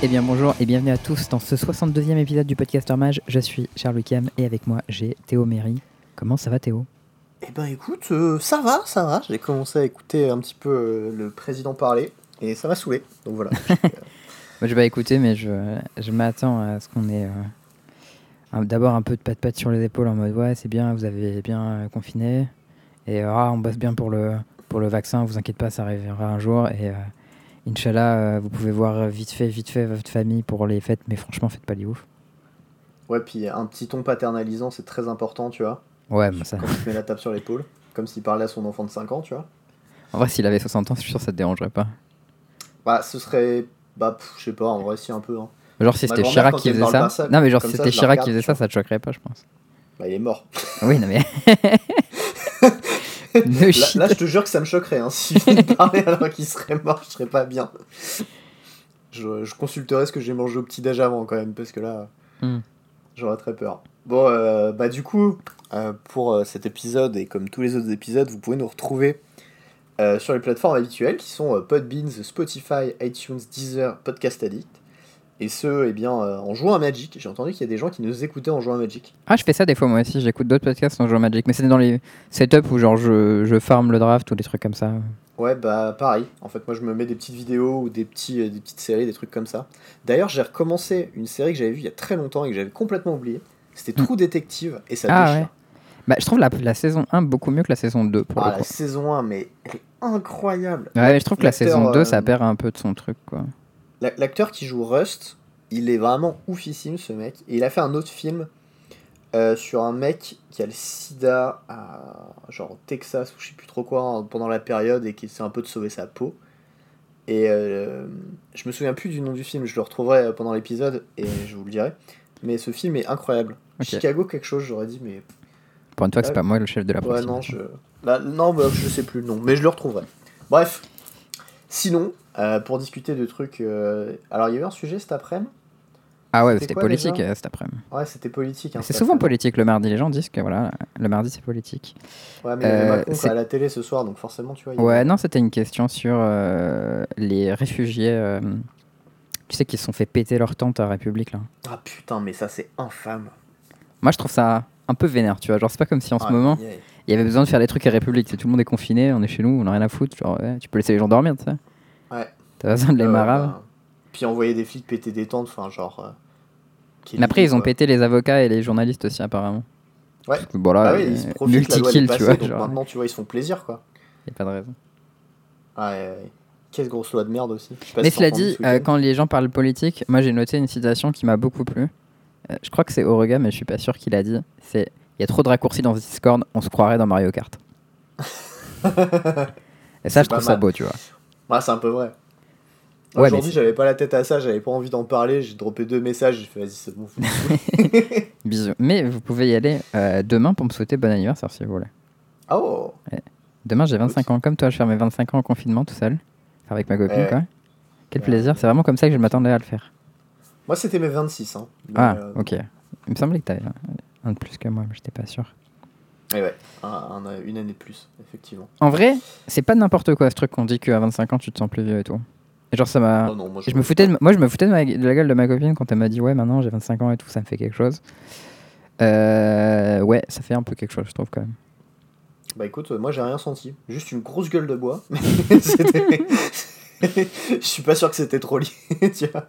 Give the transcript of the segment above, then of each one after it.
Eh bien bonjour et bienvenue à tous dans ce 62e épisode du Podcaster Mage. Je suis Charles Wickham et avec moi j'ai Théo Méry. Comment ça va Théo? Eh ben écoute, euh, ça va, ça va. J'ai commencé à écouter un petit peu euh, le président parler et ça m'a saoulé. Donc voilà. Moi je vais écouter mais je, je m'attends à ce qu'on ait euh, d'abord un peu de pat-pat sur les épaules en mode ouais c'est bien, vous avez bien euh, confiné et euh, ah, on bosse bien pour le, pour le vaccin, vous inquiétez pas ça arrivera un jour et euh, Inch'Allah euh, vous pouvez voir vite fait, vite fait votre famille pour les fêtes mais franchement faites pas les ouf. ouais, puis un petit ton paternalisant, c'est très important, tu vois. Ouais moi ça... Quand tu mets la tape sur l'épaule, comme s'il parlait à son enfant de 5 ans, tu vois. En vrai s'il avait 60 ans je suis sûr que ça te dérangerait pas. Bah, ce serait. Bah, pff, je sais pas, en vrai, si un peu. Hein. Genre si c'était Chirac qui faisait ça. non mais genre si c'était Chirac qui faisait ça, ça te choquerait pas je pense. Bah, il est mort. Oui non mais. Là, je te jure que ça me choquerait. Hein. Venait de parler alors qu'il serait mort, je serais pas bien. Je, je consulterais ce que j'ai mangé au petit-déj avant, quand même, parce que là, Hmm. j'aurais très peur. Bon, euh, bah, du coup, euh, pour euh, cet épisode, et comme tous les autres épisodes, vous pouvez nous retrouver euh, sur les plateformes habituelles qui sont Podbeans, Spotify, iTunes, Deezer, Podcast Addict. Et ce, eh bien, euh, en jouant à Magic. J'ai entendu qu'il y a des gens qui nous écoutaient en jouant à Magic. Ah je fais ça des fois moi aussi, j'écoute d'autres podcasts en jouant à Magic, mais c'est dans les setups où genre je, je farm le draft ou des trucs comme ça. Ouais, bah pareil. En fait, moi je me mets des petites vidéos ou des, petits, euh, des petites séries, des trucs comme ça. D'ailleurs, j'ai recommencé une série que j'avais vue il y a très longtemps et que j'avais complètement oublié. C'était Hmm. Trou Détective et ça Ah déchire. ouais. Bah je trouve la, la saison 1 beaucoup mieux que la saison 2 pour Ah, le la saison 1, mais elle est incroyable. Ouais mais je trouve que la saison 2 euh, ça perd un peu de son truc quoi. La- L'acteur qui joue Rust, il est vraiment oufissime ce mec. Et il a fait un autre film euh, sur un mec qui a le sida à genre au Texas ou je sais plus trop quoi hein, pendant la période et qui essaie un peu de sauver sa peau. Et euh, je me souviens plus du nom du film, je le retrouverai euh, pendant l'épisode et je vous le dirai. Mais ce film est incroyable. Chicago quelque chose, j'aurais dit, mais Pour une fois que c'est Ouais. pas moi le chef de la ouais production. non je Là, non bah, je sais plus le nom, mais je le retrouverai. Bref, sinon euh, pour discuter de trucs, euh, alors il y a eu un sujet cet après-midi. Ah ouais C'était politique euh, cet après-midi. Ouais, c'était politique. hein, C'est souvent politique le mardi, les gens disent que voilà, le mardi c'est politique. Ouais, mais il y avait Macron c'est- à la télé ce soir, donc forcément, tu vois. y Ouais, non, c'était une question sur les réfugiés, tu sais, qui se sont fait péter leur tente à République là. Ah putain, mais ça, c'est infâme. Moi, je trouve ça un peu vénère, tu vois. Genre, c'est pas comme si en ce moment, yeah. il y avait besoin de faire des trucs à République. Tout le monde est confiné, on est chez nous, on a rien à foutre. Genre, ouais, tu peux laisser les gens dormir, tu sais. T'as besoin de les Euh, marave. bah, Puis envoyer des flics péter des tentes, enfin, genre. euh, Mais après, ils ont pété les avocats et les journalistes aussi, apparemment. Ouais. Bon, là, Ah oui, euh, ils se profitent, la loi multi-kill, tu vois. donc Genre, maintenant, tu vois, ils se font plaisir, quoi. y a pas de raison. Ouais, ouais, ouais. Quelle grosse loi de merde aussi. Mais cela dit, euh, quand les gens parlent politique, moi j'ai noté une citation qui m'a beaucoup plu. Euh, je crois que c'est Orega, mais je suis pas sûr qu'il a dit. C'est il y a trop de raccourcis dans Discord, on se croirait dans Mario Kart. Et ça, je trouve ça beau, tu vois. Ouais, c'est un peu vrai. Ouais, Aujourd'hui, j'avais pas la tête à ça, j'avais pas envie d'en parler, j'ai droppé deux messages, j'ai fait, vas-y, c'est bon. Bisous. Mais vous pouvez y aller euh, demain pour me souhaiter bon anniversaire si vous voulez. Oh Demain, j'ai 25 ans. Comme toi, je fais mes 25 ans en confinement tout seul. Avec ma copine, Ouais. quoi. Quel Ouais. plaisir. C'est vraiment comme ça que je m'attendais à le faire. Moi, c'était mes 26, hein. Ah, euh, ok. Il me semblait que t'avais un de plus que moi, mais j'étais pas sûr. ouais, ouais, un- un- une année de plus, effectivement. En vrai, c'est pas n'importe quoi ce truc qu'on dit qu'à 25 ans tu te sens plus vieux et tout. Genre ça m'a. Oh moi, Je me foutais de... Moi je me foutais de, ma- de la gueule de ma copine quand elle m'a dit ouais maintenant j'ai 25 ans et tout, ça me fait quelque chose. Euh, ouais, ça fait un peu quelque chose je trouve quand même. Bah écoute, euh, moi j'ai rien senti. Juste une grosse gueule de bois. Je suis pas sûr que c'était trop lié, tu vois.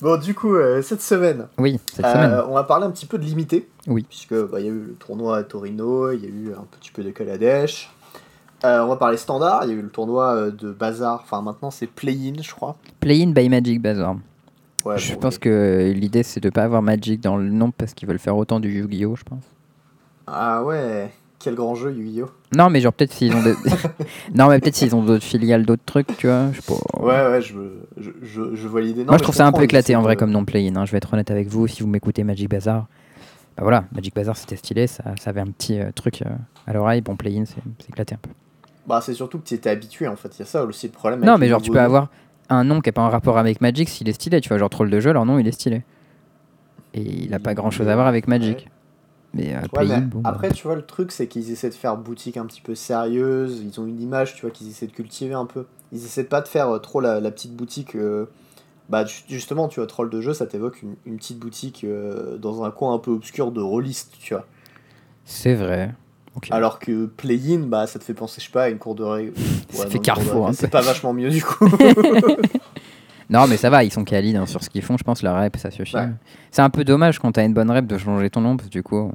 Bon, du coup, euh, cette semaine, Oui, cette euh, semaine. on va parler un petit peu de limité. Oui. Puisque bah, y a eu le tournoi à Torino, il y a eu un petit peu de Kaladesh. Euh, on va parler standard, il y a eu le tournoi euh, de Bazar. Enfin, maintenant c'est Play-in, je crois. Play in by Magic Bazaar. Ouais, je bon, pense que l'idée c'est de pas avoir Magic dans le nom parce qu'ils veulent faire autant du Yu-Gi-Oh je pense. Ah ouais, quel grand jeu, Yu-Gi-Oh! Non mais genre peut-être s'ils ont des... non mais peut-être s'ils ont d'autres filiales, d'autres trucs, tu vois. Je sais pas. Ouais, ouais, je, je, je, je vois l'idée. Non, Moi je trouve ça un peu éclaté en vrai comme nom play-in. hein. Je vais être honnête avec vous, si vous m'écoutez Magic Bazaar. Bah voilà, Magic Bazaar c'était stylé, ça, ça avait un petit euh, truc euh, à l'oreille. Bon, play-in c'est éclaté un peu. Bah, c'est surtout que tu étais habitué en fait. Il y a ça aussi le problème. Non mais genre tu peux avoir un nom qui est pas en rapport avec Magic s'il est stylé, tu vois. Genre troll de jeu, leur nom il est stylé. Et il a pas grand chose à voir avec Magic. Mais euh, Ouais, Play-in, mais bon, bah. après, tu vois, le truc, c'est qu'ils essaient de faire boutique un petit peu sérieuse. Ils ont une image, tu vois, qu'ils essaient de cultiver un peu. Ils essaient de pas de faire euh, trop la, la petite boutique. euh, Bah, ju- justement, tu vois, troll de jeu, ça t'évoque une, une petite boutique dans un coin un peu obscur de rôliste, tu vois. c'est vrai. Alors que Play-in, bah, ça te fait penser, je sais pas, à une cour de ré. Ça Ouais, fait Carrefour, un C'est pas vachement mieux, du coup. Non, mais ça va, ils sont qualides hein, sur ce qu'ils font, je pense, la rep, ça suffit. Ouais. C'est un peu dommage quand t'as une bonne rep de changer ton nom, parce que du coup.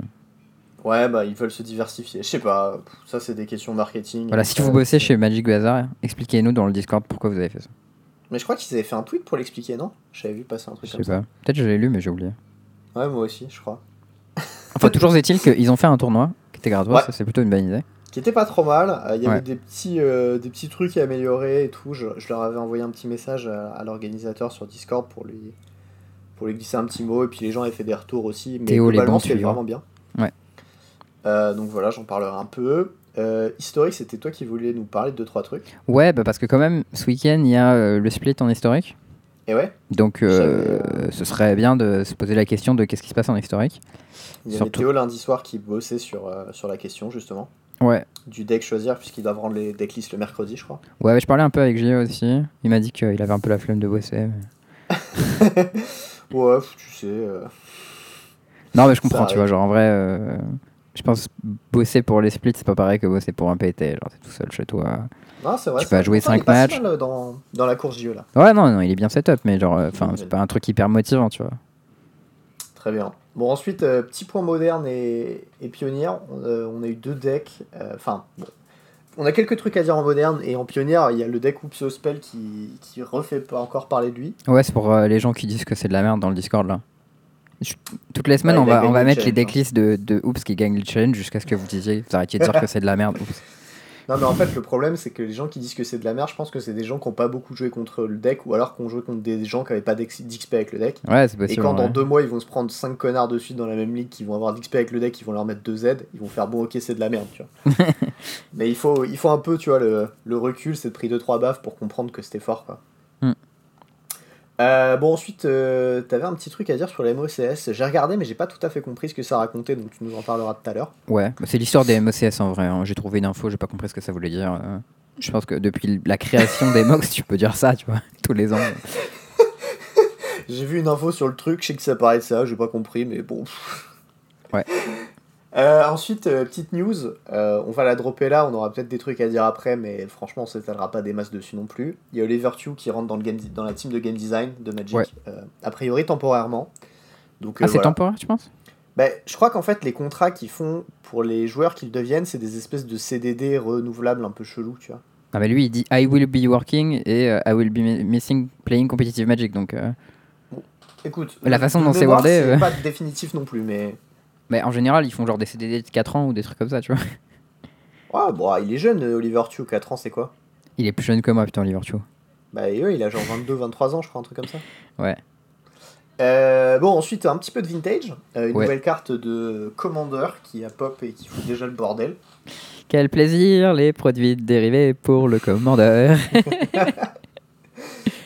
ouais, bah, ils veulent se diversifier. Je sais pas, ça, c'est des questions marketing. Voilà, si vous bossez chez Magic Bazar, expliquez-nous dans le Discord pourquoi vous avez fait ça. Mais je crois qu'ils avaient fait un tweet pour l'expliquer, non? J'avais vu passer un truc Je comme sais ça. pas. Peut-être que je l'ai lu, mais j'ai oublié. Ouais, moi aussi, je crois. Enfin, toujours est-il qu'ils ont fait un tournoi qui était gratuit, Ouais. ça c'est plutôt une bonne idée. qui était pas trop mal. Euh, Il y avait Ouais. des, petits, euh, des petits trucs à améliorer et tout. Je, je leur avais envoyé un petit message à, à l'organisateur sur Discord pour lui, pour lui glisser un petit mot. Et puis les gens avaient fait des retours aussi. Mais Théo, les globalement, c'était vraiment bien. Ouais. Euh, donc voilà, j'en parlerai un peu. Historique, c'était toi qui voulais nous parler de deux trois trucs. Ouais, bah parce que quand même, ce week-end, il y a le split en historique. Et ouais, Donc, euh, ce serait bien de se poser la question de qu'est-ce qui se passe en historique. il y avait Surtout- Théo lundi soir qui bossait sur, euh, sur la question justement Ouais. du deck choisir puisqu'ils doivent rendre les decklists le mercredi, je crois. Ouais, je parlais un peu avec Gio aussi. Il m'a dit qu'il avait un peu la flemme de bosser. mais- Ouais, tu sais. euh, Non, mais je comprends, tu vois. Genre, en vrai, euh, je pense bosser pour les splits, c'est pas pareil que bosser pour un PT. Genre, t'es tout seul chez toi. Non, c'est vrai. Tu vrai. jouer Pourtant, il est cinq pas si matchs. mal, euh, dans, dans la course JO là. Ouais, non, non, il est bien setup, mais genre, euh, enfin, c'est pas un truc hyper motivant, tu vois. Très bien. Bon, ensuite, euh, petit point moderne et, et pionnière. On, euh, on a eu deux decks. euh, Enfin, bon. On a quelques trucs à dire en moderne et en pionnière. Il y a le deck Oops Spell qui, qui refait pas encore parler de lui. Ouais, c'est pour les gens qui disent que c'est de la merde dans le Discord là. Je- Toutes les semaines, Ouais, on va, on va mettre les hein. decklists de, de Oops qui gagnent le challenge jusqu'à ce que vous disiez, vous arrêtiez de dire que c'est de la merde. Oops. Non, mais en fait, le problème, c'est que les gens qui disent que c'est de la merde, je pense que c'est des gens qui n'ont pas beaucoup joué contre le deck ou alors qui ont joué contre des gens qui n'avaient pas d'XP avec le deck. Ouais, c'est Et possible. quand dans deux mois ils vont se prendre 5 connards de suite dans la même ligue qui vont avoir d'XP avec le deck, ils vont leur mettre 2 Z, ils vont faire bon ok c'est de la merde tu vois. Mais il faut, il faut un peu tu vois le, le recul, c'est de pris 2-3 baffes pour comprendre que c'était fort quoi. Hmm. Euh, bon ensuite euh, t'avais un petit truc à dire sur la MOCS, j'ai regardé mais j'ai pas tout à fait compris ce que ça racontait donc tu nous en parleras tout à l'heure. Ouais, bah, c'est l'histoire des MOCS en vrai. hein. J'ai trouvé une info, j'ai pas compris ce que ça voulait dire. euh. Je pense que depuis la création des MOX, tu peux dire ça, tu vois, tous les ans. J'ai vu une info sur le truc, je sais que ça paraît de ça, j'ai pas compris, mais bon. Ouais. Euh, ensuite, euh, petite news, euh, on va la dropper là, on aura peut-être des trucs à dire après, mais franchement, on s'étalera pas des masses dessus non plus. Il y a Oliver Q qui rentre dans, le game, dans la team de game design de Magic, Ouais. a priori temporairement. Donc, Ah, c'est voilà. temporaire, tu penses? Bah, je crois qu'en fait, les contrats qu'ils font pour les joueurs qu'ils deviennent, c'est des espèces de CDD renouvelables un peu chelous, tu vois. Ah, bah lui, il dit I will be working et I will be mi- missing playing competitive Magic. Donc, euh, Écoute, La façon dont c'est wordé, c'est pas définitif non plus, mais. Mais en général, ils font genre des CDD de 4 ans ou des trucs comme ça, tu vois. Ouais, bon, il est jeune, Oliver Q, 4 ans, c'est quoi? Il est plus jeune que moi, putain, Oliver Cho. Bah eux, il a genre 22-23 ans, je crois, un truc comme ça. Ouais. Euh, bon, ensuite, un petit peu de vintage. Euh, une Ouais. nouvelle carte de Commander qui a pop et qui fout déjà le bordel. Quel plaisir, les produits dérivés pour le commandeur.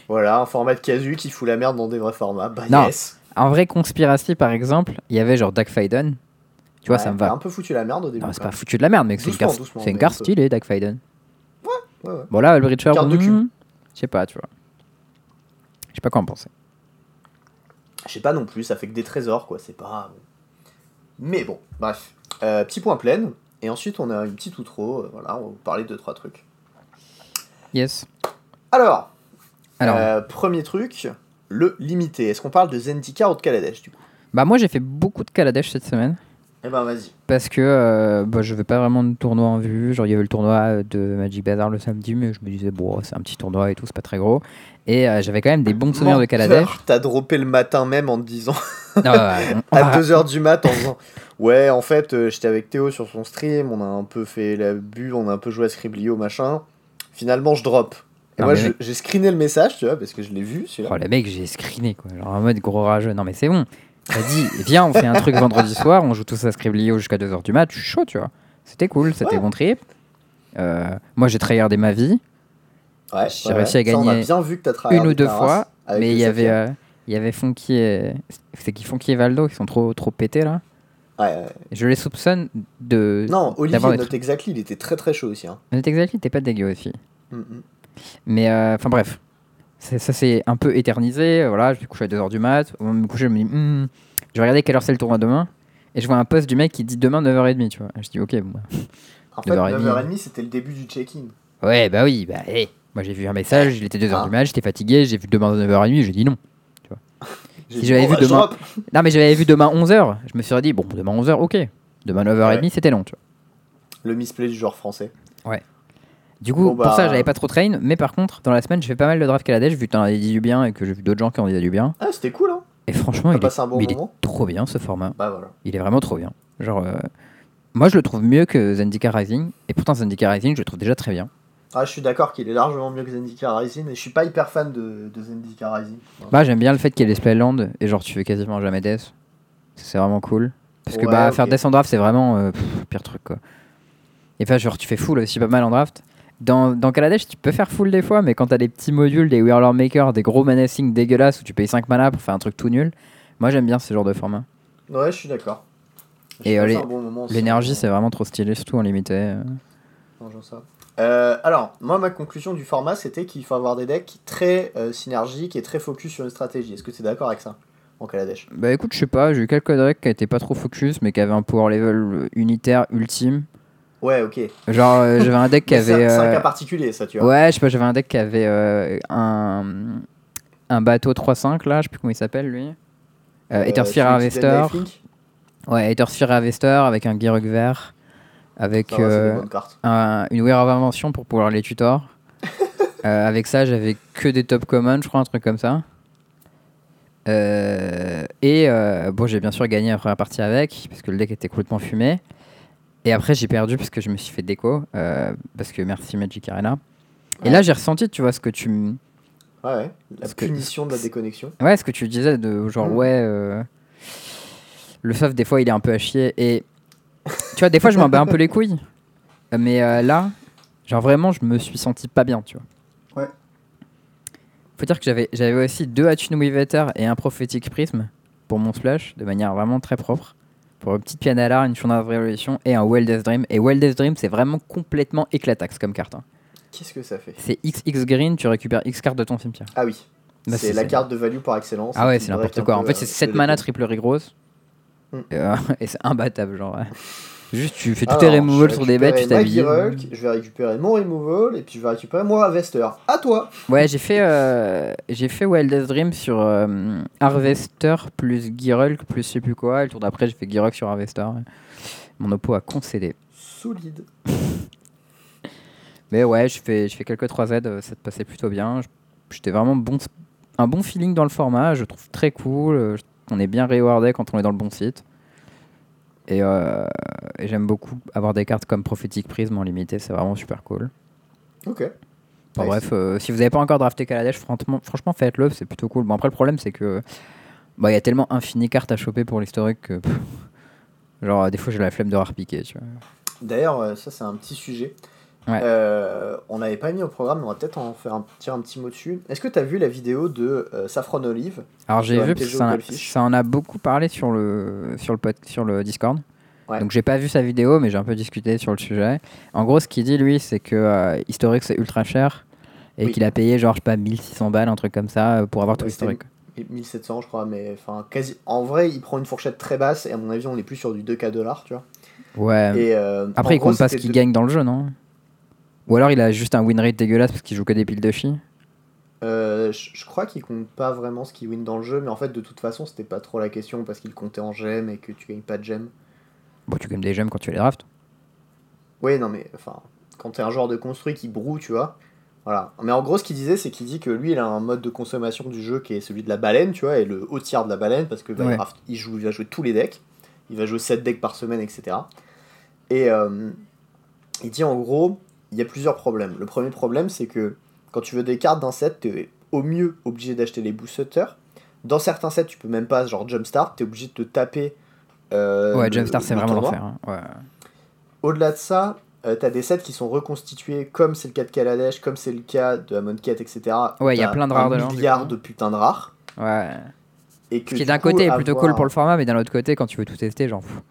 Voilà, un format de casu qui fout la merde dans des vrais formats. Bah Non. yes En vrai, Conspiracy, par exemple, il y avait genre Doug Fiden. Tu vois, Ouais, ça me va. un peu foutu la merde au début. Non, c'est pas foutu de la merde, mec. C'est une carte, c'est une stylée, Doug Fiden. même. Ouais, ouais. Bon, là, cul. hmm, je sais pas, tu vois. Je sais pas quoi en penser. Je sais pas non plus, ça fait que des trésors, quoi. C'est pas. Mais bon, bref. Euh, petit point plein. Et ensuite, on a une petite outro. euh, voilà, on va vous parler de trois trucs. Yes. Alors, Alors, euh, premier truc, le limité. Est-ce qu'on parle de Zendika ou de Kaladesh, du coup bah moi, j'ai fait beaucoup de Kaladesh cette semaine. Eh ben, vas-y. Parce que euh, bah, je vais pas vraiment de tournoi en vue. Genre, il y avait le tournoi de Magic Bazar le samedi, mais je me disais, bon, c'est un petit tournoi et tout, c'est pas très gros. Et euh, j'avais quand même des bons souvenirs de Kaladesh. T'as droppé le matin même en te disant Non, ouais, ouais, on- on à va- 2h du mat en disant Ouais, en fait, euh, j'étais avec Théo sur son stream, on a un peu fait la bu, on a un peu joué à Scriblio, machin. Finalement, je drop. Et Non, moi, mec- j'ai screené le message, tu vois, parce que je l'ai vu. Oh, le mec, j'ai screené, quoi. Genre en mode gros rageux. Non, mais c'est bon. T'as dit, viens, on fait un truc vendredi soir, on joue tous à Scriblio jusqu'à 2h du mat. Je suis chaud, tu vois. C'était cool, c'était Ouais. bon trip. Euh, moi, j'ai tryhardé ma vie. Ouais, J'ai ouais, réussi à ouais. Ça, on a gagner bien vu que t'as une ou deux fois, mais il y avait, euh, il y avait Funky et... C'est qui Funky et Valdo qui sont trop, trop pétés, là Ouais, ouais. Je les soupçonne de. Non, Olivier Not Exactly, il était très très chaud aussi. Hein. Honnête Exactly, t'es pas dégueu aussi. Mm, mm. Mais euh, enfin bref, ça c'est un peu éternisé. euh, Voilà, je vais coucher à 2h du mat. Au moment de me coucher, je me dis, Hmm, je vais regarder quelle heure c'est le tournoi demain. Et je vois un post du mec qui dit demain 9h30, tu vois. Je dis, ok, bon. bah. En fait, 9h30. 9h30, c'était le début du check-in. Ouais, bah oui, bah hé. Moi j'ai vu un message, il était 2h Ah. du mat, j'étais fatigué, j'ai vu demain 9h30, j'ai dit non. J'ai Si dit, j'avais vu bah, je demain-. Non, mais j'avais vu demain 11h, je me suis dit, bon, demain 11h, ok. Demain 9h30, Ouais. c'était long, tu vois. Le misplay du joueur français. Du coup, Bon, bah- pour ça, j'avais pas trop train, mais par contre, dans la semaine, j'ai fait pas mal de draft Kaladesh, vu que t'en avais dit du bien et que j'ai vu d'autres gens qui en disaient du bien. Ah, c'était cool, hein Et franchement, il est, bon il trop bien ce format. Bah voilà. Il est vraiment trop bien. Genre, euh, moi, je le trouve mieux que Zendika Rising, et pourtant, Zendika Rising, je le trouve déjà très bien. Ah, je suis d'accord qu'il est largement mieux que Zendika Rising, et je suis pas hyper fan de, de Zendika Rising. Bah, j'aime bien le fait qu'il y ait les Spellland, et genre, tu fais quasiment jamais Death. C'est vraiment cool. Parce que Ouais, bah, faire Death en draft, c'est vraiment euh, pff, pire truc, quoi. Et enfin, genre, tu fais full aussi pas mal en draft. Dans, dans Kaladesh, tu peux faire full des fois, mais quand t'as des petits modules, des Warlord Maker, des gros menacing dégueulasses où tu payes 5 mana pour faire un truc tout nul, moi j'aime bien ce genre de format. Ouais, je suis d'accord. Et, euh, bon. L'énergie, c'est vraiment trop stylé, surtout en limité. euh. Euh, alors, moi, ma conclusion du format, c'était qu'il faut avoir des decks très euh, synergiques et très focus sur une stratégie. Est-ce que tu es d'accord avec ça en Kaladesh? Bah écoute, je sais pas, j'ai eu quelques decks qui étaient pas trop focus, mais qui avaient un power level unitaire ultime. Ouais, ok. Genre, euh, j'avais un deck qui c'est avait. un- c'est un euh, cas particulier, ça, tu vois. Ouais, je sais pas, j'avais un deck qui avait euh, un, un bateau 3-5 là, je sais plus comment il s'appelle lui. Euh, qui donne Harvester. Ouais, Aethersphere Harvester avec un Girok vert. Avec va, euh, un- une Wear of Invention pour pouvoir les tutor. Euh, avec ça, j'avais que des top commons, je crois, un truc comme ça. Euh, et euh, bon, j'ai bien sûr gagné la première partie avec, parce que le deck était complètement fumé. Et après, j'ai perdu parce que je me suis fait déco, euh, parce que merci Magic Arena. Et là, j'ai ressenti, tu vois, ce que tu m- Ouais, ouais. La parce que- punition de la déconnexion. Ouais, ce que tu disais de genre, Mm. ouais, euh, le soft, des fois, il est un peu à chier. Et tu vois, des fois, je m'en bats un peu les couilles. Mais euh, là, genre vraiment, je me suis senti pas bien, tu vois. Ouais. Faut dire que j'avais j'avais aussi deux Attune Weaveter et un Prophetic Prism pour mon splash, de manière vraiment très propre. Pour une petite pianalar, une Chouinard Révolution et un Wildest Dream. Et Wildest Dream, c'est vraiment complètement éclataxe comme carte. hein. Qu'est-ce que ça fait? C'est XX green, tu récupères X cartes de ton cimetière. Ah oui. Bah, c'est la carte de value par excellence. Ah ouais, qui c'est break n'importe un quoi. En peu, fait, euh, c'est le 7 mana triple grosse. Mm. Et, euh, et c'est imbattable, genre. ouais. Juste, tu fais tous tes removals sur des bêtes, tu t'habilles. Je vais récupérer mon removal et puis je vais récupérer mon Harvester. À toi Ouais, j'ai fait, euh, j'ai fait Wildest Dream sur euh, Harvester plus Girulk plus je sais plus quoi. Et le tour d'après, j'ai fait Girulk sur Harvester. Mon oppo a concédé. Solide. Mais ouais, je fais, je fais quelques 3Z, euh, ça te passait plutôt bien. J'étais vraiment bon, un bon feeling dans le format, je trouve très cool. euh, On est bien rewardé quand on est dans le bon site. Et, euh, et j'aime beaucoup avoir des cartes comme Prophetic Prism en limité, c'est vraiment super cool. Ok. Enfin, Nice. bref, euh, si vous n'avez pas encore drafté Kaladesh, franchement, franchement faites-le, c'est plutôt cool. Bon, après, le problème, c'est que bah, il y a tellement infini cartes à choper pour l'historique que. pff, genre, des fois, j'ai la flemme de repiquer, tu vois. D'ailleurs, euh, ça c'est un petit sujet. Ouais. Euh, on n'avait pas mis au programme, mais on va peut-être en faire un, dire un petit mot dessus. Est-ce que tu as vu la vidéo de euh, Saffron Olive? Alors, j'ai vu, parce que ça, en a- Goldfish. ça en a beaucoup parlé sur le, sur le, pod- sur le Discord. Ouais. Donc, j'ai pas vu sa vidéo, mais j'ai un peu discuté sur le sujet. En gros, ce qu'il dit, lui, c'est que euh, historique, c'est ultra cher. Et Oui. qu'il a payé, genre, je sais pas, 1600 balles, un truc comme ça, euh, pour avoir tout Ouais, c'était- l'historique. 1700, je crois, mais enfin, quasi. En vrai, il prend une fourchette très basse et à mon avis, on est plus sur du 2K dollars, tu vois. Ouais. Et, euh, Après, il gros, compte pas ce qu'il de- gagne dans le jeu, non? Ou alors il a juste un win rate dégueulasse parce qu'il joue que des piles de chi Euh, je, crois qu'il compte pas vraiment ce qu'il win dans le jeu, mais en fait, de toute façon, c'était pas trop la question parce qu'il comptait en gemmes et que tu gagnes pas de gemmes. Bon, tu gagnes des gemmes quand tu les drafts. Oui, non, mais enfin, quand t'es un joueur de construit qui broue, tu vois. Voilà. Mais en gros, ce qu'il disait, c'est qu'il dit que lui, il a un mode de consommation du jeu qui est celui de la baleine, tu vois, et le haut tiers de la baleine, parce que Ouais. il, draft- il joue, il va jouer tous les decks. Il va jouer 7 decks par semaine, etc. Et euh, il dit en gros, il y a plusieurs problèmes. Le premier problème, c'est que quand tu veux des cartes d'un set, t'es au mieux obligé d'acheter les boosters. Dans certains sets, tu peux même pas, genre Jumpstart, t'es obligé de te taper. euh, ouais, Jumpstart, c'est vraiment l'enfer. hein. Ouais. Au-delà de ça, euh, t'as des sets qui sont reconstitués comme c'est le cas de Kaladesh, comme c'est le cas de Amonkhet, etc. Ouais, il y a plein de rares un dedans, du milliard de putains de rares. ouais. Et que Ce qui du d'un côté est plutôt avoir- cool pour le format, mais d'un autre côté, quand tu veux tout tester, genre. pff,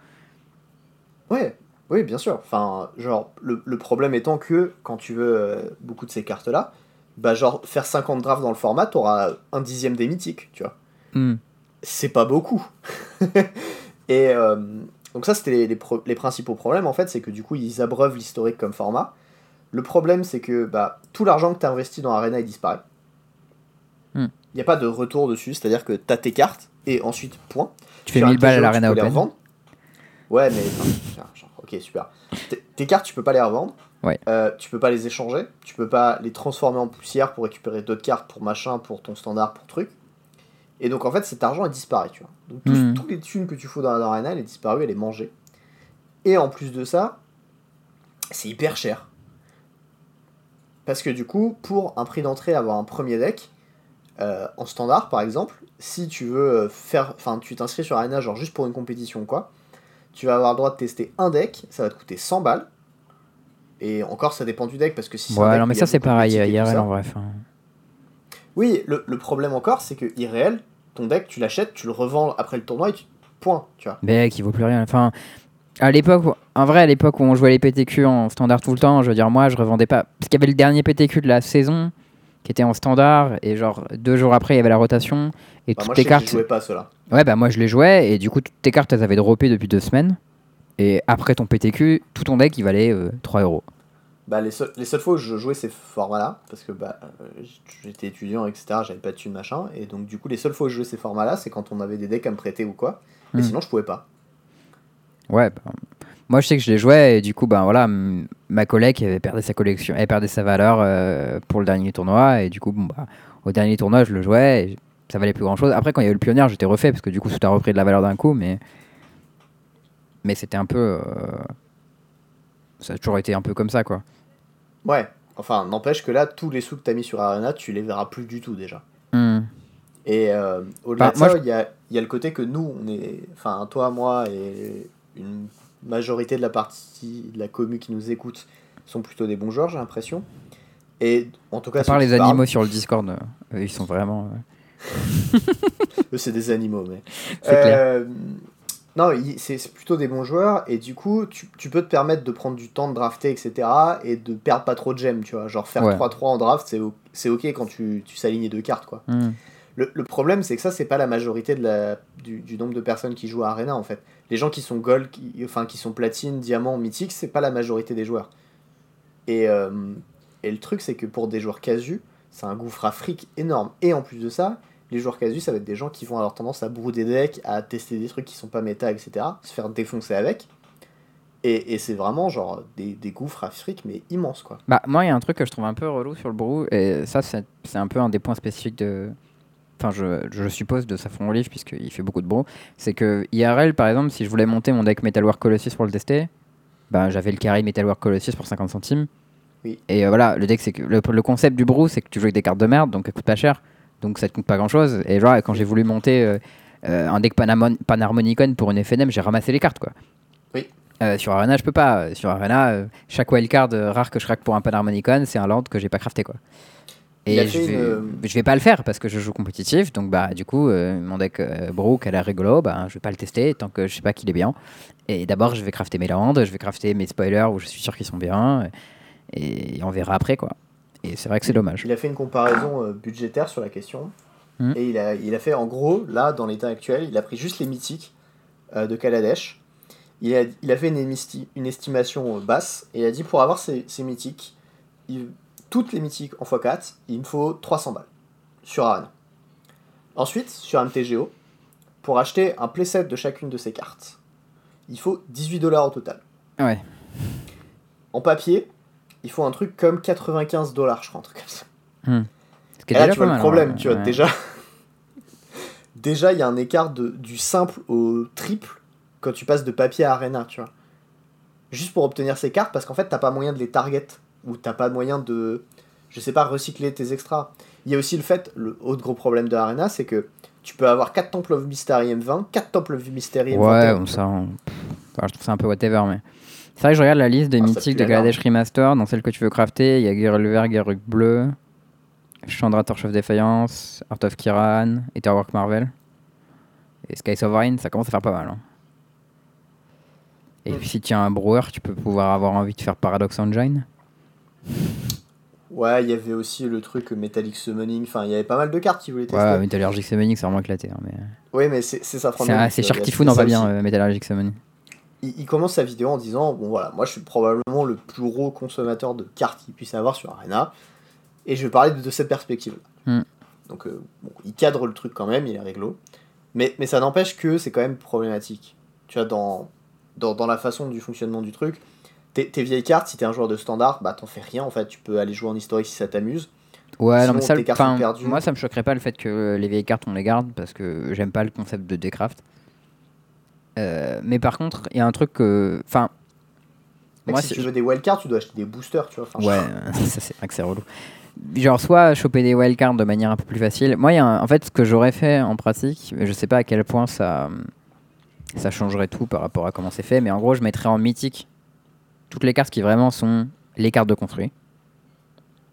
Ouais, oui, bien sûr. Enfin, genre, le, le problème étant que quand tu veux euh, beaucoup de ces cartes-là, bah, genre, faire 50 drafts dans le format, t'auras un dixième des mythiques, tu vois. Hmm. C'est pas beaucoup. Et euh, donc, ça, c'était les, les, pro- les principaux problèmes, en fait, c'est que du coup, ils abreuvent l'historique comme format. Le problème, c'est que bah, tout l'argent que t'as investi dans Arena, il disparaît. Il Hmm. n'y a pas de retour dessus, c'est-à-dire que t'as tes cartes, et ensuite, point. Tu fais Sur un 1000 balles à l'Arena Open. Ouais, mais. enfin, tiens, genre, ok, super. Tes- Tes cartes, tu peux pas les revendre. Ouais. Euh, tu peux pas les échanger. Tu peux pas les transformer en poussière pour récupérer d'autres cartes pour machin, pour ton standard, pour truc. Et donc, en fait, cet argent est disparu, tu vois. Donc, tous, Mhm. tous les thunes que tu fous dans, dans Arena, elle est disparue, elle est mangée. Et en plus de ça, c'est hyper cher. Parce que du coup, pour un prix d'entrée, avoir un premier deck, euh, en standard par exemple, si tu veux faire. Enfin, tu t'inscris sur Arena, genre juste pour une compétition ou quoi, tu vas avoir le droit de tester un deck, ça va te coûter 100 balles. Et encore, ça dépend du deck, parce que si c'est Ouais, deck non, où mais ça, c'est pareil, IRL en vrai. enfin. Oui, le, le problème encore, c'est que IRL, ton deck, tu l'achètes, tu le revends après le tournoi et tu. Point, tu vois. Mec, il vaut plus rien. Enfin, à l'époque, en vrai, à l'époque où on jouait les PTQ en standard tout le temps, je veux dire, moi, je revendais pas. Parce qu'il y avait le dernier PTQ de la saison qui était en standard, et genre deux jours après, il y avait la rotation, et Bah, toutes moi, tes je sais que cartes. jouais pas ceux-là. Ouais, bah moi, je les jouais, et du coup, toutes tes cartes, elles avaient droppé depuis deux semaines. Et après ton PTQ, tout ton deck, il valait euh, 3 euros. Bah, les, seuls- les seules fois où je jouais ces formats-là, parce que bah, euh, j'étais étudiant, etc., j'avais pas de thunes, machin, et donc du coup, les seules fois où je jouais ces formats-là, c'est quand on avait des decks à me prêter ou quoi, mais Hmm. sinon, je pouvais pas. Ouais, bah, moi je sais que je les jouais et du coup, ben voilà, ma collègue avait perdu sa collection, elle perdait sa valeur euh, pour le dernier tournoi et du coup, bon, bah, au dernier tournoi, je le jouais et ça valait plus grand chose. Après, quand il y a eu le pionnier, j'étais refait parce que du coup, tout a repris de la valeur d'un coup, mais mais c'était un peu, euh, ça a toujours été un peu comme ça, quoi. Ouais, enfin, n'empêche que là, tous les sous que t'as mis sur Arena, tu les verras plus du tout déjà. Hmm. Et euh, au-delà Bah, de ça, il y, a, il y a le côté que nous, on est. Enfin, toi, moi et une majorité de la partie de la commu qui nous écoute sont plutôt des bons joueurs, j'ai l'impression. Et en tout cas, À part les animaux sur le Discord, euh, ils sont vraiment. euh, eux, c'est des animaux, mais. C'est clair. Euh, Non, c'est plutôt des bons joueurs, et du coup, tu, tu peux te permettre de prendre du temps de drafter, etc., et de perdre pas trop de gemmes, tu vois. Genre faire Ouais. 3-3 en draft, c'est ok quand tu, tu s'alignes les deux cartes, quoi. hmm. Le, problème, c'est que ça, c'est pas la majorité du, nombre de personnes qui jouent à Arena, en fait. Les gens qui sont gold, qui, enfin, qui sont platine, diamant, mythique, c'est pas la majorité des joueurs. Et, euh, et le truc, c'est que pour des joueurs casus, c'est un gouffre à fric énorme. Et en plus de ça, les joueurs casus, ça va être des gens qui vont avoir tendance à brouder des decks, à tester des trucs qui sont pas méta, etc., se faire défoncer avec. Et, et c'est vraiment, genre, des, gouffres à fric, mais immenses, quoi. Bah, moi, il y a un truc que je trouve un peu relou sur le Brou, et ça, c'est un peu un des points spécifiques de. Enfin, je, je suppose de Saffron Olive, puisqu'il fait beaucoup de Brou. C'est que IRL, par exemple, si je voulais monter mon deck Metalwork Colossus pour le tester, bah, j'avais le carré Metalwork Colossus pour 50 centimes. Oui. Et euh, voilà, le deck, c'est que le, le concept du Brou, c'est que tu joues avec des cartes de merde, donc elles coûtent pas cher. Donc ça te coûte pas grand chose. Et genre, quand j'ai voulu monter euh, euh, un deck Panamon- Panharmonicon pour une FNM, j'ai ramassé les cartes, quoi. Oui. Euh, sur Arena, je peux pas. Sur Arena, euh, chaque wildcard euh, rare que je craque pour un Panharmonicon, c'est un land que j'ai pas crafté quoi. Et je vais, une- je vais pas le faire parce que je joue compétitif, donc bah du coup euh, mon deck euh, Brook a l'air rigolo, bah je vais pas le tester tant que je sais pas qu'il est bien. Et d'abord je vais crafter mes lands, je vais crafter mes spoilers où je suis sûr qu'ils sont bien, et on verra après quoi. Et c'est vrai que c'est dommage. Il a fait une comparaison euh, budgétaire sur la question. Mhm. Et il a, il a fait en gros, là, dans l'état actuel, il a pris juste les mythiques euh, de Kaladesh. Il a, il a fait une, estimation euh, basse. Et il a dit pour avoir ces, ces mythiques, il- toutes les mythiques en x4, il me faut 300 balles sur Arena. Ensuite, sur MTGO, pour acheter un playset de chacune de ces cartes, il faut 18 dollars au total. Ouais. En papier, il faut un truc comme 95 dollars, je crois, un truc comme ça. Qui Et là, tu vois le problème, hein, tu vois, ouais. déjà. déjà, il y a un écart de, du simple au triple quand tu passes de papier à arena, tu vois. Juste pour obtenir ces cartes, parce qu'en fait, t'as pas moyen de les target, ou t'as pas moyen de, je sais pas, recycler tes extras. Il y a aussi le fait, le autre gros problème de arena, c'est que tu peux avoir 4 Temple of Mystery M20, 4 Temple of Mystery M21. Ouais, ça, on- enfin, je trouve ça un peu whatever, mais. C'est vrai que je regarde la liste des Ah, mythiques de la Kaladesh Remaster, dans celle que tu veux crafter, il y a Geralt vert, Geralt bleu, Chandra Torch of Defiance, Art of Kiran, Etherwork Marvel, et Sky Sovereign, ça commence à faire pas mal. hein. Et Mm. puis si tu as un brewer, tu peux pouvoir avoir envie de faire Paradox Engine. Ouais, il y avait aussi le truc Metallic Summoning. Enfin, il y avait pas mal de cartes qui voulaient tester. Ouais, Metallurgic Summoning, c'est vraiment éclaté. hein, mais... Oui, mais c'est c'est ça, C'est c'est Shark Tifu, non pas bien, euh, Metallurgic Summoning. Il, il commence sa vidéo en disant Bon, voilà, moi je suis probablement le plus gros consommateur de cartes qu'il puisse avoir sur Arena. Et je vais parler de, de cette perspective. Mm. Donc, euh, bon, il cadre le truc quand même, il est réglo. Mais, mais ça n'empêche que c'est quand même problématique. Tu vois, dans, dans, dans la façon du fonctionnement du truc, tes, tes vieilles cartes, si t'es un joueur de standard, bah t'en fais rien en fait. Tu peux aller jouer en historique si ça t'amuse. Ouais, non, Sinon, mais ça, tes cartes enfin, sont perdues. moi ça me choquerait pas le fait que les vieilles cartes on les garde parce que j'aime pas le concept de décraft. Euh, mais par contre, il y a un truc que. Enfin. Moi, si tu veux des wildcards, tu dois acheter des boosters, tu vois. Enfin, Ouais, ça c'est vrai que c'est relou. Genre, soit choper des wildcards de manière un peu plus facile. Moi, y a un- en fait, ce que j'aurais fait en pratique, je sais pas à quel point ça, ça changerait tout par rapport à comment c'est fait, mais en gros, je mettrais en mythique toutes les cartes qui vraiment sont les cartes de construit.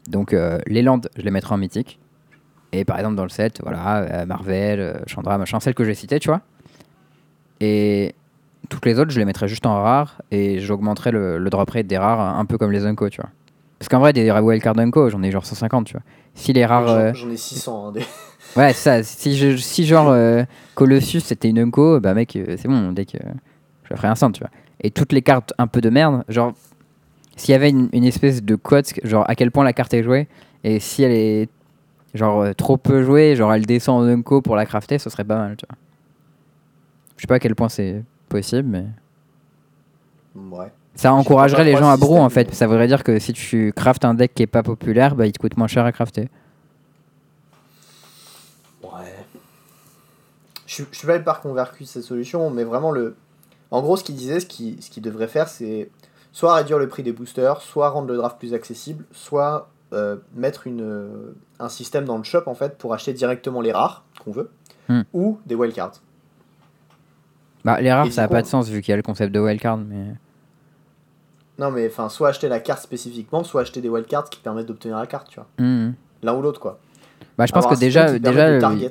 Donc, euh, les landes, je les mettrais en mythique. Et par exemple, dans le set, voilà, euh, Marvel, euh, Chandra, machin, celles que j'ai citées, tu vois. Et toutes les autres, je les mettrais juste en rare et j'augmenterais le, le drop rate des rares un peu comme les Unco, tu vois. Parce qu'en vrai, des wildcard Unco, j'en ai genre 150, tu vois. Si les rares. J'en euh, ai 600. hein, des- Ouais, ça. Si, je, si genre Colossus c'était une Unco, bah mec, c'est bon, dès que. je ferais un centre, tu vois. Et toutes les cartes un peu de merde, genre. S'il y avait une, une espèce de quote, genre à quel point la carte est jouée, et si elle est genre euh, trop peu jouée, genre elle descend en Unco pour la crafter, ce serait pas mal, tu vois. Je sais pas à quel point c'est possible, mais. Ouais. Ça encouragerait les gens à système, en fait. Ça voudrait dire que si tu craftes un deck qui est pas populaire, bah il te coûte moins cher à crafter. Ouais. Je, suis- je suis pas hyper convaincu de cette solution, mais vraiment le. En gros, ce qu'il disait, ce qu'il ce devrait faire, c'est soit réduire le prix des boosters, soit rendre le draft plus accessible, soit euh, mettre une, euh, un système dans le shop en fait pour acheter directement les rares qu'on veut, Hmm. ou des wildcards. Bah les rares Et ça a du coup, pas de sens vu qu'il y a le concept de wildcard, mais. Non, mais enfin, soit acheter la carte spécifiquement, soit acheter des wildcards qui permettent d'obtenir la carte, tu vois. Mhm. L'un ou l'autre, quoi. Bah je pense Avoir que déjà, euh,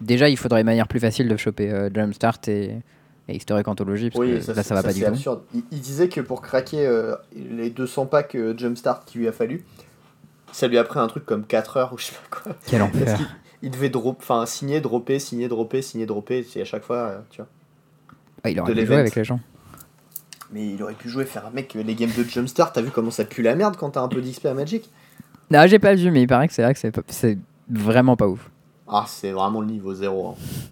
déjà il faudrait une manière plus facile de choper euh, Jumpstart et, et Historic Anthology parce Oui, que ça, là ça va pas du c'est tout. absurde. Il, il disait que pour craquer euh, les 200 packs euh, Jumpstart qu'il lui a fallu, ça lui a pris un truc comme 4 heures ou je sais pas quoi. Quel enfer. il devait drop, enfin signer, dropper, signer, dropper, signer, dropper, c'est à chaque fois, euh, tu vois. Ah, il aurait de pu jouer avec les gens. Mais il aurait pu jouer, faire un mec, les games de Jumpstart, t'as vu comment ça pue la merde quand t'as un peu d'XP à Magic? Non, j'ai pas vu, mais il paraît que c'est vrai que c'est vraiment pas ouf. Ah, c'est vraiment le niveau 0. C'est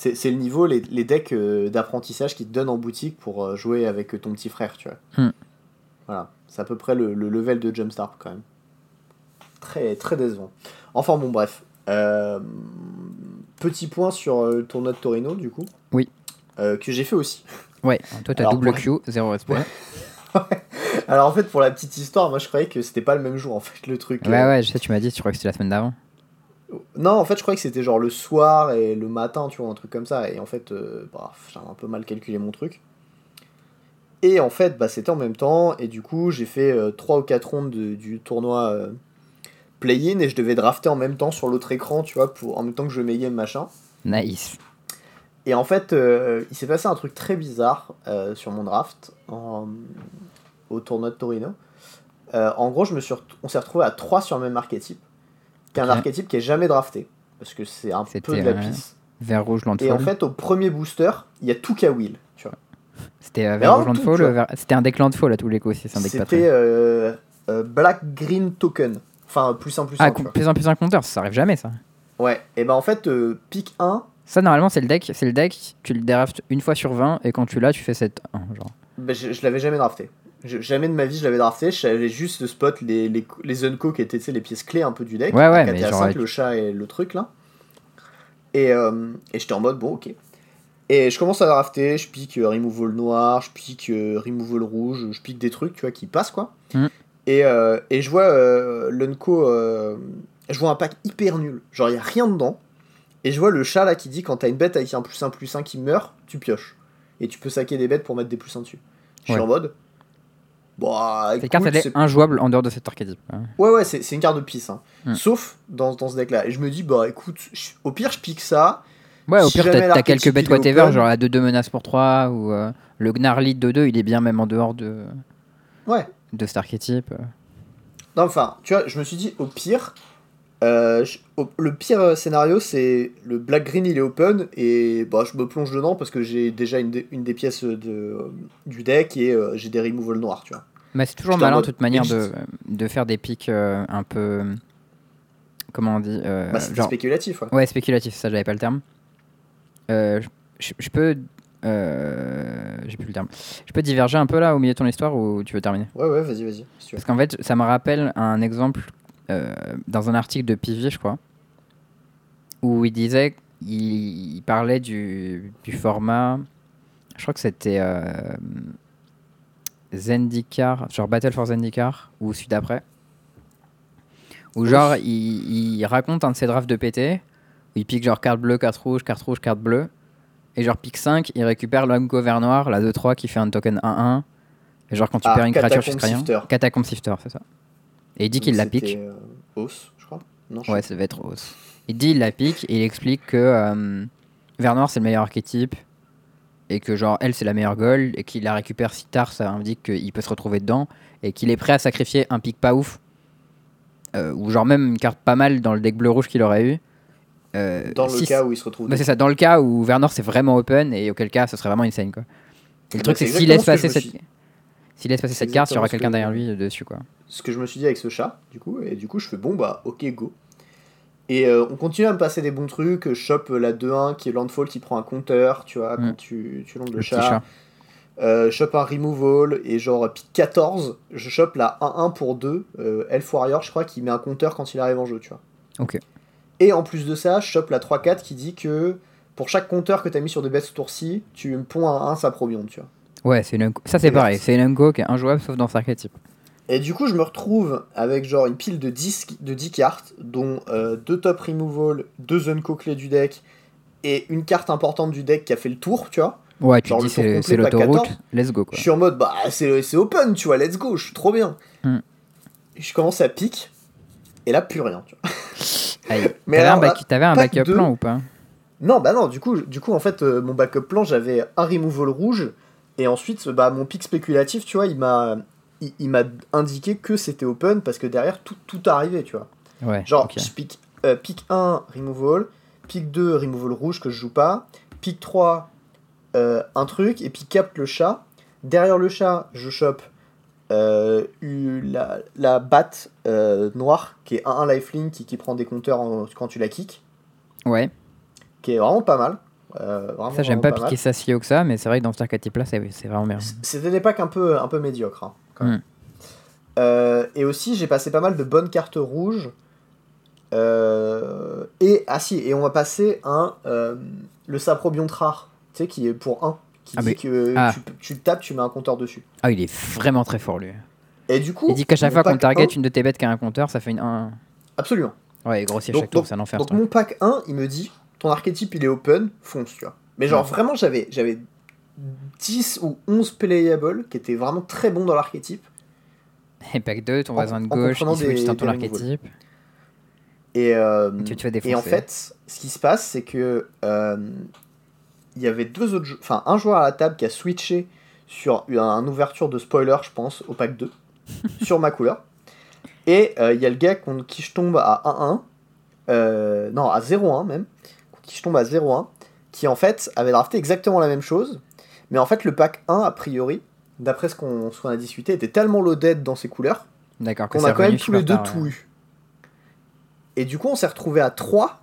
c'est le niveau, les, les decks euh, d'apprentissage qui te donnent en boutique pour euh, jouer avec ton petit frère, tu vois. Hmm. Voilà, c'est à peu près le, le level de Jumpstart quand même. Très, très décevant. Enfin bon, bref. Euh, petit point sur le tournoi de Torino, du coup. Oui. Euh, que j'ai fait aussi. Ouais, toi t'as Alors, double Q, zéro respect. Ouais. Alors en fait, pour la petite histoire, moi je croyais que c'était pas le même jour en fait, le truc. Ouais, euh, ouais, je sais, tu m'as dit, tu crois que c'était la semaine d'avant. Non, en fait, je croyais que c'était genre le soir et le matin, tu vois, un truc comme ça. Et en fait, euh, bah, j'ai un peu mal calculé mon truc. Et en fait, bah, c'était en même temps. Et du coup, j'ai fait 3 ou 4 rondes de- du tournoi euh, play-in et je devais drafter en même temps sur l'autre écran, tu vois, pour, en même temps que je games, machin. Nice. Et en fait, euh, il s'est passé un truc très bizarre euh, sur mon draft en- au tournoi de Torino. Euh, en gros, je me suis on s'est retrouvé à 3 sur le même archétype. Qui est un archétype qui est jamais drafté. Parce que c'est un peu de la pisse. Vert rouge Et en Landfall. fait, au premier booster, il y a tout qu'à Will. Tu vois. C'était euh, Vert rouge Landfall. euh, vert- C'était un deck Landfall à tous les coups c'est un deck C'était euh, euh, Black Green Token. Enfin, plus un plus un. Ah, com- vois. plus en plus un compteur, ça arrive jamais ça. Ouais, et ben en fait, pick 1, Ça, normalement, c'est le deck, c'est le deck, tu le draftes une fois sur 20 et quand tu l'as, tu fais 7 1 genre. ben, je, je l'avais jamais drafté. Je- jamais de ma vie je l'avais drafté, je savais juste spot les, les, les Unco qui étaient les pièces clés un peu du deck. Ouais, ouais, mais 4 et la genre 5, avec- le chat et le truc là. Et, euh, et j'étais en mode bon, ok. Et je commence à drafter, je pique euh, removal noir, je pique euh, removal rouge, je pique des trucs tu vois qui passent quoi. Mhm. Et, euh, et je vois euh, l'Unco, je vois un pack hyper nul, genre il a rien dedans. Et je vois le chat là qui dit quand t'as une bête avec un plus 1 plus 1 qui meurt, tu pioches. Et tu peux saquer des bêtes pour mettre des plus 1 dessus. Je Ouais. suis en mode. Bah, Cette carte, elle c'est- est injouable en dehors de cet archétype. hein. Ouais, ouais, c'est une carte de pisse. Hein. Hmm. Sauf dans, dans ce deck-là. Et je me dis, bah écoute, je- au pire, je pique ça. Ouais, au Si pire, t'as quelques bêtes whatever, open. genre à 2-2 menaces pour 3 ou euh, Le Gnarly de 2, il est bien même en dehors de, Ouais. de cet archétype. Non, enfin, tu vois, je me suis dit, au pire, euh, je- au- le pire euh, scénario, c'est le Black Green, il est open, et bah, je me plonge dedans parce que j'ai déjà une, des- une des pièces de, du deck et euh, j'ai des removals noirs, tu vois. Mais c'est toujours malin de toute manière de, de faire des pics euh, un peu. Comment on dit euh, Bah, genre- spéculatif, ouais. Ouais, spéculatif, ça j'avais pas le terme. Euh, je, je peux. euh, J'ai plus le terme. Je peux diverger un peu là au milieu de ton histoire ou tu veux terminer? Ouais, ouais, vas-y, vas-y. si. Parce qu'en fait, ça me rappelle un exemple dans un article de Pivi, je crois, où il disait, il, il parlait du, du format, je crois que c'était Zendikar, genre Battle for Zendikar, ou celui d'après, où genre il, il raconte un de ses drafts de PT, où il pique genre carte bleue, carte rouge, carte rouge, carte bleue, et genre pique 5, il récupère l'Amco vert noir, la 2-3 qui fait un token 1-1, et genre quand tu Ah, perds une créature, tu sais rien. Catacombe Shifter, c'est ça. Et il dit qu'il la pique. euh, Os, je crois. Non, je Ouais, ça devait être Rose. Il dit il la pique et il explique que euh, Vert Noir c'est le meilleur archétype et que genre elle c'est la meilleure gold et qu'il la récupère si tard ça indique qu'il peut se retrouver dedans et qu'il est prêt à sacrifier un pic pas ouf euh, ou genre même une carte pas mal dans le deck bleu rouge qu'il aurait eu. euh, Dans le si- cas où il se retrouve. Bah, c'est ça, dans le cas où Vert Noir c'est vraiment open et auquel cas ce serait vraiment insane quoi. Et le Bah, truc c'est s'il laisse passer cette s'il laisse passer cette carte, il y aura quelqu'un que- derrière lui euh, dessus quoi. ce que je me suis dit avec ce chat, du coup, et du coup, je fais bon, bah, ok, go. Et euh, on continue à me passer des bons trucs. Je chope la 2-1 qui est Landfall qui prend un compteur, tu vois, Mm. quand tu, tu lances le, chat. chat. Euh, je chope un removal et genre pick 14, je chope la 1-1 pour 2, euh, Elf Warrior, je crois, qui met un compteur quand il arrive en jeu, tu vois. Ok. Et en plus de ça, je chope la 3-4 qui dit que pour chaque compteur que tu as mis sur des bêtes ce tour-ci, tu me ponds un 1 Saprobion, tu vois. Ouais, c'est une ça c'est pareil, c'est une unco qui est injouable sauf dans cet archétype. Et du coup, je me retrouve avec genre une pile de 10, de 10 cartes, dont 2 top removal, 2 unco clés du deck, et une carte importante du deck qui a fait le tour, tu vois. Ouais, tu Genre dis c'est l'autoroute, 14. let's go quoi. Je suis en mode, bah, c'est open, tu vois, let's go, je suis trop bien. Hmm. Je commence à pique, et là, plus rien, tu vois. Aïe. Mais T'avais un, back- un backup deux. plan ou pas? Non, bah non, du coup, du coup en fait, euh, mon backup plan, j'avais un removal rouge, et ensuite, bah, mon pic spéculatif, tu vois, il m'a il, il m'a indiqué que c'était open, parce que derrière, tout, tout arrivait, tu vois. Ouais. Genre, je pique, euh, pique 1, removal, pique 2, removal rouge que je joue pas, pique 3, euh, un truc, et puis capte le chat. Derrière le chat, je chope euh, eu- la, la batte noire, qui est 1-1 lifelink, qui, qui prend des compteurs en- quand tu la kicks, Ouais, qui est vraiment pas mal. Euh, vraiment, ça j'aime pas mal. piquer ça si haut que ça, mais c'est vrai que dans c'est c'est vraiment bien. C'était des packs un peu, un peu médiocres. hein, quand même. Mm. Euh, et aussi, j'ai passé pas mal de bonnes cartes rouges. Euh, et, ah si, et on va passer un, euh, le Saprobion rare, tu sais, qui est pour 1. Qui Ah, dit mais- que ah. tu, tu le tapes, tu mets un compteur dessus. Ah, il est vraiment très fort lui. Et du coup. Il dit qu'à chaque fois qu'on target 1 une de tes bêtes qui a un compteur, ça fait une 1. Absolument. Ouais, il grossit Donc- chaque tour, donc- c'est un enfer. Donc mon pack 1, il me dit, ton archétype il est open, fonce, tu vois. Mais genre Ouais. vraiment, j'avais j'avais 10 ou 11 playables qui étaient vraiment très bons dans l'archétype. Et pack 2, ton voisin de gauche, il switch dans ton archétype. Et, euh, Tu te fais défoncer. et en fait, ce qui se passe, c'est que euh, il y avait deux autres, enfin un joueur à la table qui a switché sur une, une ouverture de spoiler, je pense, au pack 2, sur ma couleur. Et euh, il y a le gars contre qui je tombe à 1-1, euh, non à 0-1 même, contre qui je tombe à 0-1, qui en fait avait drafté exactement la même chose, mais en fait le pack 1 a priori, d'après ce qu'on a discuté, était tellement loaded dans ses couleurs qu'on a quand même tous les deux tard, tout ouais. eu. Et du coup, on s'est retrouvé à 3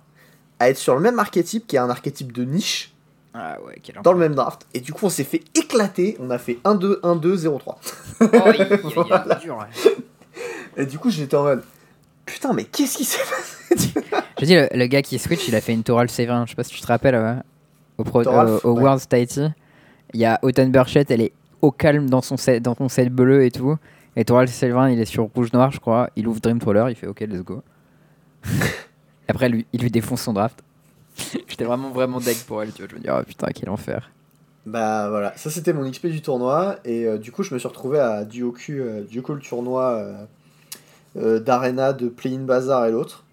à être sur le même archétype qui est un archétype de niche Ah ouais, quel dans le même draft. Et du coup, on s'est fait éclater. On a fait 1-2, 1-2, 0-3. Oh, il- il- il- il- Voilà. dur, ouais. Et du coup, j'étais en mode Putain, mais qu'est-ce qui s'est passé? Je dis, le, le gars qui switch, il a fait une Toral Séverin. Je sais pas si tu te rappelles, ouais. au, pro, Thoralf, au, au ouais. World Tighty. Il y a Autumn Burchett, elle est au calme dans son set, dans son set bleu et tout. Et Toral Séverin, il est sur rouge-noir, je crois. Il ouvre Dream Trawler, il fait OK, let's go. Après, lui, il lui défonce son draft. J'étais vraiment, vraiment deck pour elle, tu vois. Je me dis, oh putain, quel enfer. Bah voilà, ça c'était mon XP du tournoi. Et euh, du coup, je me suis retrouvé à duo Q, euh, duo le tournoi euh, d'Arena, de Play-in Bazaar et l'autre.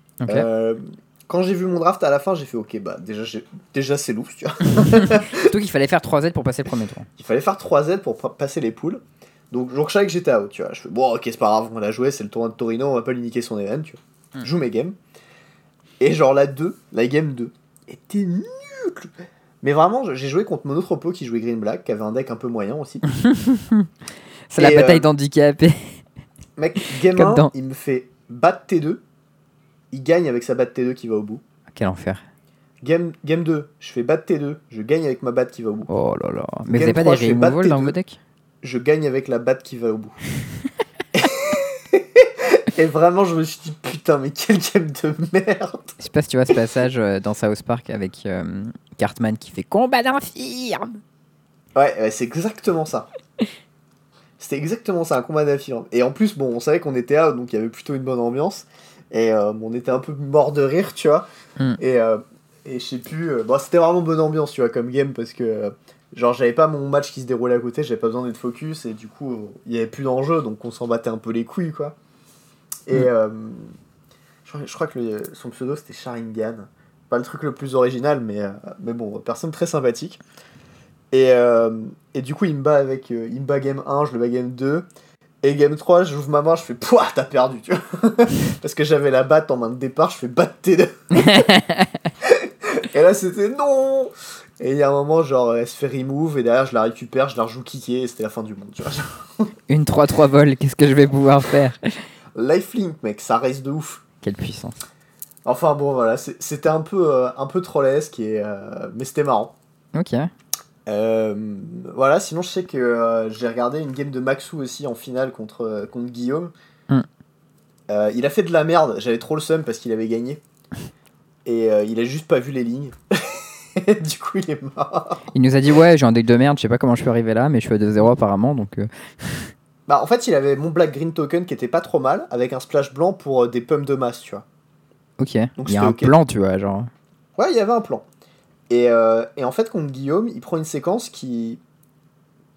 Quand j'ai vu mon draft à la fin, j'ai fait ok, bah déjà, c'est lourd, tu vois. Surtout qu'il fallait faire 3 Z pour passer le premier tour. Il fallait faire 3 Z pour pa- passer les poules. Donc, je savais que j'étais out, tu vois. Je fais bon, ok, c'est pas grave, on l'a joué, c'est le tournoi de Torino, on va pas lui niquer son event, tu vois. Je joue mes games. Et genre la 2, la game 2, était nulle. Mais vraiment, j'ai joué contre mon autre pot qui jouait Green Black, qui avait un deck un peu moyen aussi. C'est la bataille euh, d'handicapés. Mec, game Comme 1, dans- il me fait battre T2. Il gagne avec sa batte T2 qui va au bout. Quel enfer. Game, game 2, je fais batte T2, je gagne avec ma batte qui va au bout. Oh là là. Mais vous Game avez pas 3, des removals dans T2. vos decks je gagne avec la batte qui va au bout. Et vraiment, je me suis dit, putain, mais quel game de merde! Je sais pas si tu vois ce passage euh, dans South Park avec euh, Cartman qui fait combat d'infirme. Ouais, ouais, c'est exactement ça. C'était exactement ça, un combat d'affirme. Et en plus, bon, on savait qu'on était out, donc il y avait plutôt une bonne ambiance. Et euh, on était un peu mort de rire, tu vois. Mm. Et, euh, et je sais plus. euh, bon, c'était vraiment bonne ambiance, tu vois, comme game, parce que. genre, j'avais pas mon match qui se déroulait à côté, j'avais pas besoin d'être focus, et du coup, il y avait plus d'enjeu, donc on s'en battait un peu les couilles, quoi. Et. Mm. euh, je, crois, je crois que le- son pseudo c'était Sharingan. Pas le truc le plus original, mais, euh, mais bon, personne très sympathique. Et, euh, et du coup, il me bat avec. il me bat game 1, je le bats game 2. Et game 3, j'ouvre ma main, je fais Pouah, t'as perdu, tu vois. Parce que j'avais la batte en main de départ, je fais batte T2. et là, c'était non Et il y a un moment, genre, elle se fait remove, et derrière, je la récupère, je la rejoue kicker, et c'était la fin du monde, tu vois. Une 3-3 vol, qu'est-ce que je vais pouvoir faire? Lifelink, mec, ça reste de ouf. Quelle puissance. Enfin bon, voilà, c'était un peu, euh, un peu trollesque, et, euh, mais c'était marrant. Ok. Euh, voilà, sinon je sais que euh, j'ai regardé une game de Maxou aussi en finale contre, euh, contre Guillaume. Euh, il a fait de la merde, j'avais trop le seum parce qu'il avait gagné. Et il a juste pas vu les lignes. du coup, il est mort. Il nous a dit ouais j'ai un deck de merde, je sais pas comment je suis arrivé là, mais je suis à 2-0 apparemment donc. Bah, en fait, il avait mon Black Green Token qui était pas trop mal, avec un splash blanc pour des pommes de masse, tu vois. Ok. Donc Il y a un plan tu vois genre. Ouais, il y avait un plan. Et, euh, et en fait, contre Guillaume, il prend une séquence qui,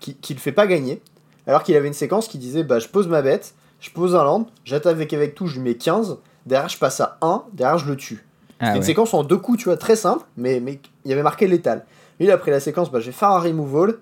qui, qui le fait pas gagner. Alors qu'il avait une séquence qui disait bah, je pose ma bête, je pose un land, j'attaque avec, avec tout, je lui mets 15, derrière je passe à 1, derrière je le tue. Ah C'était une séquence en deux coups, tu vois, très simple, mais, mais il y avait marqué létal. Lui, il a pris la séquence bah, je vais faire un removal,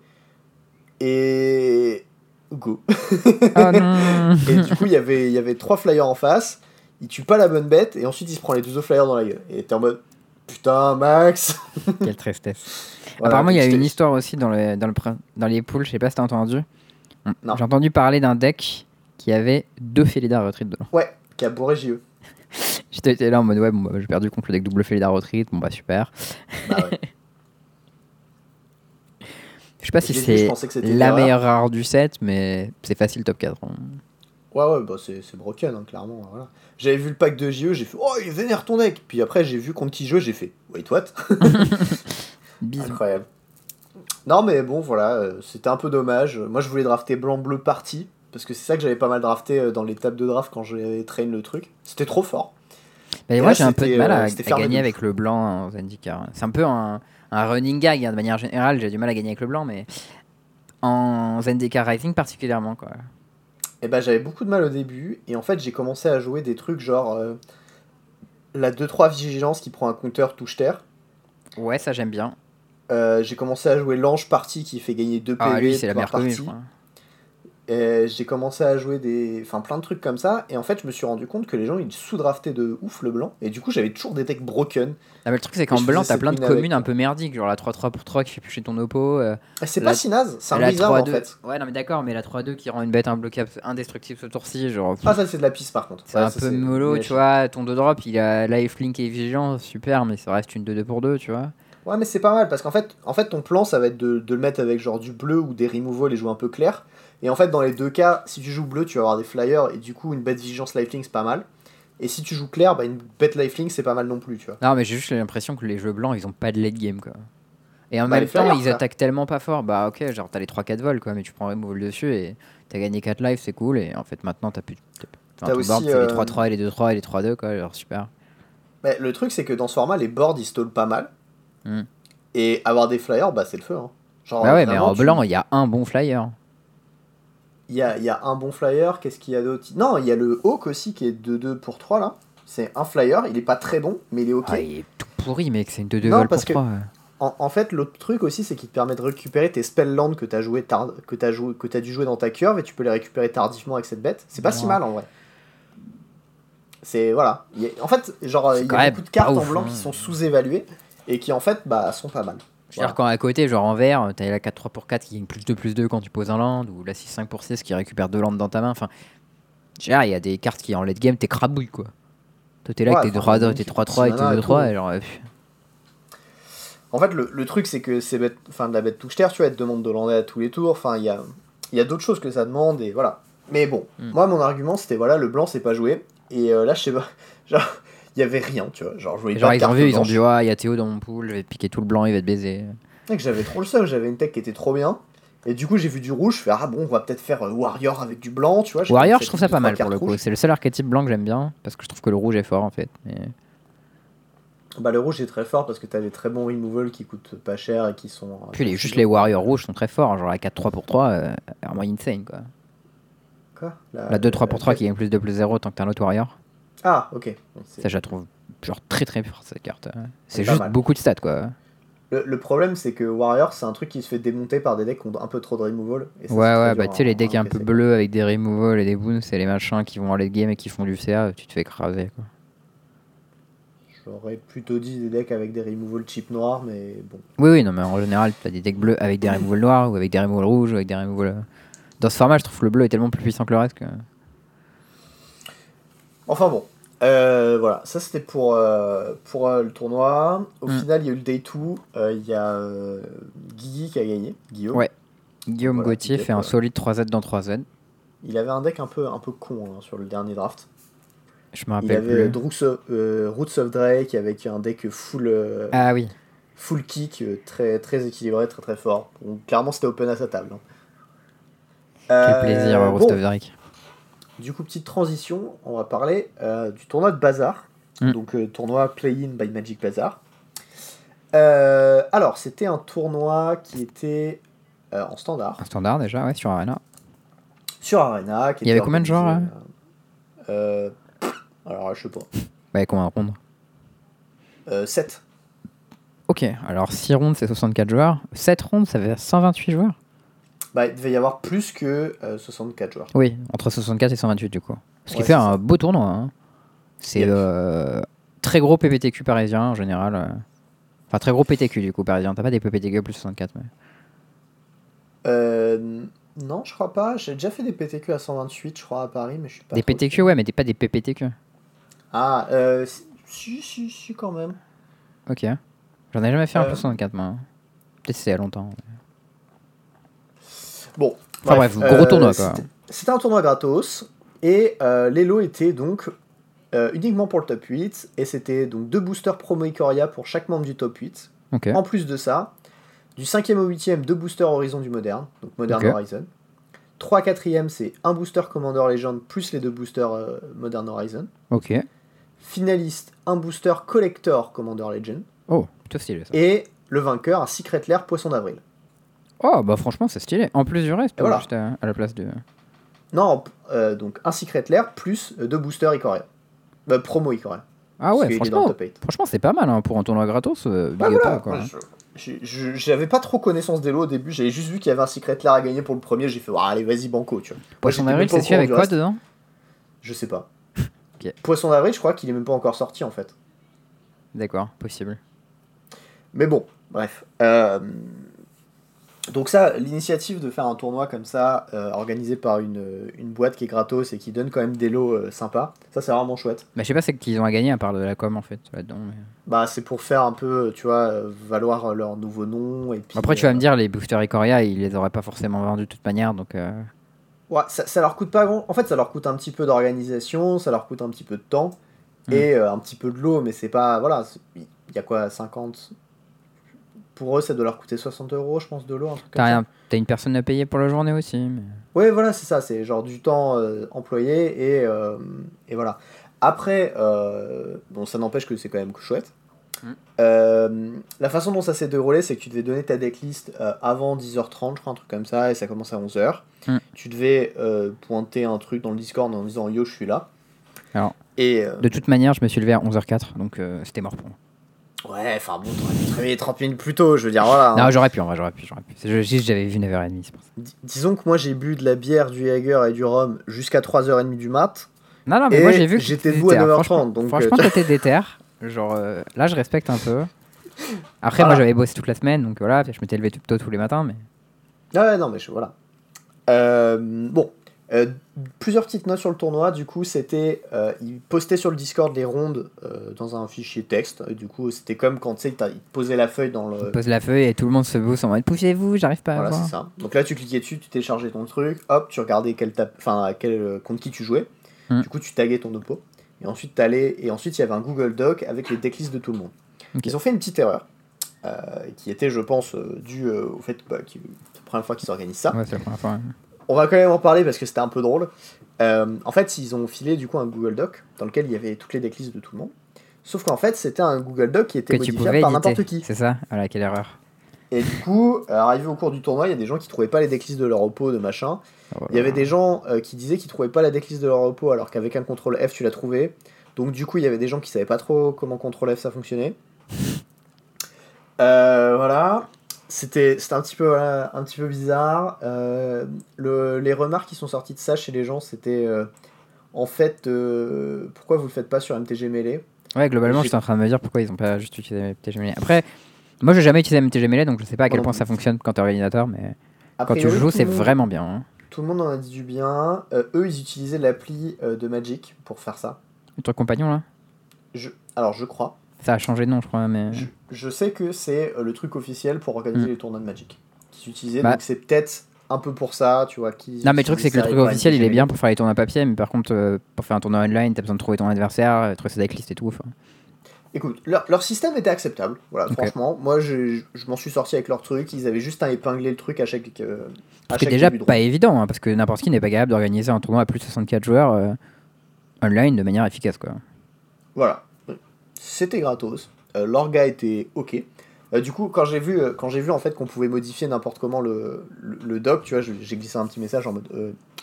et. Go. Oh non. et du coup, il y avait, il y avait trois flyers en face, il tue pas la bonne bête, et ensuite il se prend les deux autres flyers dans la gueule. Et t'es en mode putain, Max Quelle tristesse. Voilà, Apparemment, il y a une histoire aussi dans, le, dans, le, dans les poules, je sais pas si t'as entendu. J'ai entendu parler d'un deck qui avait deux Felidar Retreat dedans. Ouais, qui a bourré JE. J'étais là en mode ouais, bon, bah, j'ai perdu contre le deck double Felidar Retreat, bon bah super. Bah ouais. Je sais pas si c'est la meilleure rare du set, mais c'est facile top 4. hein. Ouais, ouais, bah c'est c'est broken, hein, clairement. Voilà. J'avais vu le pack de JE, j'ai fait Oh, il vénère ton deck Puis après, j'ai vu contre qui jeu, j'ai fait Wait, what? Incroyable. Non, mais bon, voilà, euh, c'était un peu dommage. Moi, je voulais drafter blanc-bleu parti, parce que c'est ça que j'avais pas mal drafté euh, dans les tables de draft quand j'avais train le truc. C'était trop fort. Bah, Et moi j'ai un peu de mal euh, à, fermé gagner avec le blanc en Zendikar. C'est un peu un, un running gag hein, de manière générale, j'ai du mal à gagner avec le blanc, mais en Zendikar Rising particulièrement quoi. Et bah, j'avais beaucoup de mal au début, et en fait, j'ai commencé à jouer des trucs genre euh, la 2-3 vigilance qui prend un counter touche-terre. Ouais, ça j'aime bien. Euh, j'ai commencé à jouer l'ange parti qui fait gagner 2 PV Ah, lui c'est la meilleure partie. crois. J'ai commencé à jouer des. Enfin, plein de trucs comme ça. Et en fait, je me suis rendu compte que les gens, ils sous-draftaient de ouf le blanc. Et du coup, j'avais toujours des decks broken. Ah, mais le truc c'est qu'en blanc t'as plein de avec, communes un peu merdiques, genre la 3-3 pour 3 qui fait pêcher ton oppo. euh, Et c'est La- pas si naze, c'est un wizard en 3-2 fait. Ouais, non mais d'accord, mais la 3-2 qui rend une bête imbloquable, indestructible ce tour-ci, genre. Ah, ça, c'est de la piste par contre. C'est Ouais, un ça, peu mollo, tu vois. Ton 2 drop, il a lifelink et vigilance, super, mais ça reste une 2-2 pour 2, tu vois. Ouais, mais c'est pas mal parce qu'en fait, en fait, ton plan, ça va être de, de le mettre avec genre du bleu ou des removals et jouer un peu clair. Et en fait, dans les deux cas, si tu joues bleu, tu vas avoir des flyers et du coup, une bête vigilance lifelink, c'est pas mal. Et si tu joues clair, bah, une bête lifelink, c'est pas mal non plus, tu vois. Non, mais j'ai juste l'impression que les jeux blancs, ils ont pas de late game, quoi. Et en Bah, même temps, flyers, ils frère. attaquent tellement pas fort. Bah, ok, genre t'as les 3-4 vols, quoi, mais tu prends removal dessus et t'as gagné 4 lives, c'est cool. Et en fait, maintenant, t'as plus. T'as, aussi, board, euh, les 3-3 et les 2-3 et les 3-2, quoi, genre super. Mais le truc, c'est que dans ce format, les boards, ils stallent pas mal. Hmm. Et avoir des flyers, bah, c'est le feu. Hein. Genre, bah ouais, mais en tu- blanc, il y a un bon flyer. Il y a, y a un bon flyer, qu'est-ce qu'il y a d'autre? Non, il y a le Hawk aussi qui est 2-2 pour 3 là. C'est un flyer, il est pas très bon, mais il est ok. Ah, il est tout pourri, mec, c'est une 2-2 Non, vol parce pour que- 3. En, en fait, l'autre truc aussi, c'est qu'il te permet de récupérer tes spelllands que tu as, joué tard- que t'as joué, que t'as dû jouer dans ta curve et tu peux les récupérer tardivement avec cette bête. C'est pas si mal en vrai. C'est. Voilà. A- en fait, genre, il y a beaucoup de cartes en blanc hein. qui sont sous-évaluées et qui en fait bah, sont pas mal. Je veux dire, quand à côté, genre en vert, t'as la 4-3 pour 4 qui gagne plus 2 plus 2 quand tu poses un land, ou la 6-5 pour 6 qui récupère 2 landes dans ta main. Enfin, dire, il y a des cartes qui en late game, t'es crabouille quoi. Toi, t'es là Ouais, avec tes enfin, 3 donc, tes tu 3-3 et tes mana et 2-3, tout. et genre. euh, En fait, le, le truc, c'est que c'est enfin, de la bête touche terre, tu vois, elle te demande de lander à tous les tours. Enfin, il y a, il y a d'autres choses que ça demande, et voilà. Mais bon, Mm. moi, mon argument, c'était voilà, le blanc, c'est pas joué. Et euh, là, je sais pas, genre, il y avait rien, tu vois. Genre, je voyais Genre, pas de ils ont vu, ils ont dit, ouais, il y a Théo dans mon pool, je vais te piquer tout le blanc, il va te baiser. Mec, j'avais trop le seum, j'avais une tech qui était trop bien. Et du coup, j'ai vu du rouge, je fais ah bon, on va peut-être faire euh, Warrior avec du blanc, tu vois. Warrior, je trouve ça pas mal pour le coup. C'est le seul archétype blanc que j'aime bien, parce que je trouve que le rouge est fort en fait. Mais... Bah, le rouge est très fort parce que t'as des très bons removal qui coûtent pas cher et qui sont. euh, Puis les, juste les Warriors rouges sont très forts, genre la 4-3 pour 3, euh, vraiment insane quoi. Quoi? La 2-3 pour 3 qui gagne plus 2 plus 0 tant que t'as un autre Warrior. Ah, ok. C'est- Ça, je la trouve genre très très forte cette carte. C'est pas juste mal. beaucoup de stats quoi. Le, le problème, c'est que Warrior, c'est un truc qui se fait démonter par des decks qui ont un peu trop de removal. et ça, Ouais, c'est ouais, bah tu sais, les decks un peu bleus avec des removals et des boons, c'est les machins qui vont en late game et qui font du CA, tu te fais écraser quoi. J'aurais plutôt dit des decks avec des removal chip noir, mais bon. Oui, oui, non, mais en général, t'as des decks bleus avec des removals noirs ou avec des removals rouges ou avec des removals. euh. Dans ce format, je trouve que le bleu est tellement plus puissant que le reste que. Enfin bon. Euh, voilà, ça c'était pour, euh, pour euh, le tournoi. Au Mm. final, il y a eu le day 2. euh, Il y a Guigui qui a gagné. Guillaume. Ouais. Guillaume Voilà, Gauthier fait un solide 3Z dans 3Z. Il avait un deck un peu, un peu con hein, sur le dernier draft. Je me Il rappelle avait plus. Of, euh, Roots of Drake avec un deck full, Ah oui. full kick, très, très équilibré, très très fort. Clairement, c'était open à sa table. hein. Quel plaisir, bon, Roast of Drake. Du coup, petite transition, on va parler euh, du tournoi de Bazar. Mm. Donc, euh, tournoi Play-in by Magic Bazar. Euh, alors, c'était un tournoi qui était en standard Un standard déjà, ouais, sur Arena. sur Arena. qui Il y avait combien de joueurs, Alors, je sais pas. Bah, combien de rondes? Euh, 7. Ok, alors 6 rondes, c'est 64 joueurs. 7 rondes, ça fait 128 joueurs? Bah, il devait y avoir plus que euh, 64 joueurs. Oui, entre 64 et 128 du coup. Ce qui Ouais, fait un ça. beau tournoi. hein. C'est Yep. euh, très gros PPTQ parisien en général. euh. Enfin, très gros PTQ du coup parisien. T'as pas des PPTQ plus 64. Mais... Euh, non, je crois pas. J'ai déjà fait des PTQ à 128, je crois, à Paris, mais je suis pas. Des PTQ, ouais, mais des- pas des PPTQ. Ah, euh, si, si, si, quand même. Ok. J'en ai jamais fait un Euh. plus 64 moi. hein. Peut-être c'est il y a longtemps. Bon. Enfin bref, gros tournoi, quoi. c'était- un tournoi gratos. Et euh, les lots étaient donc euh, uniquement pour le top 8. Et c'était donc deux boosters promo Ikoria pour chaque membre du top 8. Ok. En plus de ça, du 5e au 8e, deux boosters Horizon du Moderne. Donc Modern. Horizon. 3 4e, c'est un booster Commander Legend plus les deux boosters euh, Modern Horizon. Ok. Finaliste, un booster Collector Commander Legend. Oh, plutôt stylé ça. Et le vainqueur, un Secret Lair Poisson d'Avril. Oh, bah franchement, c'est stylé. En plus du reste, voilà. juste à, à la place de. Non, euh, donc un Secret Lair plus euh, deux boosters Ikoria. Euh, promo Ikoria. Ah ouais, franchement, top 8. franchement c'est pas mal hein, pour un tournoi gratos. Euh, Bah voilà, quoi. je- J'avais pas trop connaissance des lots au début, j'avais juste vu qu'il y avait un Secret Lair à gagner pour le premier, j'ai fait Ah, allez vas-y banco tu vois. Poisson d'avril, c'est celui avec quoi reste. dedans Je sais pas. Poisson d'avril, je crois qu'il est même pas encore sorti en fait. D'accord, possible. Mais bon, bref. Euh, Donc ça, l'initiative de faire un tournoi comme ça, euh, organisé par une, une boîte qui est gratos et qui donne quand même des lots euh, sympas, ça c'est vraiment chouette. Mais je sais pas c'est qu'ils ont à gagner à part de la com en fait là-dedans. mais- Bah c'est pour faire un peu, tu vois, euh, valoir leur nouveau nom et puis. Après tu vas me dire les boosters Ikoria ils les auraient pas forcément vendus de toute manière donc. Ouais, ça, ça leur coûte pas grand. En fait, ça leur coûte un petit peu d'organisation, ça leur coûte un petit peu de temps Mm. et un petit peu de l'eau, mais c'est pas. Voilà, il y a quoi, 50 Pour eux, ça doit leur coûter 60 euros, je pense, de l'eau, un truc comme T'as ça. t'as une personne à payer pour la journée aussi. mais- Ouais, voilà, c'est ça, c'est genre du temps euh, employé et, euh, et voilà. Après, euh, bon, ça n'empêche que c'est quand même chouette. Mm. Euh, la façon dont ça s'est déroulé, c'est que tu devais donner ta decklist euh, avant 10h30, je crois, un truc comme ça, et ça commence à 11h. Mm. Tu devais euh, pointer un truc dans le Discord en disant yo, je suis là. Alors, Et euh, de toute manière, je me suis levé à 11h04, donc euh, c'était mort pour moi. Ouais, enfin bon, t'aurais pu te réveiller 30 minutes plus tôt, je veux dire, voilà. hein. Non, j'aurais pu, en vrai, j'aurais pu, j'aurais pu. C'est juste que j'avais vu 9h30, c'est pour ça. Dis- disons que moi j'ai bu de la bière, du Jaeger et du rhum jusqu'à 3h30 du mat. Non, non, mais Et moi j'ai vu que j'étais t'étais debout à déter, 9h30, Franchement, donc, euh, franchement tu- t'étais déter. Genre, euh, là, je respecte un peu. Après, Voilà. moi j'avais bossé toute la semaine, donc voilà, je m'étais levé tout tôt tous les matins, mais. Ah ouais, non, mais je, voilà. Euh, bon, euh, plusieurs petites notes sur le tournoi. Du coup, c'était. Euh, il postait sur le Discord les rondes euh, dans un fichier texte. Et du coup, c'était comme quand tu sais, t'as- il te posait la feuille dans le. On pose la feuille et tout le monde se bouge en mode poussez-vous, j'arrive pas à Voilà, voir. c'est ça. Donc là, tu cliquais dessus, tu téléchargeais ton truc, hop, tu regardais quel enfin, quel, euh, contre qui tu jouais. Hmm. Du coup, tu taguais ton oppo. Et ensuite, t'allais... et ensuite, il y avait un Google Doc avec les decklists de tout le monde. Ils ont fait une petite erreur. qui était, je pense, due au fait bah, que c'est la première fois qu'ils organisent ça. Ouais, c'est la première fois. On va quand même en parler parce que c'était un peu drôle. Euh, en fait, ils ont filé du coup un Google Doc dans lequel il y avait toutes les decklists de tout le monde. Sauf qu'en fait, c'était un Google Doc qui était Que tu modifiable pouvais par n'importe qui. C'est ça Voilà, quelle erreur. Et du coup, euh, arrivé au cours du tournoi, il y a des gens qui trouvaient pas les decklists de leur oppo, de machin. Oh Il y avait des gens euh, qui disaient qu'ils trouvaient pas la decklist de leur repos alors qu'avec un contrôle F tu l'as trouvé. Donc du coup il y avait des gens qui savaient pas trop comment contrôle F ça fonctionnait. Euh, voilà. C'était c'était un petit peu voilà, un petit peu bizarre. Euh, le- les remarques qui sont sorties de ça chez les gens c'était euh, en fait euh, pourquoi vous le faites pas sur MTG Melee? Ouais, globalement, j'étais en train de me dire pourquoi ils ont pas juste utilisé MTG Melee. Après, moi, j'ai jamais utilisé MTG Melee, donc je sais pas à quel point ça fonctionne quand t'es organisateur, mais quand tu joues, c'est vraiment bien. hein. Tout le monde en a dit du bien. Euh, eux ils utilisaient l'appli euh, de Magic pour faire ça. Le truc compagnon, là? Je... Alors je crois. Ça a changé de nom, je crois, mais. Je, je sais que c'est euh, le truc officiel pour organiser Mm. les tournois de Magic qui s'utilisait, Bah. donc c'est peut-être un peu pour ça, tu vois. Qui Non, mais le truc, c'est que le truc officiel, il est bien pour faire les tournois papier, mais par contre, euh, pour faire un tournoi online, t'as besoin de trouver ton adversaire, euh, trouver sa decklist et tout. enfin. Écoute, leur, leur système était acceptable, voilà, franchement. Moi, je, je m'en suis sorti avec leur truc. Ils avaient juste à épingler le truc à chaque. euh, à chaque déjà pas évident, hein, parce que n'importe qui n'est pas capable d'organiser un tournoi à plus de 64 joueurs euh, online de manière efficace, quoi. Voilà. C'était gratos. Euh, leur gars était ok. Euh, du coup, quand j'ai vu, euh, quand j'ai vu en fait qu'on pouvait modifier n'importe comment le, le, le doc, tu vois, j'ai glissé un petit message en mode,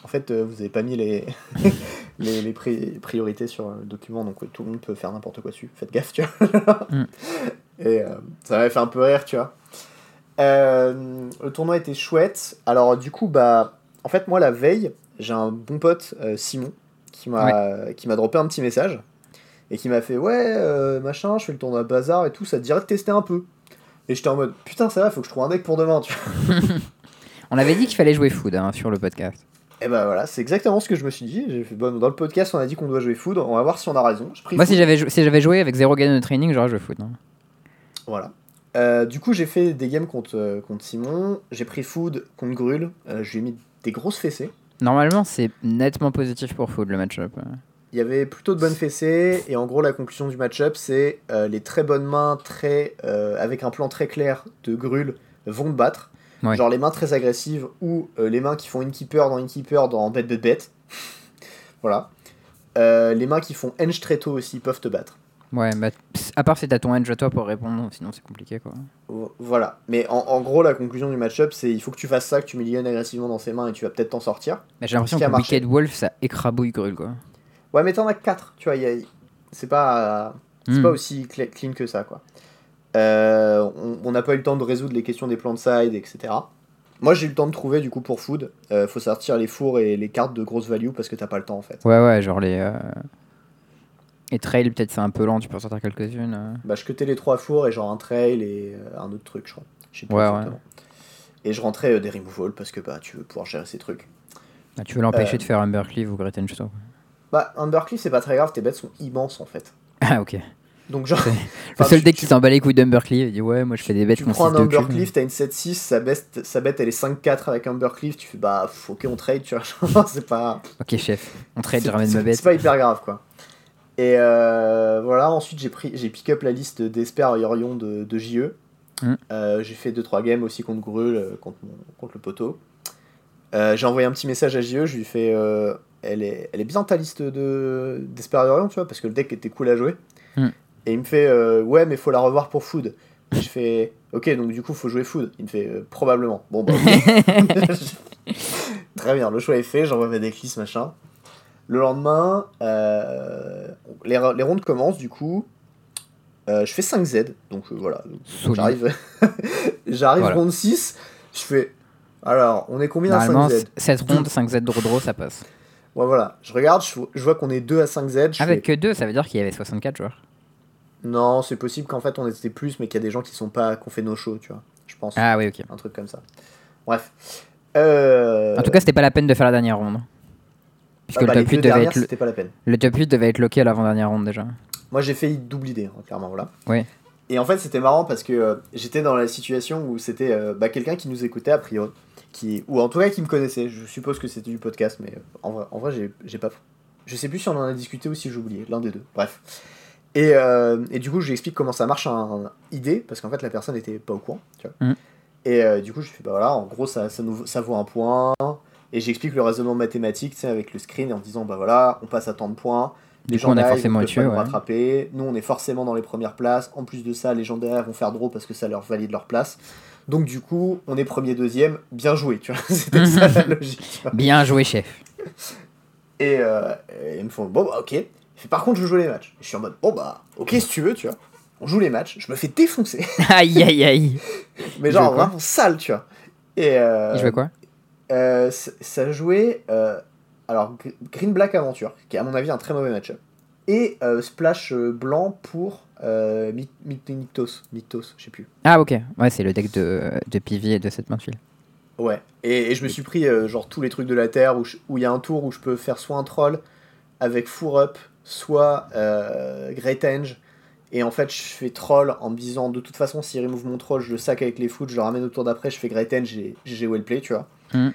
en fait, vous avez pas mis les les, les pri- priorités sur le document, donc tout le monde peut faire n'importe quoi dessus. Faites gaffe, tu vois. Mm. Et ça m'avait fait un peu rire, tu vois. Euh, le tournoi était chouette. Alors du coup, bah, en fait, moi la veille, j'ai un bon pote euh, Simon qui m'a qui m'a droppé un petit message et qui m'a fait ouais euh, machin, je fais le tournoi bazar et tout, ça te dirait de tester un peu. Et j'étais en mode putain ça va, faut que je trouve un deck pour demain, tu vois. On avait dit qu'il fallait jouer food hein, sur le podcast. Et bah voilà, c'est exactement ce que je me suis dit. J'ai fait bon, dans le podcast, on a dit qu'on doit jouer food, on va voir si on a raison. Pris Moi, si food. j'avais jou- si j'avais joué avec zéro gain de training, j'aurais joué foot. hein. Voilà. Euh, du coup, j'ai fait des games contre, euh, contre Simon. J'ai pris Food contre Grul. Je lui ai mis des grosses fessées. Normalement, c'est nettement positif pour food le match-up. Il y avait plutôt de bonnes fessées. Et en gros, la conclusion du match-up, c'est euh, les très bonnes mains, très, euh, avec un plan très clair de Grul, vont te battre. Ouais. Genre les mains très agressives ou euh, les mains qui font une keeper dans une keeper dans bet bet bet. voilà. Les mains qui font henge très tôt aussi peuvent te battre. Ouais, bah, à part si t'as ton edge à toi pour répondre, sinon c'est compliqué quoi. Vo- Voilà. Mais en, en gros, la conclusion du match-up, c'est il faut que tu fasses ça, que tu millionnes agressivement dans ses mains et tu vas peut-être t'en sortir. Mais j'ai l'impression que. Wicked Wolf ça écrabouille Grul quoi. Ouais, mais t'en as 4, tu vois, y a- c'est pas, c'est Hmm. pas aussi cl- clean que ça, quoi. Euh, on- n'a pas eu le temps de résoudre les questions des plans de side, etc. Moi, j'ai eu le temps de trouver, du coup, pour food, euh, faut sortir les fours et les cartes de grosse value parce que t'as pas le temps, en fait. Ouais, ouais, genre les. Euh... Les trails, peut-être c'est un peu lent, tu peux en sortir quelques-unes. euh. Bah, je cutais les trois fours et genre un trail et euh, un autre truc, je crois. Je sais plus Ouais, exactement. Et je rentrais des removals parce que bah, tu veux pouvoir gérer ces trucs. Ah, tu veux l'empêcher de faire Umbercleave ou Great Bah, Undercliff, c'est pas très grave, tes bêtes sont immenses, en fait. Ah, ok. Donc, genre. Le seul deck qui s'en bat les couilles d'Umbercleave, il dit ouais, moi je fais des bêtes Tu prends 6 un. Umbercliff, t'as une 7-6, sa, bête elle est 5-4 avec Umbercliff, tu fais bah ok on trade, tu vois, c'est pas, Ok, chef, on trade, je ramène ma bête. c'est pas hyper grave quoi. Et euh, voilà, ensuite j'ai pris, j'ai pick up la liste d'Esper Yorion de, de JE. Mm. Euh, j'ai fait 2-3 games aussi contre Grul, euh, contre, le poteau. Euh, j'ai envoyé un petit message à JE, je lui ai fait euh, elle, est, elle est bien ta liste de tu vois, parce que le deck était cool à jouer. Mm. Et il me fait euh, ouais mais faut la revoir pour food. Et je fais ok donc du coup faut jouer food. Il me fait euh, probablement. Bon bah. Très bien, le choix est fait, j'envoie ma decklist machin. Le lendemain, euh, les, les rondes commencent du coup. Je fais 5Z, donc euh, voilà. J'arrive, j'arrive Voilà. ronde 6, je fais. Alors, on est combien à Normalement, 5Z 7 rondes, 5 Z draw draw, ça passe. Ouais, voilà. Je regarde, je, je vois qu'on est 2 à 5Z. Je Avec fais, que 2, ça veut dire qu'il y avait 64 joueurs. Non, c'est possible qu'en fait on était plus, mais qu'il y a des gens qui sont pas, qu'on fait nos shows, tu vois. Je pense. Ah oui, ok. Un truc comme ça. Bref. Euh, En tout cas, c'était pas la peine de faire la dernière ronde. Puisque ah bah, le, les top 8 deux devait être, pas la peine. le top 8 devait être loqué à l'avant-dernière ronde déjà. Moi j'ai fait double idée, hein, clairement, voilà. Ouais. Et en fait c'était marrant parce que euh, j'étais dans la situation où c'était euh, bah, quelqu'un qui nous écoutait a priori, qui, ou en tout cas qui me connaissait. Je suppose que c'était du podcast, mais euh, en vrai, en vrai j'ai, j'ai pas. Je sais plus si on en a discuté ou si j'ai oublié, l'un des deux. Bref. Et, et du coup je lui explique comment ça marche un, idée, parce qu'en fait la personne était pas au courant, tu vois. Mhm. Et du coup je fais bah voilà, en gros ça, ça, nous, ça vaut un point. Et j'explique le raisonnement mathématique, tu sais, avec le screen, en disant bah voilà, on passe à tant de points. Du Les coup, on est forcément nous ouais. rattraper. Nous, on est forcément dans les premières places. En plus de ça, les gens derrière vont faire draw parce que ça leur valide leur place. Donc, du coup, on est premier, deuxième. Bien joué, tu vois. C'était ça la logique. Bien joué, chef. Et, euh, et ils me font bon, bah, ok. Fait, par contre, je joue les matchs. Je suis en mode bon, bah, ok, si tu veux, tu vois. On joue les matchs. Je me fais défoncer. aïe, aïe, aïe. Mais genre, vraiment sale, tu vois. Et. Euh, jouait quoi? euh, ça- ça jouait. euh, alors, Gr- Green Black Aventure, qui est à mon avis un très mauvais match Et euh, Splash euh, blanc pour euh, Mythos. Mythos, je sais plus. Ah, ok. Ouais, c'est le deck de, de Pivi et de cette main de file. Ouais. Et, et je me suis pris euh, genre tous les trucs de la Terre où il y a un tour où je peux faire soit un troll avec Four Up, soit Great Henge. Et en fait, je fais troll en me disant de toute façon, s'il remove mon troll, je le sac avec les foot, je le ramène au tour d'après, je fais Great et GG well play, tu vois. Mhm.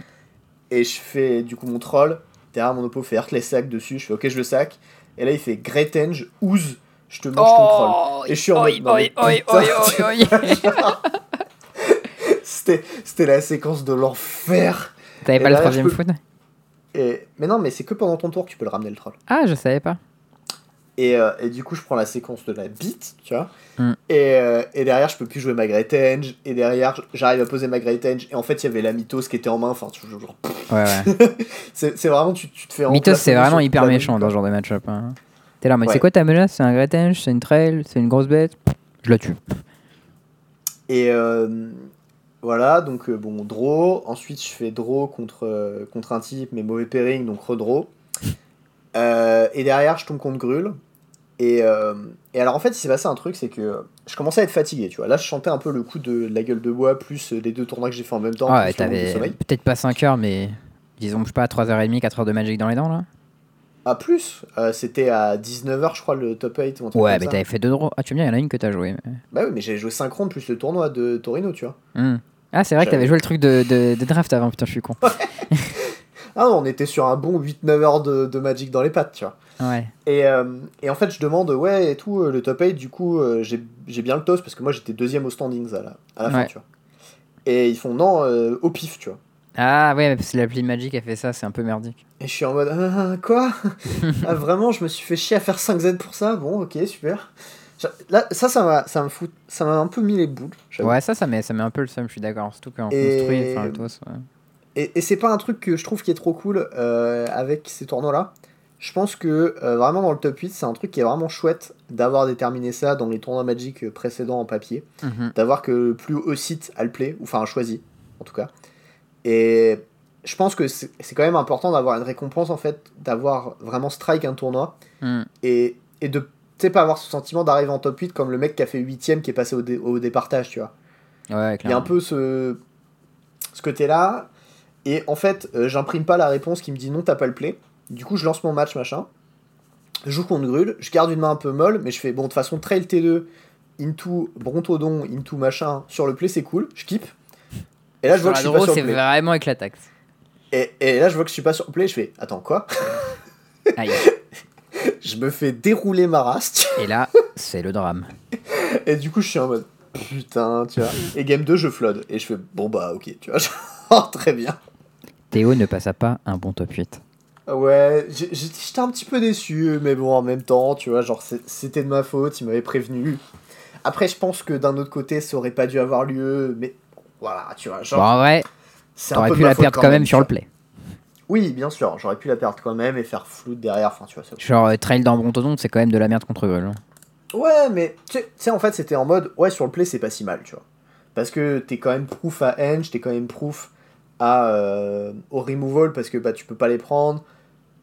Et je fais du coup mon troll. Derrière mon oppo fait Heartless sac dessus, je fais ok, je le sac. Et là, il fait Great Henge, Ooze, je te mange ton troll. Et je suis en mode, C'était c'était la séquence de l'enfer. T'avais pas le troisième peux- foot Et... Mais non, mais c'est que pendant ton tour que tu peux le ramener le troll. Ah, je savais pas. Et, euh, et du coup, je prends la séquence de la bite, tu vois. Mm. Et, euh, et derrière, je peux plus jouer ma Great Henge. Et derrière, j'arrive à poser ma Great Henge. Et en fait, il y avait la Mythos qui était en main. Enfin, genre, Ouais, ouais. c'est vraiment, tu, tu te fais Mythos, c'est vraiment hyper méchant dans ce genre de match-up. hein. T'es là, mais Ouais. c'est quoi ta menace? C'est un Gretange C'est une trail C'est une grosse bête Je la tue. Et euh, voilà, donc bon, draw. Ensuite, je fais draw contre, contre un type, mais mauvais pairing, donc redraw. Et derrière, je tombe contre Grul. Et, euh, et alors, en fait, il s'est passé un truc, c'est que je commençais à être fatigué, tu vois. Là, je chantais un peu le coup de la gueule de bois, plus euh, les deux tournois que j'ai fait en même temps. Ah t'avais peut-être pas 5 heures, mais disons, je sais pas, 3h30, 4h de Magic dans les dents là Ah, plus euh, C'était à 19h, je crois, le top 8. Ou un truc Ouais, mais t'avais fait deux draws. Ah, tu me dis, il y en a une que t'as joué. mais- Bah oui, mais j'avais joué 5 rondes plus le tournoi de Torino, tu vois. Hmm. Ah, c'est vrai que t'avais joué le truc de, de, de draft avant, putain, je suis con. Ah non, on était sur un bon 8-9 heures de, de Magic dans les pattes, tu vois. Ouais. Et, euh, et en fait, je demande, ouais, et tout, euh, le top 8, du coup, euh, j'ai bien le toast parce que moi j'étais deuxième au standings à la, à la fin, tu vois. Et ils font non, euh, au pif, tu vois. Ah, ouais, mais parce que l'appli Magic a fait ça, c'est un peu merdique. Et je suis en mode, ah, quoi? Ah, Vraiment, je me suis fait chier à faire 5Z pour ça? Bon, ok, super. Là, ça, ça m'a ça me fout, ça m'a un peu mis les boules. Ouais, ça, ça met, ça met un peu le seum, je suis d'accord. Surtout qu'en Et- construit, enfin, le toss. ouais. Et, et c'est pas un truc que je trouve qui est trop cool euh, avec ces tournois-là. Je pense que euh, vraiment dans le top 8, c'est un truc qui est vraiment chouette d'avoir déterminé ça dans les tournois Magic précédents en papier. Mhm. d'avoir que le plus haut site a le play, ou enfin choisi, en tout cas. Et je pense que c'est c'est quand même important d'avoir une récompense, en fait, d'avoir vraiment strike un tournoi, Hmm. et, et de, pas avoir ce sentiment d'arriver en top 8 comme le mec qui a fait 8ème qui est passé au, dé- au départage, tu vois. Ouais, Il y a un peu ce, ce côté-là, et en fait, euh, j'imprime pas la réponse qui me dit non, t'as pas le play. Du coup, je lance mon match, machin. Je joue contre Grul, je garde une main un peu molle, mais je fais bon, de toute façon, trail T2, into Brontodon, into machin, sur le play, c'est cool, je keep. Et là, je vois que je suis pas sur le play. vraiment éclataxe. Et, et là, je vois que je suis pas sur le play, je fais attends, quoi? Aïe. Je me fais dérouler ma race, tu Et là, c'est le drame. Et du coup, je suis en mode putain, tu vois. Et game 2, je flood. Et je fais bon, bah, ok, tu vois. genre, très bien. Théo ne passa pas un bon top 8. Ouais, j'ai- j'ai- j'étais un petit peu déçu, mais bon, en même temps, tu vois, genre, c'était de ma faute, il m'avait prévenu. Après, je pense que d'un autre côté, ça aurait pas dû avoir lieu, mais voilà, tu vois, genre, Bon, en vrai, c'est un t'aurais pu la perdre quand même sur le play. Oui, bien sûr, j'aurais pu la perdre quand même et faire flou derrière. Enfin, tu vois, Genre, euh, trail dans Brontodon, c'est quand même de la merde contre Grul. hein. Ouais, mais tu sais- tu sais, en fait, c'était en mode, ouais, sur le play, c'est pas si mal, tu vois. Parce que t'es quand même proof à Henge, t'es quand même proof à, euh, au removal parce que bah, tu peux pas les prendre.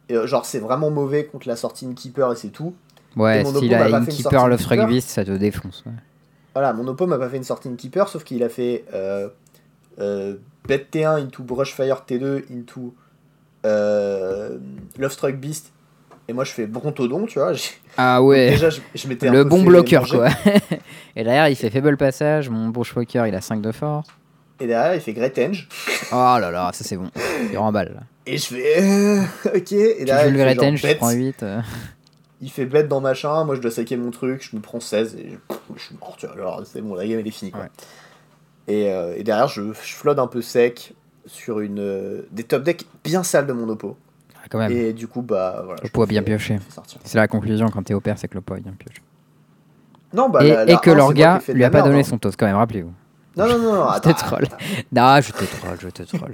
Et, euh, genre, c'est vraiment mauvais contre la sortie Keeper et c'est tout. Ouais, s'il a pas une fait une keeper sortie Love. Beast, ça te défonce. ouais. Voilà, mon oppo m'a pas fait une sortie Keeper, sauf qu'il a fait euh, euh, Bet T1 into Brushfire T2 into euh, Lovestruck Beast. Et moi, je fais Brontodon, tu vois. Ah ouais, Déjà, je, je m'étais un le peu bon bloqueur quoi. Et derrière, il fait faible passage. Mon Bushwalker, il a 5 de force. Et derrière, il fait Great Henge. Oh là là, ça c'est bon. Il remballe. Et je fais euh, ok. Et Tu derrière, joues il le fait, genre Henge, je prends 8. euh. Il fait bet dans machin. Moi, je dois saquer mon truc. Je me prends 16 et je, je suis mort. Tu vois, alors c'est bon, la game elle est finie. Quoi. Ouais. Et, euh, et derrière, je, je flotte un peu sec sur une des top decks bien sales de mon oppo. Ah, quand même. Et du coup, bah voilà. Pot a bien pioché. C'est la conclusion quand t'es au père, c'est que le pot a bien pioché. Non, bah, et, la- et que 1, c'est leur gars lui a pas donné hein. son toast quand même, rappelez-vous. Non, non, non, non. Je te attends, troll. attends. Non, je te troll, je te troll.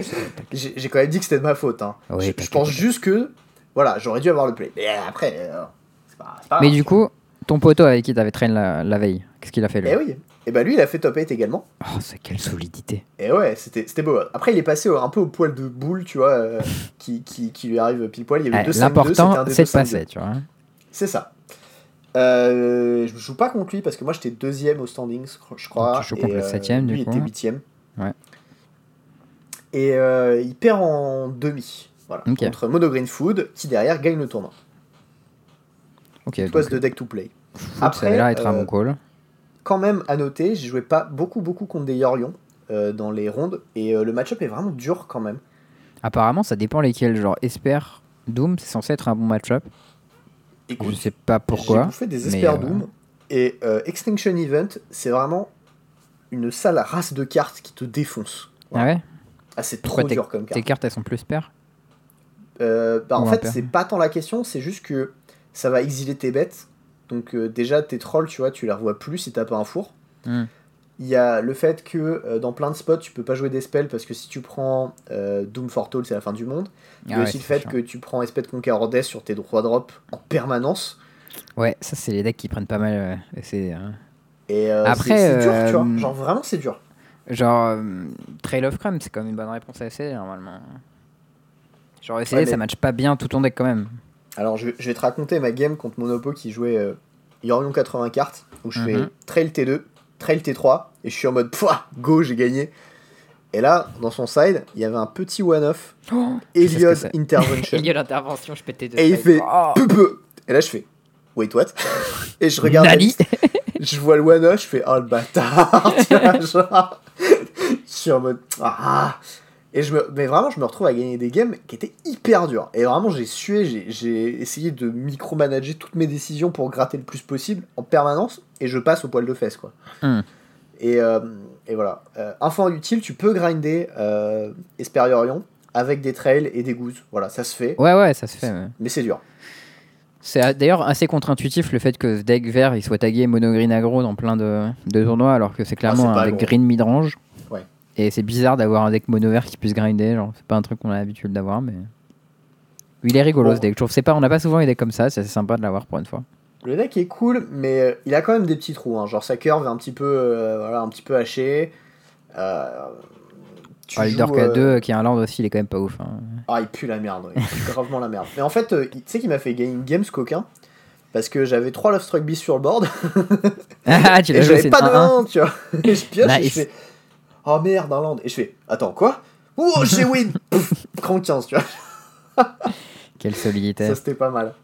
J'ai quand même dit que c'était de ma faute. Hein. Oui, je, pense juste que voilà, j'aurais dû avoir le play. Mais après, euh, c'est pas, pas Mais grave. du coup, ton poteau avec qui t'avais traîné la, la veille, qu'est-ce qu'il a fait lui? Eh oui. Et bah lui, il a fait top 8 également. Oh, c'est quelle solidité. Et ouais, c'était c'était beau. Après, il est passé un peu au poil de boule, tu vois, euh, qui, qui, qui lui arrive pile poil. Il y avait Ouais, deux 5 2 L'important, c'est de passer, tu vois. C'est ça. Euh, je joue pas contre lui parce que moi j'étais deuxième au standings, je crois. Donc tu joues contre et, le septième, lui du il coup. était huitième. Ouais. Et euh, il perd en demi. Voilà, Ok. Contre Mono Green Food qui derrière gagne le tournoi. Ok, Poste de deck to play. foot, ça l'air d'être un euh, bon call. Quand même à noter, j'ai joué pas beaucoup beaucoup contre des Yorion euh, dans les rondes et euh, le match-up est vraiment dur quand même. Apparemment, ça dépend lesquels. Genre, Esper, Doom, c'est censé être un bon match-up. Je sais pas J'ai pourquoi. bouffé des mais, Esper euh, Doom et euh, Extinction Event, c'est vraiment une sale race de cartes qui te défonce. Ah ouais? Ah, c'est trop dur comme Tes carte. cartes, elles sont plus paires Euh, bah, en fait, c'est pas tant la question, c'est juste que ça va exiler tes bêtes. Donc, euh, déjà, tes trolls, tu vois, tu les revois plus si t'as pas un four. Hmm. Il y a le fait que euh, dans plein de spots, tu peux pas jouer des spells parce que si tu prends euh, Doom Fortall, c'est la fin du monde. Il y a Ah ouais, aussi le fait chiant. que tu prends Espèce Conqueror Death sur tes droits drop en permanence. Ouais, ça, c'est les decks qui prennent pas mal. euh, et c'est. euh, Et Après, c'est dur, tu vois. Genre, vraiment, c'est dur. Genre, Trail of Crumb, c'est quand même une bonne réponse à essayer normalement. Genre, essayer, Ouais, mais- ça match pas bien tout ton deck quand même. Alors, je, vais- je vais te raconter ma game contre Monopo qui jouait euh, Yorion 80 cartes, où je Mhm. fais Trail T2, Trail T3, et je suis en mode Pouah, go, j'ai gagné. Et là, dans son side, il y avait un petit one-off, Oh, que Elliot. Intervention. Il y a l'intervention, je pétais de Et il fait Oh. peu peu. Et là, je fais Wait, what? Et je regarde liste, je vois le one-off, je fais Oh le bâtard tu vois, genre, Je suis en mode Ah et je me, mais vraiment, je me retrouve à gagner des games qui étaient hyper durs. Et vraiment, j'ai sué, j'ai- essayé de micromanager toutes mes décisions pour gratter le plus possible en permanence, et je passe au poil de fesses, quoi. Hmm. Et, euh, et voilà. Euh, info utile, tu peux grinder euh, Esperiorion avec des trails et des gooses. Voilà, ça se fait, Ouais, ouais, ça se fait. ouais. mais c'est dur. C'est d'ailleurs assez contre-intuitif le fait que ce deck vert il soit tagué mono green aggro dans plein de, de tournois alors que c'est clairement Ah, c'est pas un deck green midrange. Et c'est bizarre d'avoir un deck mono vert qui puisse grinder, genre c'est pas un truc qu'on a l'habitude d'avoir mais. Il est rigolo Bon. ce deck, je trouve. C'est pas, on n'a pas souvent des decks comme ça, c'est assez sympa de l'avoir pour une fois. Le deck est cool, mais euh, il a quand même des petits trous. hein. Genre sa curve est un petit peu, euh, voilà, un petit peu hachée. Euh, tu Ah, le joues, Dork euh, A2 qui a un land aussi, il est quand même pas ouf. hein. Ah, il pue la merde, il pue gravement la merde. Mais en fait, euh, tu sais qu'il m'a fait gagner une game ce coquin parce que j'avais 3 Love Struck Beast sur le board Ah, tu l'as joué, j'avais pas de 1-1. 1, tu vois. Et je pioche et je Nice. fais Oh merde, un land. Et je fais Attends, quoi? Oh, j'ai win Cran 15, tu vois. Quelle solidité. Ça, c'était pas mal.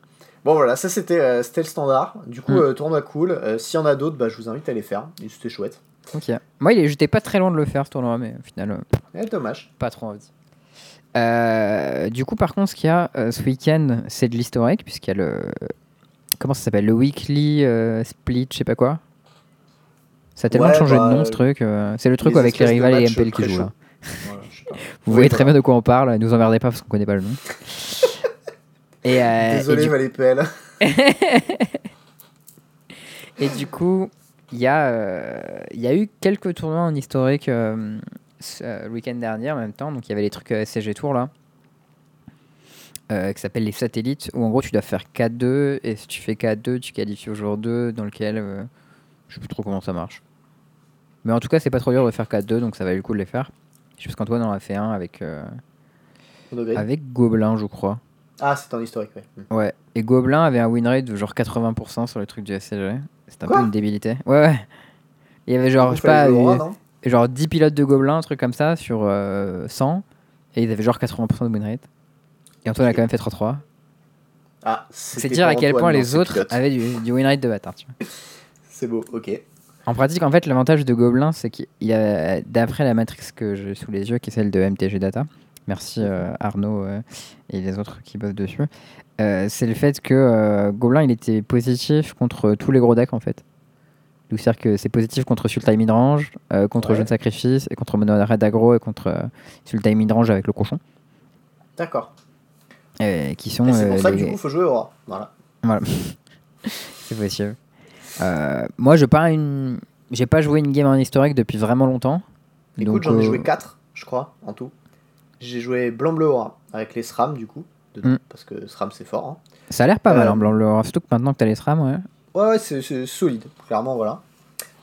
Bon, voilà, ça c'était euh, c'était le standard. Du coup, Mm. euh, tournoi cool. Euh, S'il y en a d'autres, bah, je vous invite à les faire. C'était chouette. Ok. Moi, j'étais pas très loin de le faire ce tournoi, mais au final, Eh, dommage. pas trop envie. Du coup, par contre, ce qu'il y a ce week-end, c'est de l'historique, puisqu'il y a le. Comment ça s'appelle? Le weekly split, je sais pas quoi. Ça a tellement Ouais, changé bah, de nom ce truc. euh, c'est le truc les avec les rivales et MPL qui jouent là. Voilà, pas. Vous voyez très bien de quoi on parle, ne nous emmerdez pas parce qu'on connaît pas le nom. et, euh, Désolé, et du-. Et du coup, il y, a, euh, il y a eu quelques tournois en historique euh, le week-end dernier en même temps. Donc il y avait les trucs SCG Tour là. euh, qui s'appelle les satellites, où en gros tu dois faire 4-2, et si tu fais 4-2, tu qualifies au jour 2, dans lequel euh, je sais plus trop comment ça marche. Mais en tout cas, c'est pas trop dur de faire 4-2, donc ça valait le coup de les faire. Je pense qu'Antoine en a fait un avec, euh, avec Gobelin, je crois. Ah, c'est en historique, ouais. Hmm. Ouais, et Gobelin avait un win rate de genre 80% sur le truc du SCG. C'était un Quoi peu une débilité. Ouais, ouais. Il y avait genre, je sais pas, euh, genre 10 pilotes de Gobelin, un truc comme ça, sur euh, 100, et ils avaient genre 80% de win rate. Et Antoine a quand même fait 3-3. Ah, C'est dire à quel point les autres avaient du, du win rate de bâtard. tu vois. C'est beau, ok. En pratique, en fait, l'avantage de Gobelin, c'est qu'il a, d'après la matrix que j'ai sous les yeux, qui est celle de MTG Data, merci euh, Arnaud euh, et les autres qui bossent dessus, euh, c'est le fait que Gobelin, il était positif contre tous les gros decks, en fait. Donc, c'est-à-dire que c'est positif contre Sultai Midrange, contre Ouais. Jeu de Sacrifice, et contre Mono Red Aggro, et contre Sultai Midrange avec le cochon. D'accord. qui sont Et c'est pour ça que les- du coup, faut jouer au. Voilà. Voilà. c'est possible. Euh, moi, je pas une... j'ai pas joué une game en historique depuis vraiment longtemps. Écoute, j'en ai euh, joué 4, je crois, en tout. J'ai joué blanc-bleu au rat, avec les SRAM, du coup. dedans, Mm. Parce que SRAM, c'est fort. hein. Ça a l'air pas mal, Euh, hein, blanc le Surtout que maintenant que t'as les SRAM, ouais. Ouais, ouais, c'est solide, clairement, voilà.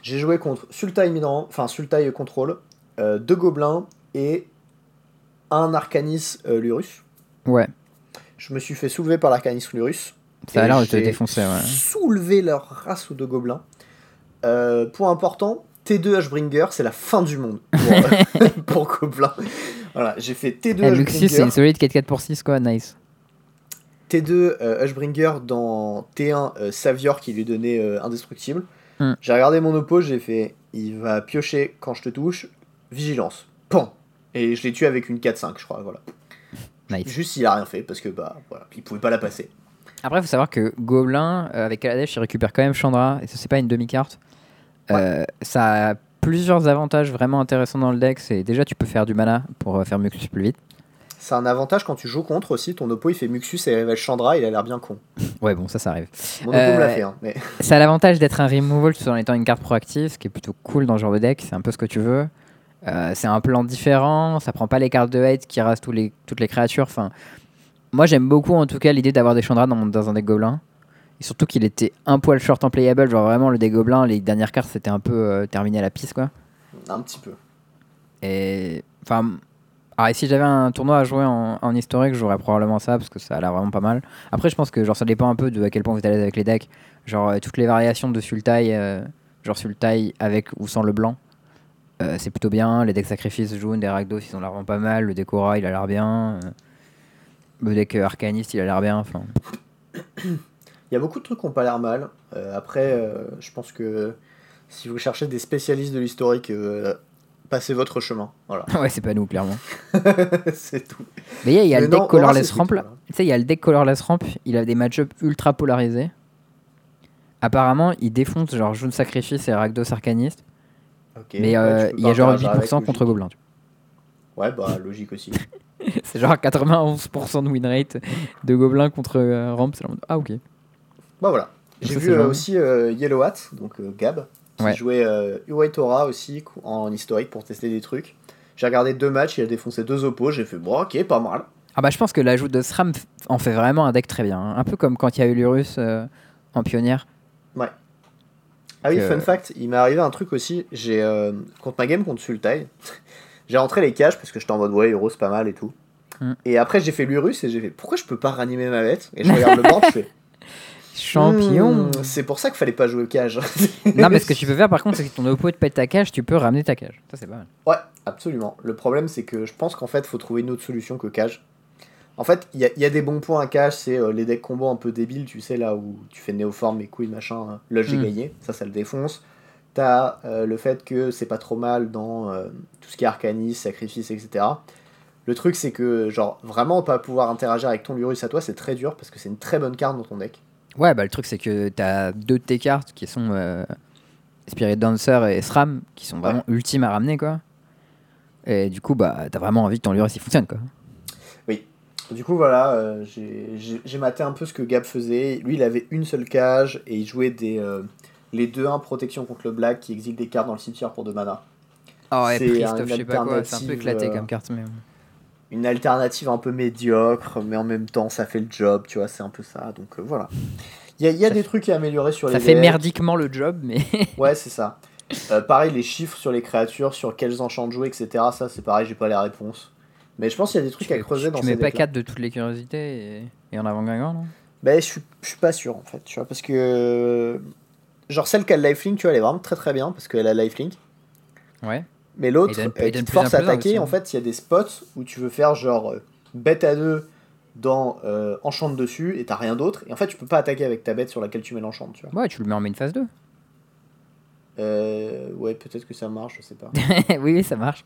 J'ai joué contre Sultai Midran, enfin Sultai Control, euh, deux gobelins et un Arcanis euh, Lurus. Ouais, Je me suis fait soulever par l'Arcanis Lurus. Ça a l'air de te défoncer, ouais. Soulevé leur race de gobelins. Euh, point important, T2 Hbringer, c'est la fin du monde pour, pour gobelins. Voilà, j'ai fait T2 Eh, c'est Hbringer. une solide 4-4 pour 6, quoi, nice. T2 euh, Hushbringer dans T1 euh, Savior qui lui donnait euh, indestructible. Hmm. J'ai regardé mon oppo, j'ai fait il va piocher quand je te touche, vigilance. Pan Et je l'ai tué avec une 4-5, je crois, voilà. Nice. Juste il a rien fait parce que bah voilà, il pouvait pas la passer. Après, faut savoir que Gobelin, euh, avec Kaladesh, il récupère quand même Chandra, et ça, c'est pas une demi-carte. Euh, ça a plusieurs avantages vraiment intéressants dans le deck. C'est déjà, tu peux faire du mana pour euh, faire Muxus plus vite. C'est un avantage quand tu joues contre aussi, ton oppo il fait Muxus et révèle Chandra, il a l'air bien con. Ouais, bon, ça, ça arrive. Mon oppo me l'a fait, hein, mais Ça a l'avantage d'être un removal tout en étant une carte proactive, ce qui est plutôt cool dans ce genre de deck. C'est un peu ce que tu veux. C'est un plan différent, ça prend pas les cartes de hate qui rasent tous les, toutes les créatures. Enfin, moi j'aime beaucoup en tout cas l'idée d'avoir des Chandra dans, un deck gobelin. Et surtout qu'il était un poil short en playable, genre vraiment le deck gobelin, les dernières cartes c'était un peu euh, terminé à la piste quoi. un petit peu. Et enfin, ah, et si j'avais un tournoi à jouer en, en historique, j'aurais probablement ça parce que ça a l'air vraiment pas mal. Après, je pense que genre ça dépend un peu de à quel point vous êtes à l'aise avec les decks. Genre euh, toutes les variations de Sultai, euh, genre Sultai avec ou sans le blanc, euh, c'est plutôt bien. Les decks sacrifices jaunes, des Rakdos, ils ont l'air vraiment pas mal. Le deck Aura, il a l'air bien. Le deck Arcaniste, il a l'air bien. Enfin, Il y a beaucoup de trucs qui ont pas l'air mal. Euh, après, euh, je pense que si vous cherchez des spécialistes de l'historique, euh, passez votre chemin. Voilà. ouais, c'est pas nous clairement. c'est tout. Mais il y a, y le deck non, Colorless Ramp voilà. Tu sais, il y a le deck Colorless Ramp, il a des match-ups ultra polarisés. Apparemment, il défonce genre Jaune Sacrifice et Rakdos Arcaniste. Mais ouais, il y a genre interagir avec, 8% contre tu Ouais, bah logique aussi. C'est genre 91% de win rate de Gobelin contre euh, Ramp. c'est genre, Ah ok. Bah voilà. J'ai vu euh, aussi euh, Yellow Hat, donc Gab, qui Ouais. jouait Aura aussi en historique pour tester des trucs. J'ai regardé deux matchs, il a défoncé deux oppos, j'ai fait bon ok, pas mal. Ah bah je pense que l'ajout de SRAM en fait vraiment un deck très bien. hein. Un peu comme quand il y a eu l'Urus en pionnière. Ah oui, fun fact, il m'est arrivé un truc aussi, j'ai contre ma game contre Sultai, j'ai rentré les cages parce que j'étais en mode ouais, Euro c'est pas mal et tout. Mm. Et après j'ai fait l'Urus et j'ai fait pourquoi je peux pas ranimer ma bête? Et je regarde le banc, je fais Champion Hmm, C'est pour ça qu'il fallait pas jouer aux cages. Non mais ce que tu peux faire par contre c'est que ton oppo te pète ta cage, tu peux ramener ta cage. Ça c'est pas mal. Ouais, absolument. Le problème, c'est que je pense qu'en fait, faut trouver une autre solution que cage. En fait, il y, a- il y a des bons points à cage, c'est euh, les decks combo un peu débiles, tu sais, là où tu fais néoforme et couilles, machin, hein. là j'ai Mm. gagné, ça, ça le défonce. T'as euh, le fait que c'est pas trop mal dans euh, tout ce qui est arcanis, sacrifice, etc. Le truc, c'est que, genre, vraiment pas pouvoir interagir avec ton Lurus à toi, c'est très dur parce que c'est une très bonne carte dans ton deck. Ouais bah le truc c'est que t'as deux de tes cartes qui sont euh, Spirit Dancer et SRAM qui sont vraiment ultimes à ramener quoi. Et du coup bah t'as vraiment envie que ton Lurus il fonctionne quoi. Du coup, voilà, j'ai- maté un peu ce que Gab faisait. Lui, il avait une seule cage et il jouait des, les 2-1 protection contre le black qui exile des cartes dans le cimetière pour 2 mana. Oh ouais un of je sais pas quoi, c'est un peu éclaté euh, comme carte mais... une alternative un peu médiocre, mais en même temps ça fait le job, tu vois, c'est un peu ça. Donc euh, voilà. Il y a, il y a des trucs à améliorer sur Ça les fait decks. merdiquement le job, mais. Ouais, c'est ça. Euh, pareil, les chiffres sur les créatures, sur quels enchants de jouer, etc. Ça, c'est pareil, j'ai pas les réponses. Mais je pense qu'il y a des trucs à creuser dans tu ces mets pas decks-là. 4 de toutes les curiosités et, et en avant gagnant, non? Ben, je suis, je suis pas sûr en fait, tu vois, parce que. Genre celle qui a le lifelink, tu vois, elle est vraiment très très bien parce qu'elle a lifelink. Ouais. Mais l'autre, euh, qui te force à attaquer, en fait, il y a des spots où tu veux faire genre euh, bête à deux dans euh, enchante dessus et t'as rien d'autre. Et en fait, tu peux pas attaquer avec ta bête sur laquelle tu mets l'enchante, tu vois. Ouais, tu le mets en main phase 2. Euh, ouais, peut-être que ça marche, je sais pas. oui, oui, ça marche.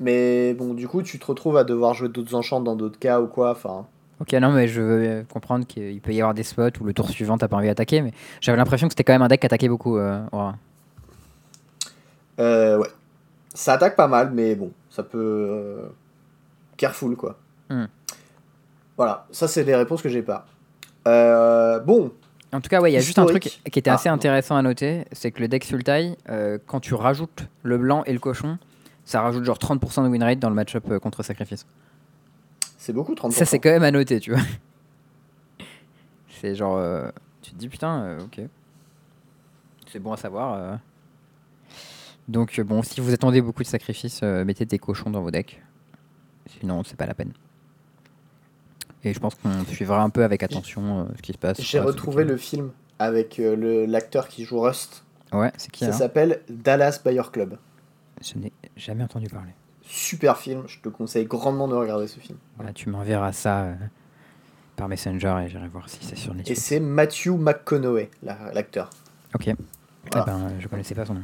Mais bon, du coup, tu te retrouves à devoir jouer d'autres enchantes dans d'autres cas ou quoi. Enfin, Ok, non, mais je veux comprendre qu'il peut y avoir des spots où le tour suivant, t'as pas envie d'attaquer, mais j'avais l'impression que c'était quand même un deck qui attaquait beaucoup. euh, Aura. euh, ouais. Ça attaque pas mal, mais bon, ça peut. euh, Careful, quoi. Hmm. Voilà, ça, c'est les réponses que j'ai pas. Euh, bon, En tout cas, ouais, il y a juste un truc qui était Ah, assez non. intéressant à noter, c'est que le deck Sultai, quand tu rajoutes le blanc et le cochon, ça rajoute genre 30% de win rate dans le match-up contre sacrifice. C'est beaucoup, 30%. Ça, c'est quand même à noter, tu vois. C'est genre. euh, tu te dis, putain, euh, ok. C'est bon à savoir. euh. Donc, euh, bon, si vous attendez beaucoup de sacrifices, euh, mettez des cochons dans vos decks. Sinon, c'est pas la peine. Et je pense qu'on suivra un peu avec attention euh, ce qui se passe. J'ai retrouvé le film avec euh, le- l'acteur qui joue Rust. Ouais, c'est qui Ça alors s'appelle Dallas Buyer Club. Je n'ai jamais entendu parler. Super film, je te conseille grandement de regarder ce film. Voilà, tu m'enverras ça euh, par Messenger et j'irai voir si c'est sur Et Netflix. c'est Matthew McConaughey, la- l'acteur. Ok. Eh Voilà. ben, euh, je connaissais pas son nom.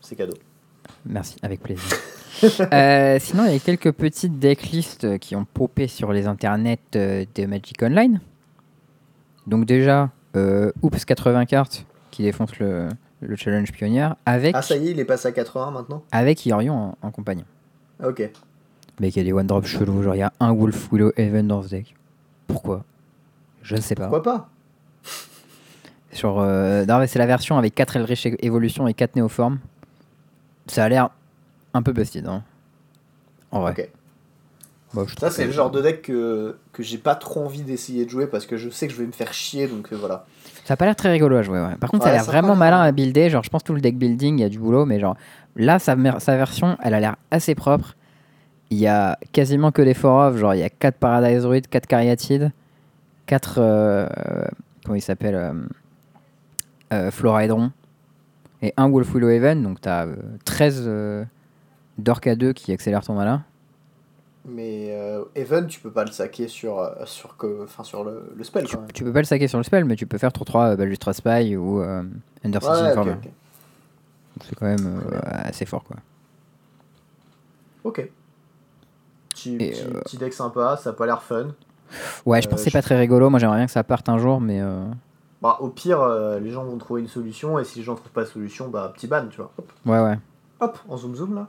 C'est cadeau. Merci, avec plaisir. Euh, sinon, il y a quelques petites decklists qui ont popé sur les internets de Magic Online. Donc déjà, euh, Oops 80 cartes qui défonce le, le challenge pionnière avec, Ah, ça y est, il est passé à 80 maintenant avec Yorion en, en compagnie. Ah, Ok. Mais il y a des one drop chelous, genre il y a un Wolf Willow Even dans ce deck. Pourquoi? Je ne sais pas. Pourquoi pas? Sur, euh, non, mais c'est la version avec 4 Eldritch Evolution et 4 Néoformes. Ça a l'air un peu busted. Hein. En vrai. Ok. Je Ça, c'est que- le genre de deck que, que j'ai pas trop envie d'essayer de jouer parce que je sais que je vais me faire chier, donc euh, voilà. Ça a pas l'air très rigolo à jouer. Ouais. Par contre, ça a Ouais, l'air ça a pas vraiment malin mal. à builder. Genre, je pense tout le deck building, il y a du boulot, mais genre là, sa, sa version, elle a l'air assez propre. Il y a quasiment que des for-off. Genre, il y a 4 Paradise Druid, 4 Caryatid, 4. euh, comment il s'appelle euh, euh, Floraedron et un Wolf Willow Even. Donc, t'as euh, 13 euh, d'Orc à 2 qui accélèrent ton malin. Mais euh, Even, tu peux pas le saquer sur, euh, sur, que, enfin, sur le, le spell Tu, quand même. tu peux pas le saquer sur le spell, mais tu peux faire tour 3 euh, Balustra Spy ou euh, Ouais. Donc, C'est quand même euh, assez fort quoi. Ok. Petit, Et, petit, petit deck sympa, ça a pas l'air fun. Ouais, je pense que c'est pas très rigolo. Moi, j'aimerais bien que ça parte un jour, mais Bah, au pire, les gens vont trouver une solution, et si les gens trouvent pas de solution, bah, petit ban, tu vois. Hop, ouais, ouais. hop, en zoom zoom là.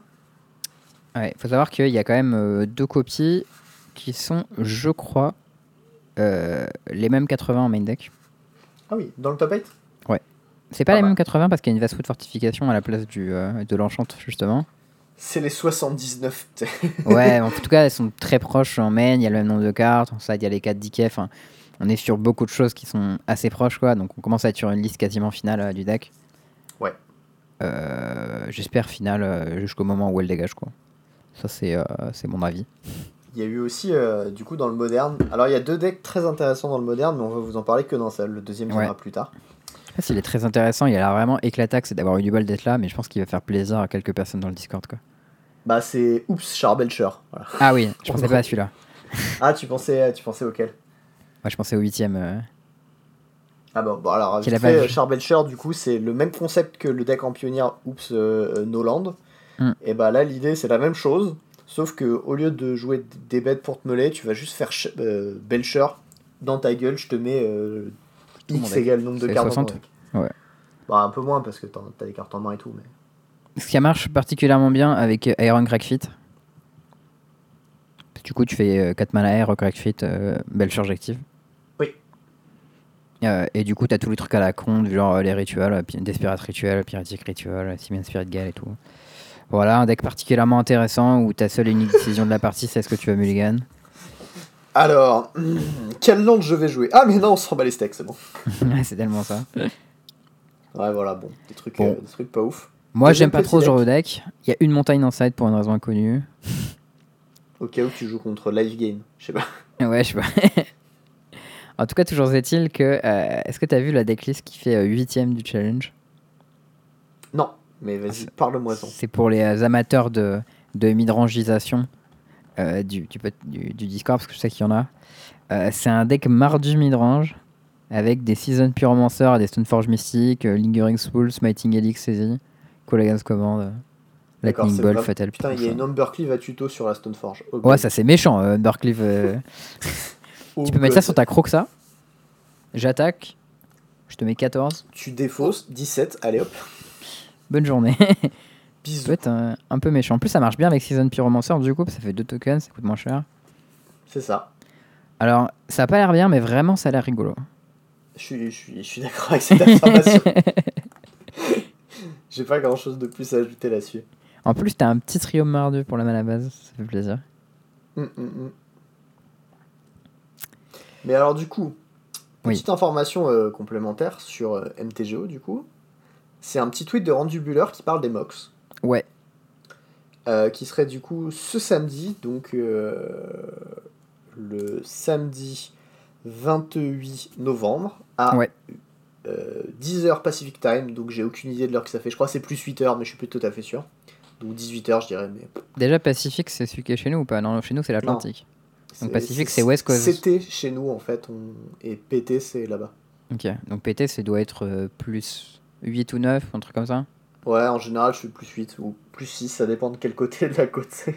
Ouais, faut savoir qu'il y a quand même euh, deux copies qui sont, je crois, euh, les mêmes 80 en main deck. Ah oui, dans le top 8 C'est pas les mêmes 80 parce qu'il y a une Vastwood Fortification à la place du, euh, de l'enchant, justement. C'est les 79. t'sais. Ouais, en tout cas, elles sont très proches en main. Il y a le même nombre de cartes. En side, il y a les 4 DK. Enfin, on est sur beaucoup de choses qui sont assez proches, quoi. Donc, on commence à être sur une liste quasiment finale du deck. Ouais. J'espère finale jusqu'au moment où elle dégage, quoi. Ça, c'est euh, c'est mon avis. Il y a eu aussi, euh, du coup, dans le moderne. Alors, il y a deux decks très intéressants dans le moderne, mais on va vous en parler que dans ça. Le deuxième viendra Ouais. plus tard. Je sais pas s'il est très intéressant. Il a l'air vraiment éclataxe et d'avoir eu du bol d'être là, mais je pense qu'il va faire plaisir à quelques personnes dans le Discord, quoi. Bah, c'est Oups, Charbelcher. Voilà. Ah oui, je En pensais pas à celui-là. Ah, tu pensais, tu pensais auquel? Moi, je pensais au huitième. euh. Ah bon, bon alors, vite fait. Charbelcher, du coup, c'est le même concept que le deck en pionnière Oups euh, Noland. Hmm. Et bah là, l'idée, c'est la même chose, sauf que au lieu de jouer des bêtes pour te meuler, tu vas juste faire euh, Belcher dans ta gueule, je te mets euh, X égale nombre de cartes dans 60? ton deck. Ouais. Bah, un peu moins parce que t'as des cartes en main et tout, mais. Ce qui marche particulièrement bien avec euh, Iron Crack Fit. Du coup, tu fais 4 mana air, Crack Fit, euh, belle charge active. Oui. Euh, et du coup, t'as tous les trucs à la con, genre les rituels, pi- Desperate Rituel, Piratic Rituel, Simian Spirit Gale et tout. Voilà, un deck particulièrement intéressant où ta seule et unique décision de la partie, c'est est-ce que tu vas mulligan. Alors, quelle lande je vais jouer? Ah, mais non, on s'en bat les steaks, c'est bon. C'est tellement ça. Ouais, voilà, bon, des trucs, Bon. euh, des trucs pas ouf. Moi, j'aime pas trop ce genre de deck. Il y a une montagne dans side pour une raison inconnue. Au cas où tu joues contre Live Game, je sais pas. Ouais, je sais pas. en tout cas, toujours est-il que. euh, Est-ce que tu as vu la decklist qui fait 8ème du challenge? Non, mais vas-y, parle-moi en C'est pour les euh, amateurs de, de midrangisation euh, du, du, du, du Discord, parce que je sais qu'il y en a. Euh, c'est un deck mardu midrange avec des Season Pyromancer, des Stoneforge Mystique, euh, Lingering Soul, Smiting Helix Saisie, Collegan's Command, Lightning vraiment- Fatal Putain, il y a une Humbercleave à tuto sur la Stoneforge. Oh Ouais, God. ça c'est méchant, Undercleave. euh. Oh tu peux mettre ça sur ta Croxa. J'attaque. Je te mets 14. Tu défausses, 17, allez hop, Bonne journée. ça bisous. peut être un, un peu méchant. En plus, ça marche bien avec Season Pyromancer, du coup, ça fait deux tokens, ça coûte moins cher. C'est ça. Alors, ça a pas l'air bien, mais vraiment, ça a l'air rigolo. Je suis, je suis, je suis d'accord avec cette affirmation. J'ai pas grand chose de plus à ajouter là-dessus. En plus, t'as un petit trio mardu pour la mana base, ça fait plaisir. Hum, hum, hum. Mais alors du coup, Oui. petite information euh, complémentaire sur euh, MTGO du coup. C'est un petit tweet de Randy Buller qui parle des MOX. Ouais, euh, qui serait du coup ce samedi, donc euh, le samedi 28 novembre à Ouais. 10h Pacific Time, donc j'ai aucune idée de l'heure que ça fait. Je crois que c'est plus 8h, mais je suis plus tout à fait sûr. Donc 18h, je dirais. Mais déjà Pacifique, c'est celui qui est chez nous ou pas? Non, chez nous, c'est l'Atlantique. Donc Pacifique, c'est West Coast. C'était chez nous en fait, on... et PT c'est là-bas. Ok, donc PT, ça doit être euh, plus 8 ou 9, un truc comme ça. Ouais, en général, je suis plus 8 ou plus 6, ça dépend de quel côté de la côte c'est.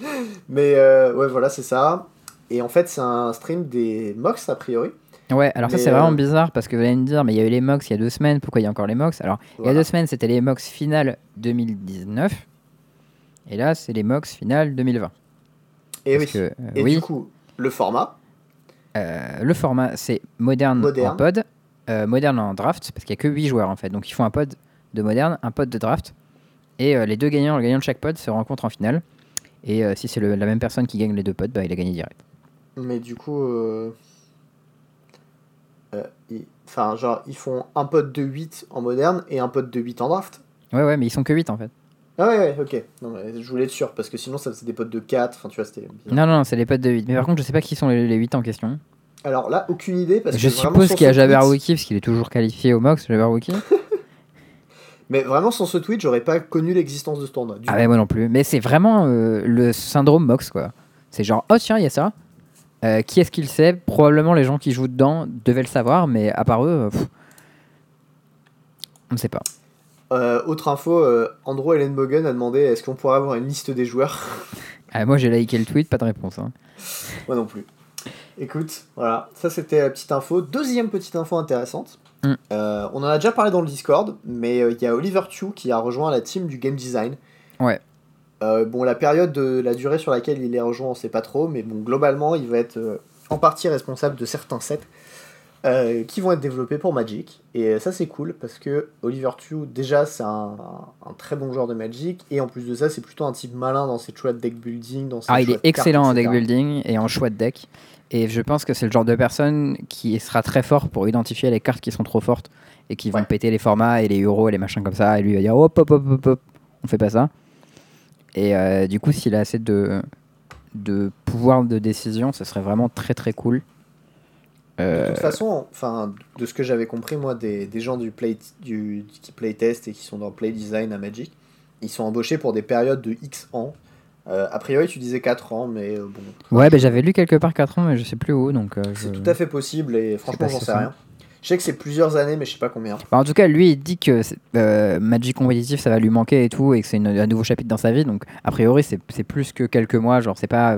Mais euh, ouais, voilà, c'est ça. Et en fait, c'est un stream des MOX a priori. Ouais, alors ça c'est vraiment euh, bizarre parce que vous allez me dire, mais il y a eu les MOX il y a deux semaines, pourquoi il y a encore les MOX? Alors, il y a deux semaines, c'était les MOX finales 2019, et là, c'est les MOX finales 2020. Et Parce oui. que, euh, Et oui, du coup, le format, euh, le format, c'est moderne, Moderne. en pod, euh, moderne en draft, parce qu'il n'y a que 8 joueurs en fait. Donc, ils font un pod de moderne, un pod de draft, et euh, les deux gagnants, le gagnant de chaque pod se rencontrent en finale. Et euh, si c'est la même personne qui gagne les deux pods, bah, il a gagné direct. mais du coup. euh, Enfin, genre, ils font un pote de 8 en moderne et un pote de 8 en draft. Ouais, ouais, mais ils sont que 8 en fait. Ah ouais, ouais, ok. Non, mais je voulais être sûr, parce que sinon, ça faisait des potes de 4. Enfin, tu vois, c'était. Non, non, non, c'est les pods de 8. Mais par contre, je sais pas qui sont les, les 8 en question. Alors là, aucune idée, parce Je que. suppose qu'il y a Jabberwocky, parce qu'il est toujours qualifié au MOX, Jabberwocky. Mais vraiment, sans ce tweet, j'aurais pas connu l'existence de ce tournoi. ah ouais, moi non plus. Mais c'est vraiment euh, le syndrome MOX, quoi. C'est genre, oh tiens, il y a ça. Euh, qui est-ce qui le sait? Probablement les gens qui jouent dedans devaient le savoir, mais à part eux, euh, pff, on ne sait pas. Euh, autre info, Andrew Ellenbogen a demandé est-ce qu'on pourrait avoir une liste des joueurs? Ah, moi j'ai liké le tweet, pas de réponse. hein. Moi non plus. Écoute, voilà, ça c'était la petite info. Deuxième petite info intéressante. Mm. Euh, on en a déjà parlé dans le Discord, mais euh, il y a Oliver Chu qui a rejoint la team du game design. Ouais. Euh, bon, la période de la durée sur laquelle il est rejoint, on sait pas trop, mais bon, globalement, il va être en partie responsable de certains sets qui vont être développés pour Magic. Et ça, c'est cool parce que Oliver Chu, déjà, c'est un, un très bon joueur de Magic, et en plus de ça, c'est plutôt un type malin dans ses choix de deck building. Dans ses Ah, il est cartes, excellent en deck building et en choix de deck. Et je pense que c'est le genre de personne qui sera très fort pour identifier les cartes qui sont trop fortes et qui vont Ouais. péter les formats et les euros et les machins comme ça. Et lui va dire hop hop hop hop hop, on fait pas ça. Et euh, du coup, s'il a assez de, de pouvoir de décision, ce serait vraiment très très cool. De Euh, toute façon, enfin, de ce que j'avais compris, moi, des, des gens du play, du, qui playtest et qui sont dans play design à Magic, ils sont embauchés pour des périodes de X ans. Euh, a priori, tu disais 4 ans, mais euh, bon, ouais, ben j'avais lu quelque part 4 ans, mais je sais plus où. Donc, euh, c'est je- tout à fait possible et franchement, j'en sais rien. Je sais que c'est plusieurs années, mais je sais pas combien. Bah, en tout cas, lui, il dit que euh, Magic compétitif, ça va lui manquer et tout, et que c'est un nouveau chapitre dans sa vie. Donc, a priori, c'est plus que quelques mois. Genre, c'est pas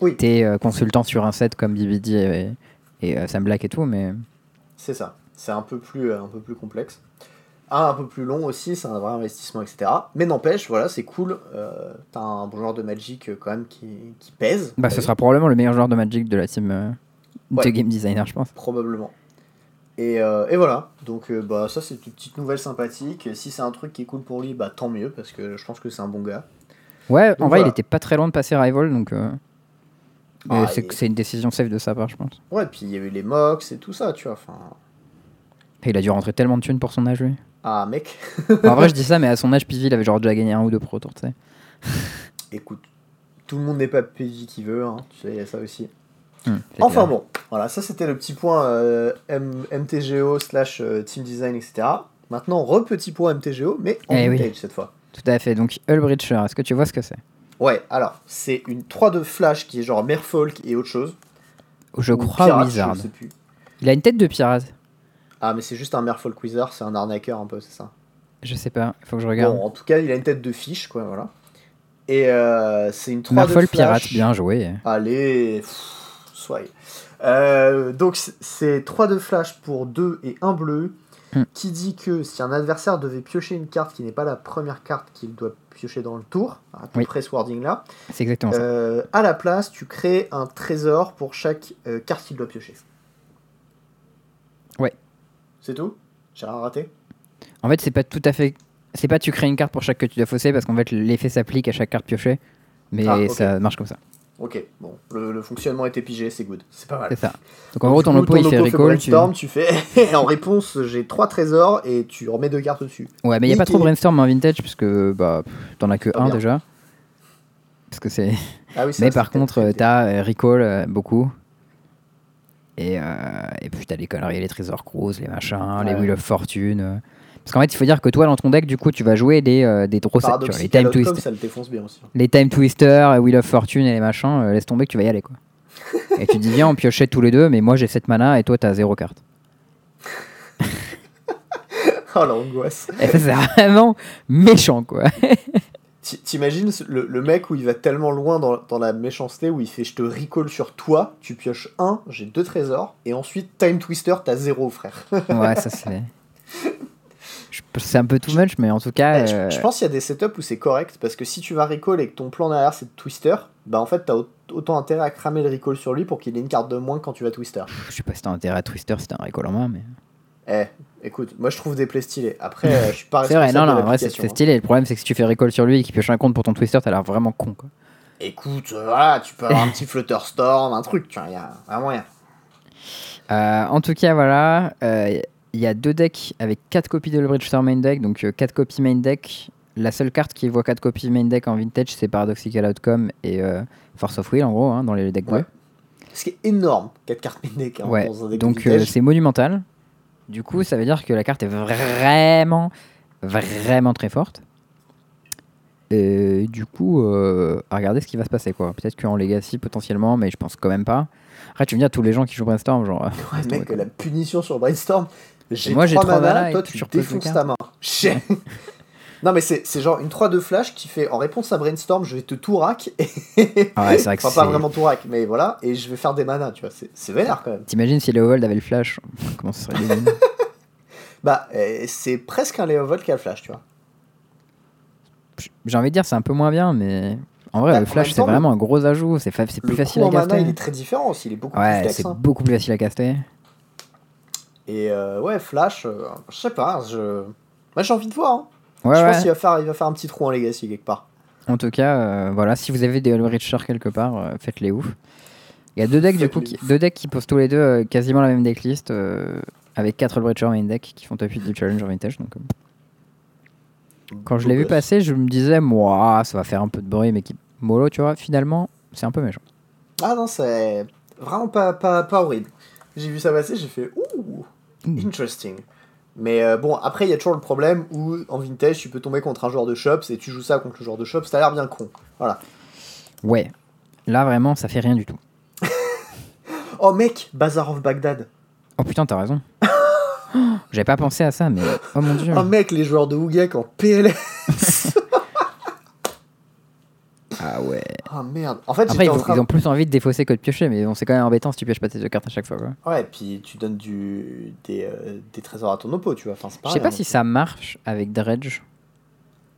Oui. t'es consultant sur un set comme BBD et, et Sam Black et tout, mais C'est ça. C'est un peu plus, un peu plus complexe. Un, un peu plus long aussi, c'est un vrai investissement, etc. Mais n'empêche, voilà, c'est cool. Euh, T'as un bon joueur de Magic euh, quand même qui, qui pèse. bah, ce sera probablement le meilleur joueur de Magic de la team euh, de Ouais. game designer, je pense. Probablement. Et, et voilà, donc bah, ça c'est une petite nouvelle sympathique. Si c'est un truc qui est cool pour lui, bah tant mieux, parce que je pense que c'est un bon gars. Ouais, en vrai, il était pas très loin de passer Rival, donc euh, Ah, et c'est et- une décision safe de sa part, je pense. Ouais, puis il y a eu les mocks et tout ça, tu vois. Enfin, il a dû rentrer tellement de thunes pour son âge, lui. ah mec, en vrai, je dis ça, mais à son âge, Pivi, il avait genre déjà gagné un ou deux pro tours, tu sais. écoute, tout le monde n'est pas PJ qui veut, hein, tu sais, il y a ça aussi. C'est Enfin clair. bon, voilà, ça c'était le petit point euh, MTGO slash euh, team design, etc. Maintenant, re-petit point MTGO, mais en Eh oui. cette fois. Tout à fait. Donc, Hullbreacher, est-ce que tu vois ce que c'est? Ouais, alors, c'est une 3-2 flash qui est genre Merfolk et autre chose. Je Ou crois pirate, Wizard. Je sais plus. Il a une tête de pirate. Ah, mais c'est juste un Merfolk Wizard, c'est un arnaqueur un peu, c'est ça. Je sais pas, il faut que je regarde. Bon, en tout cas, il a une tête de fiche, quoi, voilà. Et euh, c'est une 3 Merfolk pirate, bien joué. Allez, soyez. Euh, donc c'est 3 de flash pour 2 et 1 bleu, Hmm. qui dit que si un adversaire devait piocher une carte qui n'est pas la première carte qu'il doit piocher dans le tour, à peu Oui. près ce wording là, C'est exactement ça. euh, à la place tu crées un trésor pour chaque carte qu'il doit piocher. C'est tout? J'ai rien raté? En fait, c'est pas tout à fait. C'est pas tu crées une carte pour chaque que tu dois fausser parce qu'en fait l'effet s'applique à chaque carte piochée. Mais Ah, ça marche comme ça. Ok, bon, le, le fonctionnement était pigé, c'est good, c'est pas mal. C'est ça. Donc en gros, ton oppo il fait recall. Tu... tu fais en réponse j'ai 3 trésors et tu remets deux cartes dessus. Ouais, mais il y a pas trop brainstorm en vintage parce que bah, t'en as que un bien. déjà. Parce que c'est. Ah oui, ça, Mais par contre, t'as euh, recall euh, beaucoup. Et, euh, et puis t'as les conneries, les trésors cross, les machins, les wheel of fortune. euh. Parce qu'en fait, il faut dire que toi, dans ton deck, du coup, tu vas jouer des, euh, des draw sets, les time Outcome, twist. ça le défonce bien aussi. Les time twisters, euh, wheel of fortune et les machins, euh, laisse tomber que tu vas y aller quoi. et tu dis viens on piochait tous les deux, mais moi j'ai 7 mana et toi t'as 0 carte. Oh l'angoisse. Et ça c'est vraiment méchant quoi. Ti- T'imagines le, le mec où il va tellement loin dans, dans la méchanceté où il fait je te recall sur toi, tu pioches un, j'ai deux trésors, et ensuite Time Twister, t'as zéro frère. ouais, ça c'est. C'est un peu too much, mais en tout cas. Je, euh, je pense qu'il y a des setups où c'est correct parce que si tu vas recall et que ton plan derrière c'est de Twister, bah en fait t'as au- autant intérêt à cramer le recall sur lui pour qu'il ait une carte de moins quand tu vas Twister. Je sais pas si t'as intérêt à Twister si t'as un recall en main, mais. Eh, écoute, moi je trouve des plays stylés. Après, euh, je suis pas C'est vrai, non, non, vrai c'est hein. stylé. Le problème c'est que si tu fais recall sur lui et qu'il pioche un compte pour ton Twister, t'as l'air vraiment con quoi. Écoute, euh, voilà, tu peux avoir un petit Flutterstorm, un truc, tu vois, il y a vraiment rien. Euh, en tout cas, voilà. euh, Il y a deux decks avec 4 copies de Bridge Star main deck, donc 4 copies main deck. La seule carte qui voit 4 copies main deck en vintage, c'est Paradoxical Outcome et Force of Will en gros, hein, dans les decks Ouais. bleus. Ce qui est énorme, 4 cartes main deck hein, Ouais, dans un deck donc c'est monumental. Du coup, ça veut dire que la carte est vraiment, vraiment très forte. Et du coup, euh, à regarder ce qui va se passer quoi. Peut-être qu'en Legacy potentiellement, mais je pense quand même pas. Après, tu me dis tous les gens qui jouent Brainstorm, genre. Ouais, laisse tomber, mec, la punition sur Brainstorm. J'ai Moi, j'ai 3 trois mana, mana et toi tu défonces ta main. Non, mais c'est genre une 3 de flash qui fait en réponse à Brainstorm, je vais te tout rack. Et... Ah ouais, c'est vrai que enfin, pas vraiment tout rack, mais voilà, et je vais faire des manas, tu vois. c'est- vénère quand même. T'imagines si Leovold avait le flash Comment ce serait Bah, euh, c'est presque un Léovold qui a le flash, tu vois. J'ai envie de dire, c'est un peu moins bien, mais en vrai, Bah, le flash, c'est vraiment un gros ajout. C'est fa- plus Le facile à en mana, caster. il est très différent aussi, il est beaucoup plus Ouais, flex. c'est hein. beaucoup plus facile à caster. Et euh, ouais, Flash, euh, je sais pas, je... Moi j'ai envie de voir. hein. Ouais, je ouais. pense qu'il va faire, il va faire un petit trou en Legacy quelque part. En tout cas, euh, voilà, si vous avez des Richer quelque part, euh, faites-les ouf. Il y a deux decks, du coup, qui, deux decks qui posent tous les deux euh, quasiment la même decklist, avec 4 All Richer main deck qui font top 8 du Challenger Vintage. Donc, quand je l'ai vu passer, je me disais, moi, ça va faire un peu de bruit, mais qui... mollo, tu vois, finalement, c'est un peu méchant. Ah non, c'est vraiment pas, pas, pas horrible. J'ai vu ça passer, j'ai fait ouh, Ouh. interesting. Mais euh, bon, après, il y a toujours le problème où en vintage, tu peux tomber contre un joueur de shops et tu joues ça contre le joueur de shops, ça a l'air bien con. Voilà. Ouais, là, vraiment, ça fait rien du tout. Oh mec, Bazar of Baghdad. Oh putain, t'as raison. J'avais pas pensé à ça, mais oh mon dieu. Oh mec, les joueurs de Hougak en PLS. Ah ouais. Ah merde. En fait, Après, ils, en ont- train ils ont plus envie de défausser que de piocher, mais bon, c'est quand même embêtant si tu pioches pas tes deux cartes à chaque fois. Quoi. Ouais, et puis tu donnes du, des, euh, des trésors à ton oppo, tu vois. Enfin, Je sais pas hein, si ça marche avec Dredge.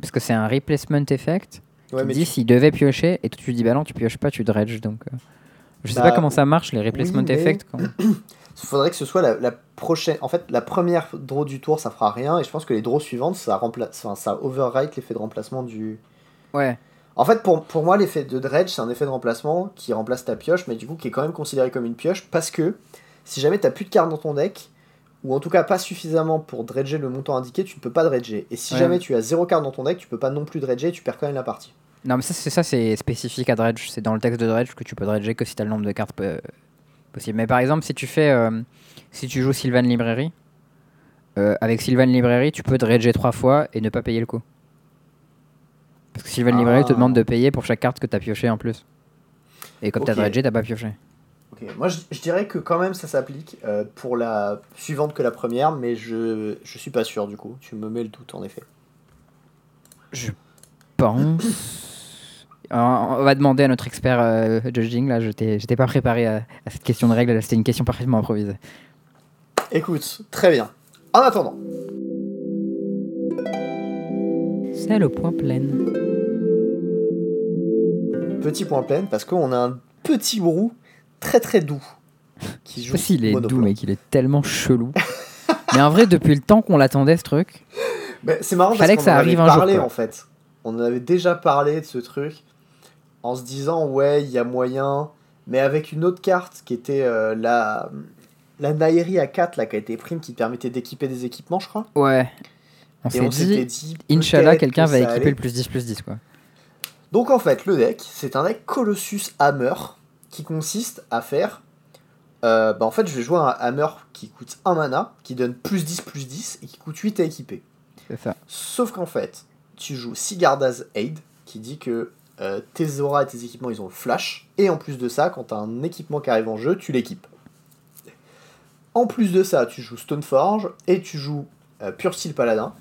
Parce que c'est un replacement effect. Ouais, qui mais dit tu- s'il devait piocher, et toi tu dis bah non, tu pioches pas, tu dredge. Donc, euh, je sais Bah, pas comment ça marche les replacement oui, mais- effect. quand- Il faudrait que ce soit la, la prochaine. En fait, la première draw du tour, ça fera rien. Et je pense que les draws suivantes, ça, remplace... enfin, ça overwrite l'effet de remplacement du. Ouais. En fait, pour, pour moi, l'effet de dredge, c'est un effet de remplacement qui remplace ta pioche, mais du coup qui est quand même considéré comme une pioche parce que si jamais t'as plus de cartes dans ton deck, ou en tout cas pas suffisamment pour dredger le montant indiqué, tu ne peux pas dredger. Et si Ouais. jamais tu as zéro carte dans ton deck, tu peux pas non plus dredger, tu perds quand même la partie. Non, mais ça, c'est ça, c'est spécifique à Dredge. C'est dans le texte de Dredge que tu peux dredger que si t'as le nombre de cartes euh, possible. Mais par exemple, si tu fais, euh, si tu joues Sylvan Library, euh, avec Sylvan Library, tu peux dredger trois fois et ne pas payer le coup. Parce que Sylvan Ah. Library te demande de payer pour chaque carte que t'as pioché en plus. Et comme t'as Ok. dredgé, t'as pas pioché. Ok, moi je, je dirais que quand même ça s'applique euh, pour la suivante que la première, mais je, je suis pas sûr du coup. Tu me mets le doute en effet. Je pense. Alors, on va demander à notre expert euh, judging. Là, je t'ai- j'étais pas préparé à, à cette question de règle. là, C'était une question parfaitement improvisée. Écoute, très bien. En attendant, C'est le point plein. Petit point plein parce qu'on a un petit brou très très doux qui joue pas s'il est monoplan. doux, mais qu'il est tellement chelou. mais en vrai, depuis le temps qu'on l'attendait, ce truc. C'est marrant parce qu'on ça en arrive avait un jour, parlé quoi. en fait. On en avait déjà parlé de ce truc en se disant ouais il y a moyen, mais avec une autre carte qui était euh, la la Nairi A4 là qui a été prime qui permettait d'équiper des équipements je crois. Ouais. On s'est dit, dit Inch'Allah, quelqu'un que va équiper allait. le plus 10 plus 10, quoi. Donc en fait, le deck, c'est un deck Colossus Hammer qui consiste à faire. euh, bah en fait, je vais jouer un Hammer qui coûte 1 mana, qui donne plus 10 plus 10 et qui coûte 8 à équiper. C'est ça. Sauf qu'en fait, tu joues Sigarda's Aid qui dit que euh, tes auras et tes équipements ils ont le flash. Et en plus de ça, quand tu as un équipement qui arrive en jeu, tu l'équipes. En plus de ça, tu joues Stoneforge et tu joues euh, Pure Steel Paladin.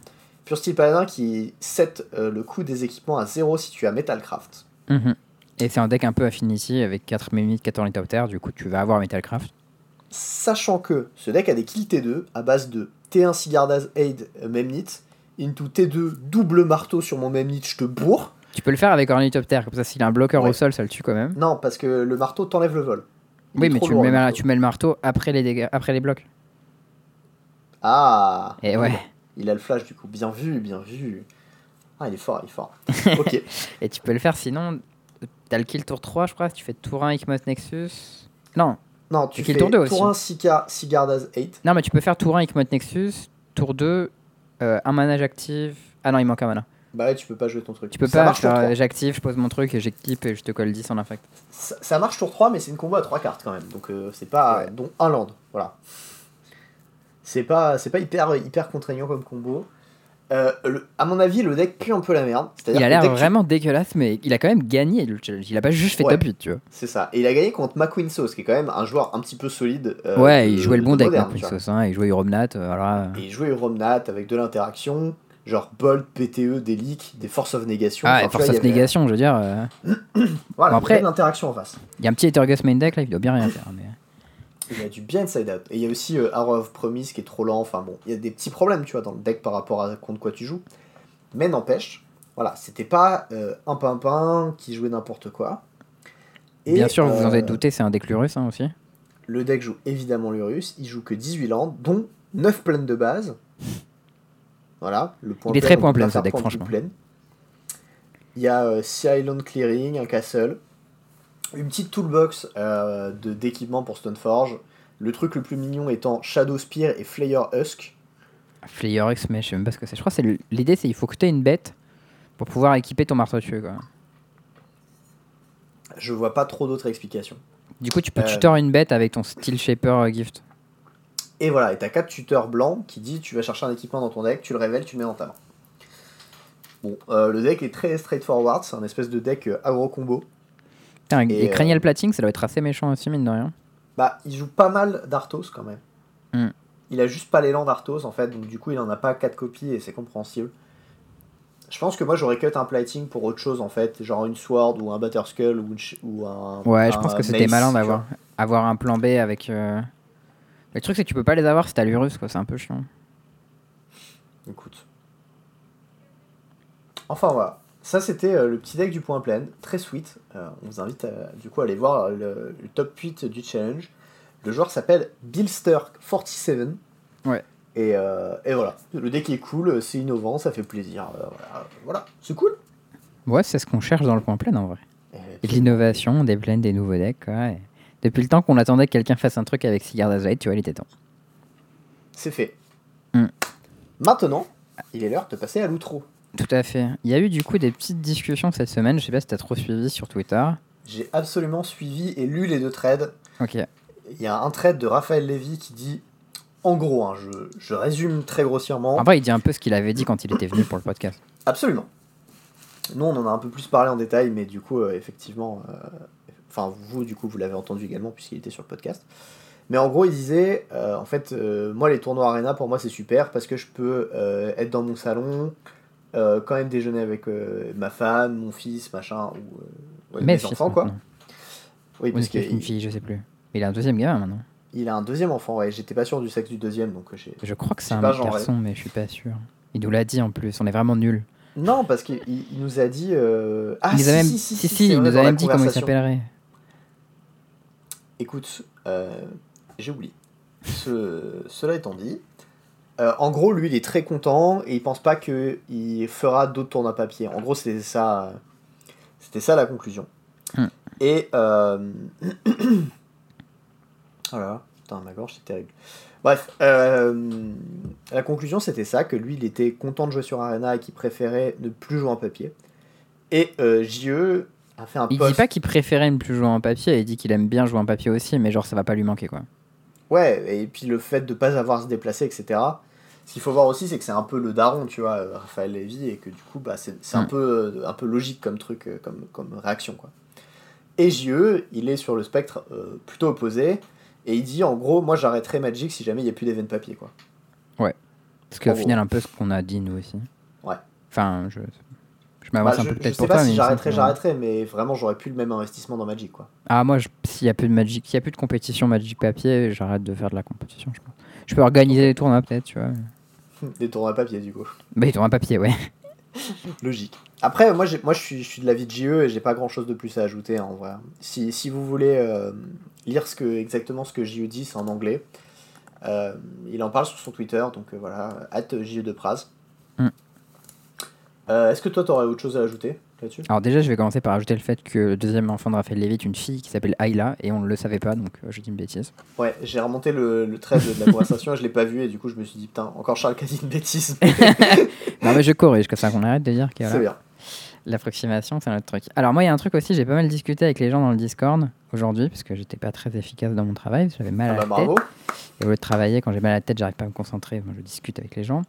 Pure Steel Paladin qui set euh, le coût des équipements à 0 si tu as Metalcraft. Mhm. Et c'est un deck un peu Affinity avec 4 Mémit, 4 Ornithoptère. Du coup, tu vas avoir Metalcraft. Sachant que ce deck a des kills T2 à base de T1 Sigarda's Aid euh, Memnit, into T2 double marteau sur mon Memnit, je te bourre. Tu peux le faire avec Ornithoptère. Comme ça, s'il a un bloqueur Ouais. au sol, ça le tue quand même. Non, parce que le marteau t'enlève le vol. Il Oui, mais trop tu, lourd, mets, le ma- marteau. tu mets le marteau après les, dégâts, après les blocs. Ah Et ouais. Il a le flash du coup. Bien vu, bien vu. Ah, il est fort, il est fort. ok. Et tu peux le faire sinon. T'as le kill tour 3, je crois. Tu fais tour 1 Ikmos Nexus. Non, Non, tu qu'il fais deux aussi. tour 1 Sika, Sigarda's 8. non, mais tu peux faire tour 1 Ikmos Nexus. Tour 2, euh, un manage active. Ah non, il manque un mana. Bah ouais, tu peux pas jouer ton truc. Tu peux ça pas marche tour faire 3. j'active, je pose mon truc et j'équipe et je te colle 10 en impact. Ça, ça marche tour 3, mais c'est une combo à 3 cartes quand même. Donc euh, c'est pas. Ouais. dont un land. Voilà. C'est pas, c'est pas hyper, hyper contraignant comme combo. Euh, le- à mon avis, le deck pue un peu la merde. C'est-à-dire Il a l'air tu- vraiment dégueulasse, mais il a quand même gagné le challenge. Il a pas juste fait Ouais. top 8, tu vois. C'est ça. Et il a gagné contre McQueen Sauce, qui est quand même un joueur un petit peu solide. euh, ouais, de- il jouait le de bon deck. Sauce, hein, il jouait Euromnat, euh. Et il jouait Romnat avec de l'interaction, genre Bolt, PTE, des leaks, des Force of Negation. Ah, Enfin, Force vois, of avait- Négation, je veux dire. euh, Voilà, Bon, après... après- il y a de l'interaction en face. Il y a un petit Etergus main deck là, il doit bien rien faire. Mais... Il y a du bien inside out. Et il y a aussi euh, Arrow of Promise qui est trop lent. Enfin bon, il y a des petits problèmes, tu vois, dans le deck par rapport à contre quoi tu joues. Mais n'empêche, voilà, c'était pas euh, un pimpin qui jouait n'importe quoi. Et, Bien sûr, vous vous en euh, êtes douté, c'est un deck Lurus hein, aussi. Le deck joue évidemment l'Urus, il joue que 18 landes, dont 9 plaines de base. Voilà, le point Il est plein, très point plein, ce deck, franchement. Il y a euh, Sea Island Clearing, un castle, une petite toolbox euh, de d'équipement pour Stoneforge. Le truc le plus mignon étant Shadow Spear et Flayer Husk. Flayer X, mais je sais même pas ce que c'est. Je crois que c'est le- l'idée, c'est il faut que tu aies une bête pour pouvoir équiper ton marteau tueur. Quoi. Je vois pas trop d'autres explications. Du coup, tu peux Euh. tutor une bête avec ton Steel Shaper euh, Gift. Et voilà, et t'as 4 tuteurs blancs qui dit tu vas chercher un équipement dans ton deck, tu le révèles, tu le mets dans ta main. Bon, euh, le deck est très straightforward, c'est un espèce de deck agro combo. Putain, Et, et, Cranial Plating, ça doit être assez méchant aussi, mine de rien. Bah, il joue pas mal d'Arthos quand même. Hmm. Il a juste pas l'élan d'Arthos en fait, donc du coup il en a pas 4 copies et c'est compréhensible. Je pense que moi j'aurais cut un plating pour autre chose en fait, genre une sword ou un batterskull ou, ou un. Ouais, je pense que c'était malin d'avoir avoir un plan B avec. euh, Le truc, c'est que tu peux pas les avoir si t'as l'Urus, quoi. C'est un peu chiant. Écoute. Enfin voilà, ça c'était euh, le petit deck du point plein, très sweet. Euh, on vous invite à, du coup à aller voir le, le top 8 du challenge. Le joueur s'appelle Billster47. Ouais. Et, euh, et voilà, le deck est cool, c'est innovant, ça fait plaisir. euh, voilà, voilà. c'est cool. Ouais, c'est ce qu'on cherche dans le point plein en vrai. Et Et de l'innovation, des plaines, des nouveaux decks. Quoi. et Depuis le temps qu'on attendait que quelqu'un fasse un truc avec Sigurd Azrael, tu vois, il était temps. c'est fait. Hmm. Maintenant, il est l'heure de passer à l'outro. Tout à fait. Il y a eu du coup des petites discussions cette semaine, je sais pas si t'as trop suivi sur Twitter. J'ai absolument suivi et lu les deux trades. Ok. Il y a un trade de Raphaël Lévy qui dit, en gros, hein, je, je résume très grossièrement. En vrai, il dit un peu ce qu'il avait dit quand il était venu pour le podcast. Absolument. Nous, on en a un peu plus parlé en détail, mais du coup, euh, effectivement, euh, enfin, vous, du coup, vous l'avez entendu également, puisqu'il était sur le podcast. Mais en gros, il disait, euh, en fait, moi, les tournois Arena, pour moi, c'est super, parce que je peux être dans mon salon, euh, quand même déjeuner avec euh, ma femme, mon fils, machin, ou euh, ouais, mes enfants, quoi. maintenant. Oui, Ou parce une fille, une qu'il fille, je sais plus. Mais il a un deuxième gamin maintenant. il a un deuxième enfant, ouais, j'étais pas sûr du sexe du deuxième, donc j'ai... Je crois que c'est un pas garçon, mais je suis pas sûr. Il nous l'a dit en plus, on est vraiment nuls. Non, parce qu'il il- il nous a dit... euh, Ah, il nous si, a même, si, si, si, si, il nous a même dit comment il s'appellerait. Écoute, euh, j'ai oublié. Ce- cela étant dit, euh, en gros, lui, il est très content et il pense pas qu'il fera d'autres tournois papier. En gros, c'était ça, c'était ça la conclusion. Hmm. Et euh... oh là là, putain, ma gorge, c'est terrible. Bref, euh, la conclusion c'était ça, que lui il était content de jouer sur Arena et qu'il préférait ne plus jouer en papier. Et euh, JE a fait un Il post. dit pas qu'il préférait ne plus jouer en papier, il dit qu'il aime bien jouer en papier aussi, mais genre ça va pas lui manquer quoi. Ouais, et puis le fait de pas avoir à se déplacer, etc. Ce qu'il faut voir aussi, c'est que c'est un peu le daron, tu vois, euh, Raphaël Lévy, et que du coup, bah, c'est un, Mm. peu, euh, un peu logique comme truc, euh, comme, comme réaction, quoi. Et JE, il est sur le spectre euh, plutôt opposé, et il dit, en gros, moi j'arrêterai Magic si jamais il n'y a plus d'événements papier, quoi. Parce qu'au final, un peu ce qu'on a dit nous aussi. Ouais. Enfin, je, je Bah, m'avance je, un peu peut-être pour pas toi. si j'arrêterai, j'arrêterai, mais vraiment, j'aurais plus le même investissement dans Magic, quoi. Ah, moi, s'il y a plus de Magic, s'il y a plus de compétition Magic papier, j'arrête de faire de la compétition, je pense. Je peux organiser des tournois peut-être, tu vois. Des tournois papier, du coup. Bah, des tournois papier, ouais. Logique. Après, moi, j'ai- moi je, suis, je suis de l'avis de JE et j'ai pas grand chose de plus à ajouter hein, en vrai. Si, si vous voulez euh, lire ce que, exactement ce que JE dit, c'est en anglais. Euh, il en parle sur son Twitter, donc euh, voilà, hâte JE de Praz. Mm. Euh, Est-ce que toi, t'aurais autre chose à ajouter là-dessus? Alors déjà, je vais commencer par ajouter le fait que le deuxième enfant de Raphaël Lévy est une fille qui s'appelle Ayla, et on ne le savait pas, donc euh, je dis une bêtise. Ouais, j'ai remonté le, le trait de la conversation et je l'ai pas vu et du coup, je me suis dit, putain, encore Charles qui a dit une bêtise. non mais je corrige, comme ça qu'on arrête de dire que c'est bien. l'approximation, c'est un autre truc. Alors moi, il y a un truc aussi, j'ai pas mal discuté avec les gens dans le Discord aujourd'hui, parce que j'étais pas très efficace dans mon travail, j'avais mal Ah à bah la bravo. tête. Et au lieu de travailler, quand j'ai mal à la tête, j'arrive pas à me concentrer, moi, je discute avec les gens.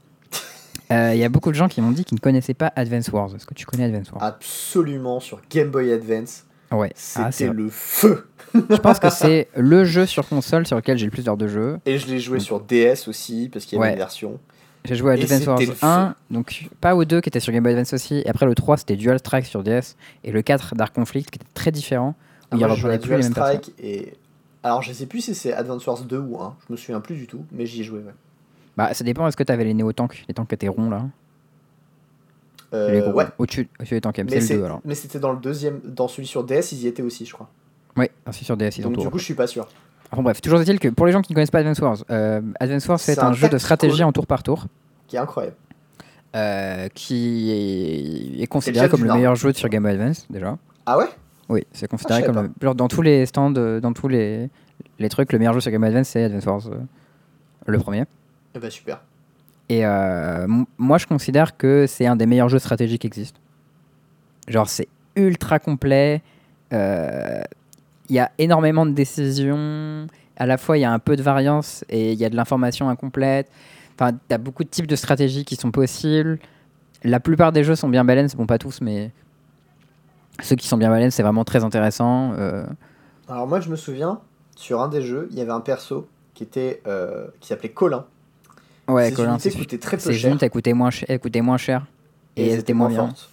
Euh, Il y a beaucoup de gens qui m'ont dit qu'ils ne connaissaient pas Advance Wars. Est-ce que tu connais Advance Wars? Absolument, sur Game Boy Advance, Ouais. Ah, c'était le feu. je pense que c'est le jeu sur console sur lequel j'ai le plus d'heures de jeu. Et je l'ai joué sur DS aussi, parce qu'il y avait Ouais. une version. J'ai joué à Advance Wars c'était le feu. 1, donc pas au 2 qui était sur Game Boy Advance aussi, et après le 3 c'était Dual Strike sur DS, et le 4 Dark Conflict qui était très différent, où Ah, il moi, joué reprenait à plus Dual les mêmes personnes. Strike et. Alors, je sais plus si c'est Advance Wars 2 ou 1, je me souviens plus du tout, mais j'y ai joué, ouais. Bah ça dépend, est-ce que t'avais les néo-tanks, les tanks qui étaient ronds là Euh, les gros, ouais. Au-dessus au-dessus des tanks Mais c'est le c'est- 2 alors. mais c'était dans le deuxième, dans celui sur DS, ils y étaient aussi, je crois. Oui, ainsi sur DS ils ont Donc, tout du coup, je suis pas sûr. Enfin bref, toujours est-il que pour les gens qui ne connaissent pas Advance Wars, euh, Advance Wars c'est un, un jeu de stratégie en tour par tour Qui est incroyable. euh, qui est, considéré comme le meilleur jeu sur Game Boy Advance déjà. Ah ouais? Oui, c'est considéré savais comme le- dans tous les stands, euh, dans tous les, les trucs, le meilleur jeu sur Game Boy Advance c'est Advance Wars euh, le premier. Eh bah, super. Et euh, moi je considère que c'est un des meilleurs jeux stratégiques qui existent. Genre c'est ultra complet. euh, Il y a énormément de décisions. À la fois, il y a un peu de variance et il y a de l'information incomplète. Enfin, tu as beaucoup de types de stratégies qui sont possibles. La plupart des jeux sont bien balanced. Bon, pas tous, mais ceux qui sont bien balanced, c'est vraiment très intéressant. euh, Alors, moi, je me souviens, sur un des jeux, il y avait un perso qui était euh, qui s'appelait Colin. Ouais, Ces Colin, unités c'est coûtaient très peu ces cher. unités coûtaient moins, elles coûtaient moins cher. Et, elles elles étaient moins fortes.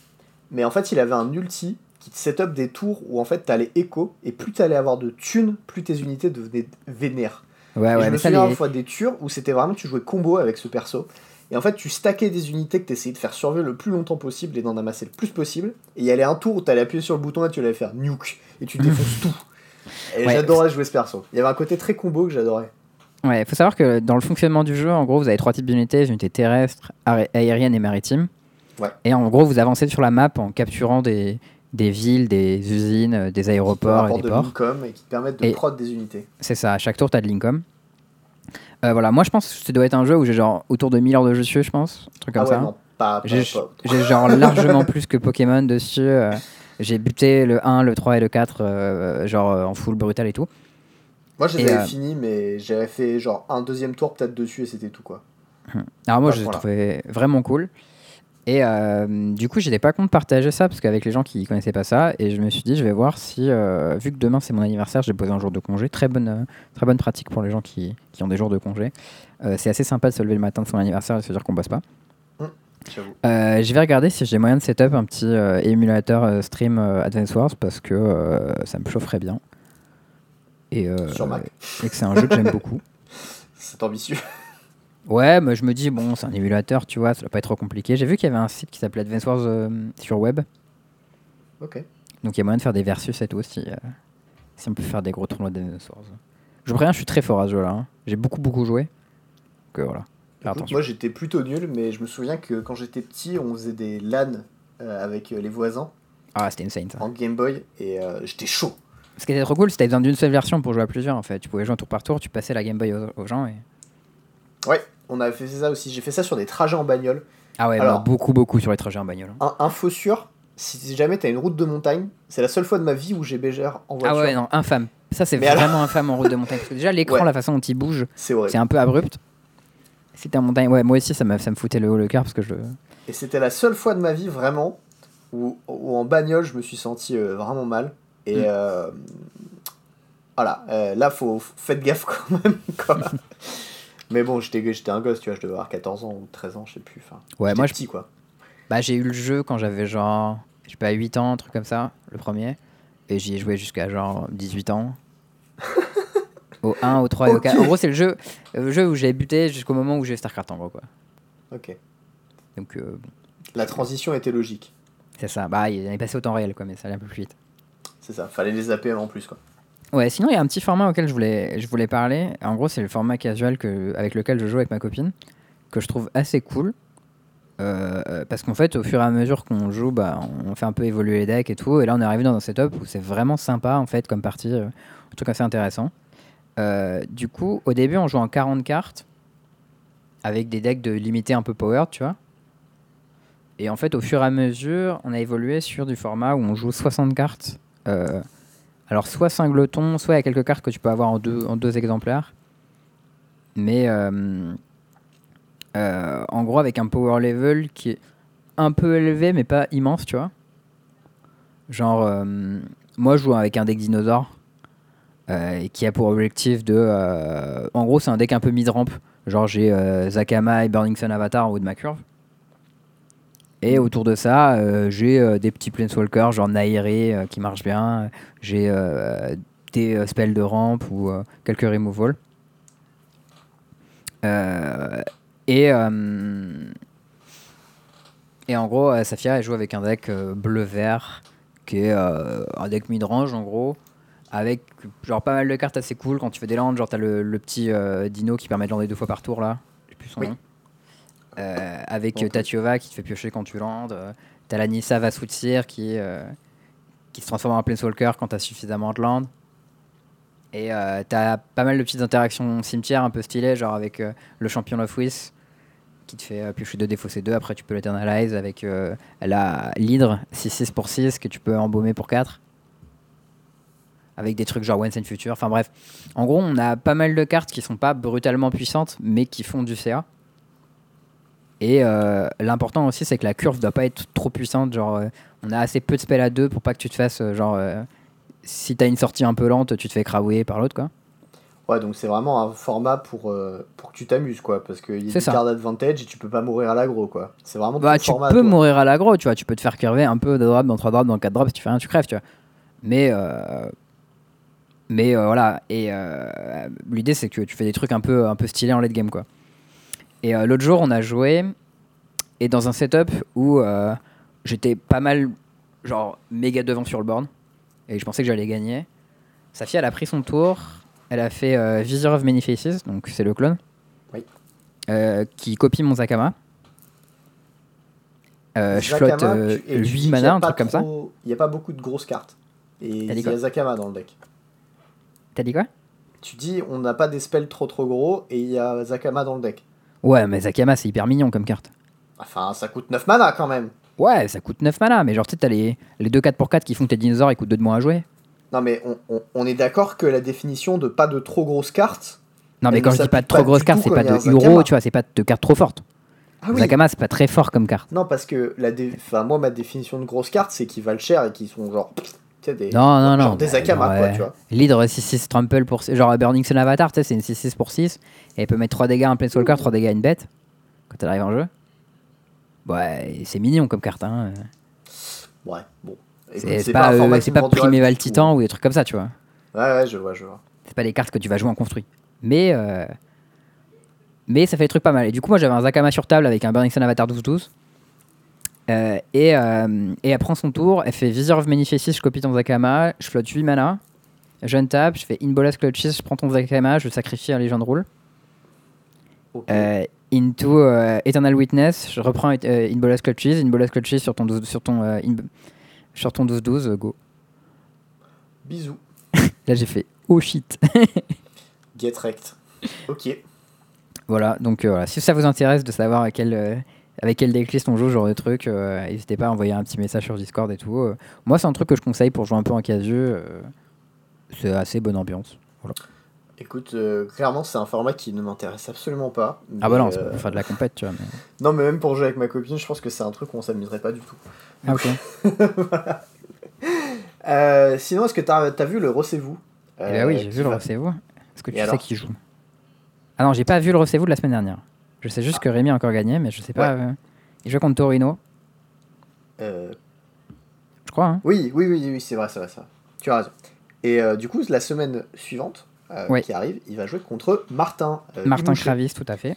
Mais en fait, il avait un ulti qui te set up des tours où en fait t'allais écho et plus t'allais avoir de thunes, plus tes unités devenaient vénères. Ouais, Et ouais, je me souviens une fois des tours où c'était vraiment tu jouais combo avec ce perso. Et en fait, tu stackais des unités que tu essayais de faire survivre le plus longtemps possible et d'en amasser le plus possible. Et il y allait un tour où tu allais appuyer sur le bouton et tu allais faire nuke. Et tu défonces tout. Et Ouais. j'adorais jouer ce perso. Il y avait un côté très combo que j'adorais. Ouais, il faut savoir que dans le fonctionnement du jeu, en gros, vous avez trois types d'unités unités terrestres, aé- aériennes et maritimes. Ouais. Et en gros, vous avancez sur la map en capturant des, des villes, des usines, euh, des aéroports et des de ports. Et qui te permettent de Et- prod des unités. C'est ça, à chaque tour, t'as de l'income. Euh, voilà, moi je pense que ça doit être un jeu où j'ai genre autour de 1000 heures de jeu dessus, je pense. Un truc comme ah ouais, ça. non, pas, pas, J'ai j'ai genre largement plus que Pokémon dessus. euh, j'ai buté le 1, le 3 et le 4, euh, genre euh, en full brutal et tout. Moi, je les Et, avais euh, finis, mais j'avais fait genre un deuxième tour peut-être dessus et c'était tout quoi. Alors moi, Pas je les voilà. trouvais vraiment cool. Et euh, du coup, j'étais pas contre partager ça parce qu'avec les gens qui connaissaient pas ça, et je me suis dit, je vais voir si, euh, vu que demain c'est mon anniversaire, j'ai posé un jour de congé, très bonne, euh, très bonne pratique pour les gens qui, qui ont des jours de congé. C'est assez sympa de se lever le matin de son anniversaire et se dire qu'on bosse pas. Euh, je vais regarder si j'ai moyen de setup un petit émulateur stream Advance Wars parce que ça me chaufferait bien. Et, euh, Sur Mac. et que c'est un jeu que j'aime beaucoup. C'est ambitieux. Ouais, mais je me dis, bon, c'est un émulateur, tu vois, ça doit pas être trop compliqué. J'ai vu qu'il y avait un site qui s'appelait Advance Wars euh, sur web. ok. Donc il y a moyen de faire des versus et tout si, euh, si on peut faire des gros tournois d'Advance Wars. Je préviens, je suis très fort à ce jeu-là. hein. J'ai beaucoup, beaucoup joué. Que voilà. Faire Écoute, attention. moi j'étais plutôt nul, mais je me souviens que quand j'étais petit, on faisait des LAN euh, avec euh, les voisins Ah, c'était insane ça. en Game Boy et euh, j'étais chaud. Ce qui était trop cool, c'était besoin d'une seule version pour jouer à plusieurs en fait. Tu pouvais jouer un tour par tour, tu passais la Game Boy aux, aux gens et. Ouais, on avait fait ça aussi. J'ai fait ça sur des trajets en bagnole. Ah ouais, Alors- bah, beaucoup, beaucoup sur les trajets en bagnole. hein. Un info sûr, si jamais t'as une route de montagne, c'est la seule fois de ma vie où j'ai bégère en Ah voiture. ouais, non, infâme. Ça, c'est alors- vraiment infâme en route de montagne. Parce que déjà, l'écran, Ouais. la façon dont il bouge, C'est un peu abrupt. T'es en montagne, ouais, moi aussi, ça me, ça me foutait le haut le cœur parce que je. Et c'était la seule fois de ma vie vraiment où, où en bagnole je me suis senti euh, vraiment mal. Et Mm. euh, voilà, euh, là faut faites gaffe quand même. quoi. Mais bon, j'étais un gosse, tu vois, je devais avoir 14 ans ou 13 ans, je sais plus. Enfin, Ouais, moi, je- petit quoi. Bah, j'ai eu le jeu quand j'avais genre, je sais pas, 8 ans, un truc comme ça, le premier. Et j'y ai joué jusqu'à genre 18 ans. au 1, au 3 et au Ok. 4. En gros, c'est le jeu, le jeu où j'ai buté jusqu'au moment où j'ai StarCraft en gros, quoi. Ok. Donc, euh, bon, La transition était logique. c'est ça. Bah, il est passé au temps réel, quoi, mais ça allait un peu plus vite. C'est ça, fallait les zapper en plus quoi. Ouais, sinon, il y a un petit format auquel je voulais, je voulais parler. En gros, c'est le format casual que, avec lequel je joue avec ma copine, que je trouve assez cool. Euh, parce qu'en fait, au fur et à mesure qu'on joue, bah, on fait un peu évoluer les decks et tout. Et là, on est arrivé dans un setup où c'est vraiment sympa, en fait, comme partie. euh, un truc assez intéressant. Euh, du coup, au début, on joue en 40 cartes, avec des decks de limité un peu powered, tu vois. Et en fait, au fur et à mesure, on a évolué sur du format où on joue 60 cartes. Euh, alors, soit singleton, soit il y a quelques cartes que tu peux avoir en deux, exemplaires. Mais euh, euh, en gros, avec un power level qui est un peu élevé, mais pas immense, tu vois. Genre, moi, je joue avec un deck dinosaure qui a pour objectif de. en gros, c'est un deck un peu mid-ramp. Genre, j'ai Zakama et Burning Sun Avatar en haut de ma curve. Et autour de ça, euh, j'ai euh, des petits planeswalkers, genre Nairi euh, qui marchent bien. J'ai des spells de rampe ou quelques removals. Euh, et, et en gros, Safia elle joue avec un deck bleu-vert qui est un deck mid-range en gros. Avec genre pas mal de cartes assez cool quand tu fais des landes. Genre t'as le, le petit dino qui permet de lander deux fois par tour là. J'ai plus son Oui. nom. Euh, avec Tatiova qui te fait piocher quand tu landes. Euh, T'as la Nissa Vasutsir qui, euh, qui se transforme en Planeswalker quand t'as suffisamment de land. Et t'as pas mal de petites interactions cimetière un peu stylées, genre avec le champion of Whis qui te fait piocher 2 défausser 2. Après, tu peux l'Eternalize avec la l'Hydre 6-6 pour 6 que tu peux embaumer pour 4. Avec des trucs genre Once and Future. Enfin bref. En gros, on a pas mal de cartes qui sont pas brutalement puissantes, mais qui font du CA. Et euh, l'important aussi, c'est que la curve doit pas être trop puissante. Genre, euh, on a assez peu de spells à deux pour pas que tu te fasses, euh, genre, euh, si t'as une sortie un peu lente, tu te fais craouiller par l'autre, quoi. Ouais, donc c'est vraiment un format pour, pour que tu t'amuses quoi, parce qu'il y a des cartes d'advantage et tu peux pas mourir à l'agro quoi. C'est vraiment Bah, tu format. peux toi. mourir à l'agro, tu vois. Tu peux te faire curver un peu de drop dans 3 drops, dans 4 drops, si tu fais rien, tu crèves, tu vois. Mais, mais voilà. Et l'idée, c'est que tu fais des trucs un peu, un peu stylés en late game, quoi. Et euh, l'autre jour, on a joué, et dans un setup où euh, j'étais pas mal, genre, méga devant sur le board, et je pensais que j'allais gagner. Sa fille, elle a pris son tour. Elle a fait euh, Visor of Many Faces, donc c'est le clone. Oui. Euh, qui copie mon Zakama. Je flotte euh, tu- et tu dis 8 qu'il y a mana, un truc comme ça. Il n'y a pas beaucoup de grosses cartes. Et il y a Zakama dans le deck. T'as dit quoi? Tu dis on n'a pas des spells trop trop gros et il y a Zakama dans le deck. Ouais, mais Zakama, c'est hyper mignon comme carte. Enfin, ça coûte 9 mana quand même. Ouais, ça coûte 9 mana, mais genre, tu sais, t'as les, les 2 4 pour 4 qui font que tes dinosaures ils coûtent 2 de moins à jouer. Non mais on, on- on est d'accord que la définition de pas de trop grosses cartes. Non, mais quand je dis pas de trop grosses cartes, c'est pas de un Zakama. Uro, tu vois, c'est pas de cartes trop fortes. Ah oui. Zakama, c'est pas très fort comme carte. Non parce que la dé- enfin, moi ma définition de grosses cartes c'est qu'ils valent cher et qu'ils sont genre des Non, non, des bah, quoi, tu vois. L'hydre 6-6 trample pour. Genre Burning Sun Avatar, tu sais, c'est une 6-6 pour 6. Et elle peut mettre 3 dégâts à un Planeswalker, 3 dégâts à une bête. Quand elle arrive en jeu. Ouais, c'est mignon comme carte. Hein. Ouais, bon. C'est pas, un euh, pas Primeval. Titan ou des trucs comme ça, tu vois. Ouais ouais, je vois, je vois. C'est pas des cartes que tu vas jouer en construit. Mais. euh, Mais ça fait des trucs pas mal. Et du coup, moi j'avais un Zakama sur table avec un Burning Sun Avatar 12-12. Euh, et, euh, et elle prend son tour, elle fait Visor of Many Faces, je copie ton Zakama, je flotte 8 mana, je tape, je fais Inbolas Clutches, je prends ton Zakama, je sacrifie un Legend Rule. Euh, into euh, Eternal Witness, je reprends euh, Inbolas Clutches, Inbolas Clutches sur ton 12 sur ton, In- sur ton 12-12, euh, go. Bisous. Là j'ai fait oh shit. Get wrecked. Ok. voilà, donc voilà, si ça vous intéresse de savoir à quel, avec quel decklist on joue, ce genre de truc, euh, n'hésitez pas à envoyer un petit message sur Discord et tout. euh. moi c'est un truc que je conseille pour jouer un peu en casu, euh, c'est assez bonne ambiance. Écoute, euh, clairement c'est un format qui ne m'intéresse absolument pas. Ah bah non, c'est pour faire de la compète, tu vois. mais- Non mais même pour jouer avec ma copine, je pense que c'est un truc où on s'amuserait pas du tout. Ah ok. Euh, sinon, est-ce que t'as as vu le Recez-vous Eh ben oui, Euh, j'ai vu le recez-vous. Est-ce que Et tu sais qui joue? Ah non, j'ai pas vu le recez-vous de la semaine dernière. Je sais juste que Rémi a encore gagné, mais je sais pas. Il joue contre Torino, je crois. Hein Oui, oui, oui, oui, c'est vrai, c'est vrai, ça. Tu as raison. Et du coup, la semaine suivante Ouais. qui arrive, il va jouer contre Martin. euh, Martin. Kravis, tout à fait.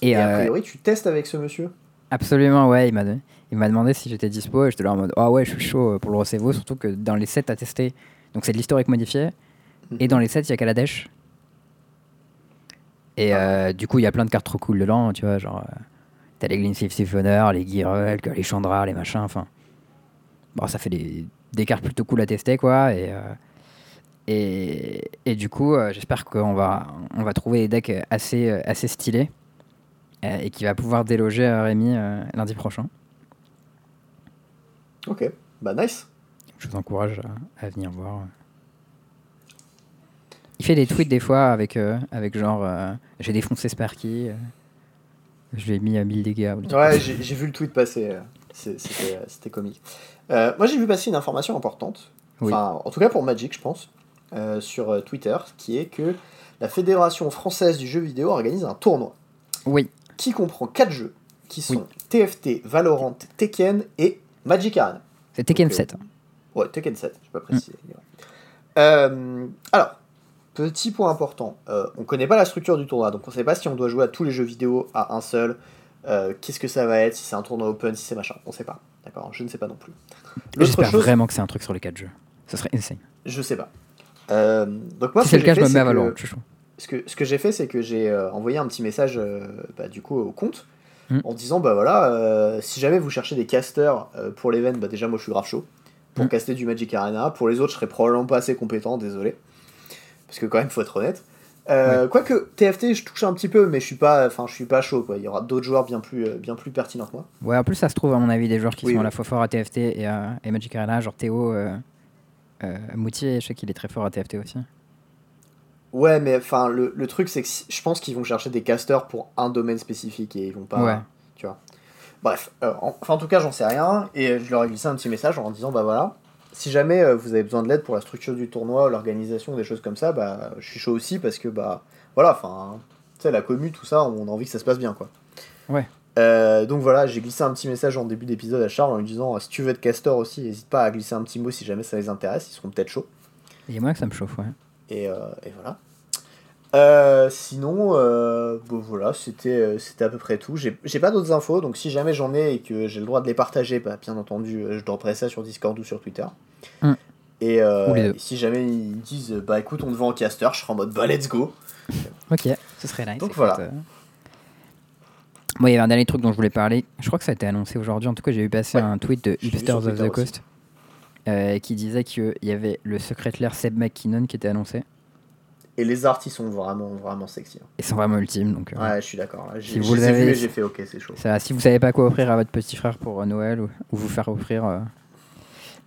Et, Et, a euh, priori, tu testes avec ce monsieur absolument, ouais, il m'a il m'a demandé si j'étais dispo et j'étais là en mode Ah ouais, je suis chaud pour le recez-vous, surtout que dans les sets à tester, donc c'est de l'historique modifié, et dans les sets, il y a Kaladesh. Et Ah. euh, du coup, il y a plein de cartes trop cool dedans, tu vois, genre. euh, T'as les Gleamsive Siphoner, les Girulk, les Chandra, les machins, enfin. Bon, ça fait des, des cartes plutôt cool à tester, quoi. Et, euh, et, et du coup, euh, j'espère qu'on va, on va trouver des decks assez, euh, assez stylés euh, et qui va pouvoir déloger Rémi lundi prochain. Ok, bah nice. Je vous encourage à, à venir voir. Il fait des tweets des fois avec, euh, avec genre euh, j'ai défoncé Sparky, euh, je lui ai mis à 1000 dégâts. Ouais, j'ai vu le tweet passer. C'était c'était comique. Moi, j'ai vu passer une information importante. Oui. Enfin, en tout cas pour Magic, je pense, euh, sur euh, Twitter, qui est que la Fédération française du jeu vidéo organise un tournoi Oui, qui comprend 4 jeux qui sont Oui. TFT, Valorant, Tekken et Magic Arena. c'est Tekken Donc, euh, 7. Ouais, Tekken 7, je pas préciser. Euh, alors, petit point important, euh, on connaît pas la structure du tournoi, donc on sait pas si on doit jouer à tous les jeux vidéo à un seul, euh, qu'est-ce que ça va être, si c'est un tournoi open, si c'est machin, on sait pas. D'accord, je ne sais pas non plus. J'espère chose, vraiment que c'est un truc sur les 4 jeux. Ce serait insane. je sais pas. Euh, donc moi, si c'est que le cas, j'ai je me fait, mets à c'est que- Valorant. chaud. ce que, ce que j'ai fait, c'est que j'ai euh, envoyé un petit message euh, bah, du coup au compte Mm. en disant bah voilà, si jamais vous cherchez des casters pour l'event, bah déjà moi je suis grave chaud pour Mm. caster du Magic Arena. Pour les autres, je serais probablement pas assez compétent, désolé, parce que quand même faut être honnête. Euh, Quoique TFT, je touche un petit peu, mais je suis pas, enfin je suis pas chaud quoi. Il y aura d'autres joueurs bien plus, bien plus pertinents que moi. Ouais, en plus, ça se trouve, à mon avis, des joueurs qui Oui, sont à la fois forts à TFT et, à, et Magic Arena, genre Théo euh, euh, Moutier, je sais qu'il est très fort à TFT aussi. Ouais, mais enfin le, le truc c'est que je pense qu'ils vont chercher des casters pour un domaine spécifique et ils vont pas. Ouais. Tu vois. Bref, euh, en tout cas j'en sais rien et je leur ai glissé un petit message en disant bah voilà, si jamais euh, vous avez besoin de l'aide pour la structure du tournoi, l'organisation, des choses comme ça, bah je suis chaud aussi parce que bah voilà, enfin tu sais la commu tout ça, on a envie que ça se passe bien quoi. Ouais. Euh, donc voilà, j'ai glissé un petit message en début d'épisode à Charles en lui disant si tu veux être caster aussi, n'hésite pas à glisser un petit mot si jamais ça les intéresse, ils seront peut-être chauds. Il y a moyen que ça me chauffe, ouais. Et, euh, et voilà. Euh, sinon, bon, voilà, c'était c'était à peu près tout. J'ai pas d'autres infos, donc si jamais j'en ai et que j'ai le droit de les partager, bah, bien entendu, je dropperai ça sur Discord ou sur Twitter. Mm. Et, si jamais ils me disent bah écoute on te vend en caster, je serai en mode bah let's go. Ok, ce serait nice. Donc voilà. Moi, il y avait un dernier truc dont je voulais parler. Je crois que ça a été annoncé aujourd'hui. En tout cas, j'ai vu passer Ouais. un tweet de Hipsters of the Coast euh, qui disait qu'il y avait le secrétaire Seb McKinnon qui était annoncé. Et les arts ils sont vraiment vraiment sexy. hein. Ils sont vraiment ultimes. Donc, euh, Ouais je suis d'accord. Si vous les et j'ai fait ok c'est chaud. ça, si vous savez pas quoi offrir à votre petit frère pour euh, Noël ou, ou vous faire offrir, euh,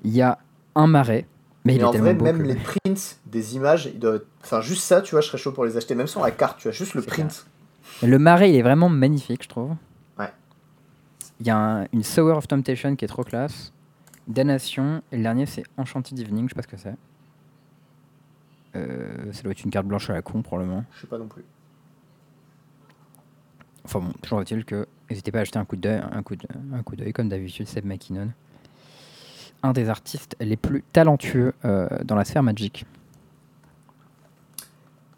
il y a un marais. Mais il Mais est en vrai, beau même que- les prints des images, ils doivent... enfin juste ça, tu vois, je serais chaud pour les acheter. Même sur la carte, tu vois, juste le print. Le marais, il est vraiment magnifique, je trouve. Ouais. Il y a un- une Sour of Temptation qui est trop classe. Damnation. Et le dernier, c'est Enchanted Evening, je sais pas ce que c'est. Euh, ça doit être une carte blanche à la con, probablement. Je sais pas non plus. Enfin bon, toujours est-il que n'hésitez pas à acheter un coup d'œil, un coup de- un coup d'œil comme d'habitude, Seb McKinnon. Un des artistes les plus talentueux euh, dans la sphère Magic.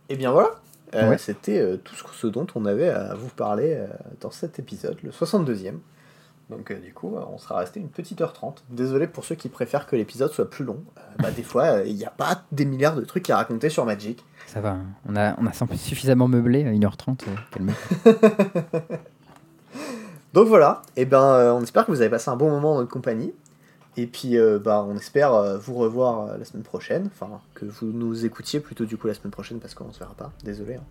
Et bien voilà, Euh, Ouais. c'était euh, tout ce, ce dont on avait à vous parler euh, dans cet épisode, le 62e. Donc du coup, on sera resté une petite heure 30. Désolé pour ceux qui préfèrent que l'épisode soit plus long. Bah, des fois, il n'y a pas des milliards de trucs à raconter sur Magic. Ça va, hein. on a, on a suffisamment meublé à 1h30. euh, calmez. Donc voilà, et ben euh, on espère que vous avez passé un bon moment en notre compagnie. Et puis euh, bah, on espère euh, vous revoir euh, la semaine prochaine. Enfin, que vous nous écoutiez plutôt du coup la semaine prochaine parce qu'on se verra pas. Désolé. hein.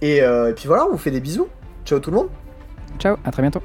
Et, et puis voilà, on vous fait des bisous. Ciao tout le monde Ciao, à très bientôt.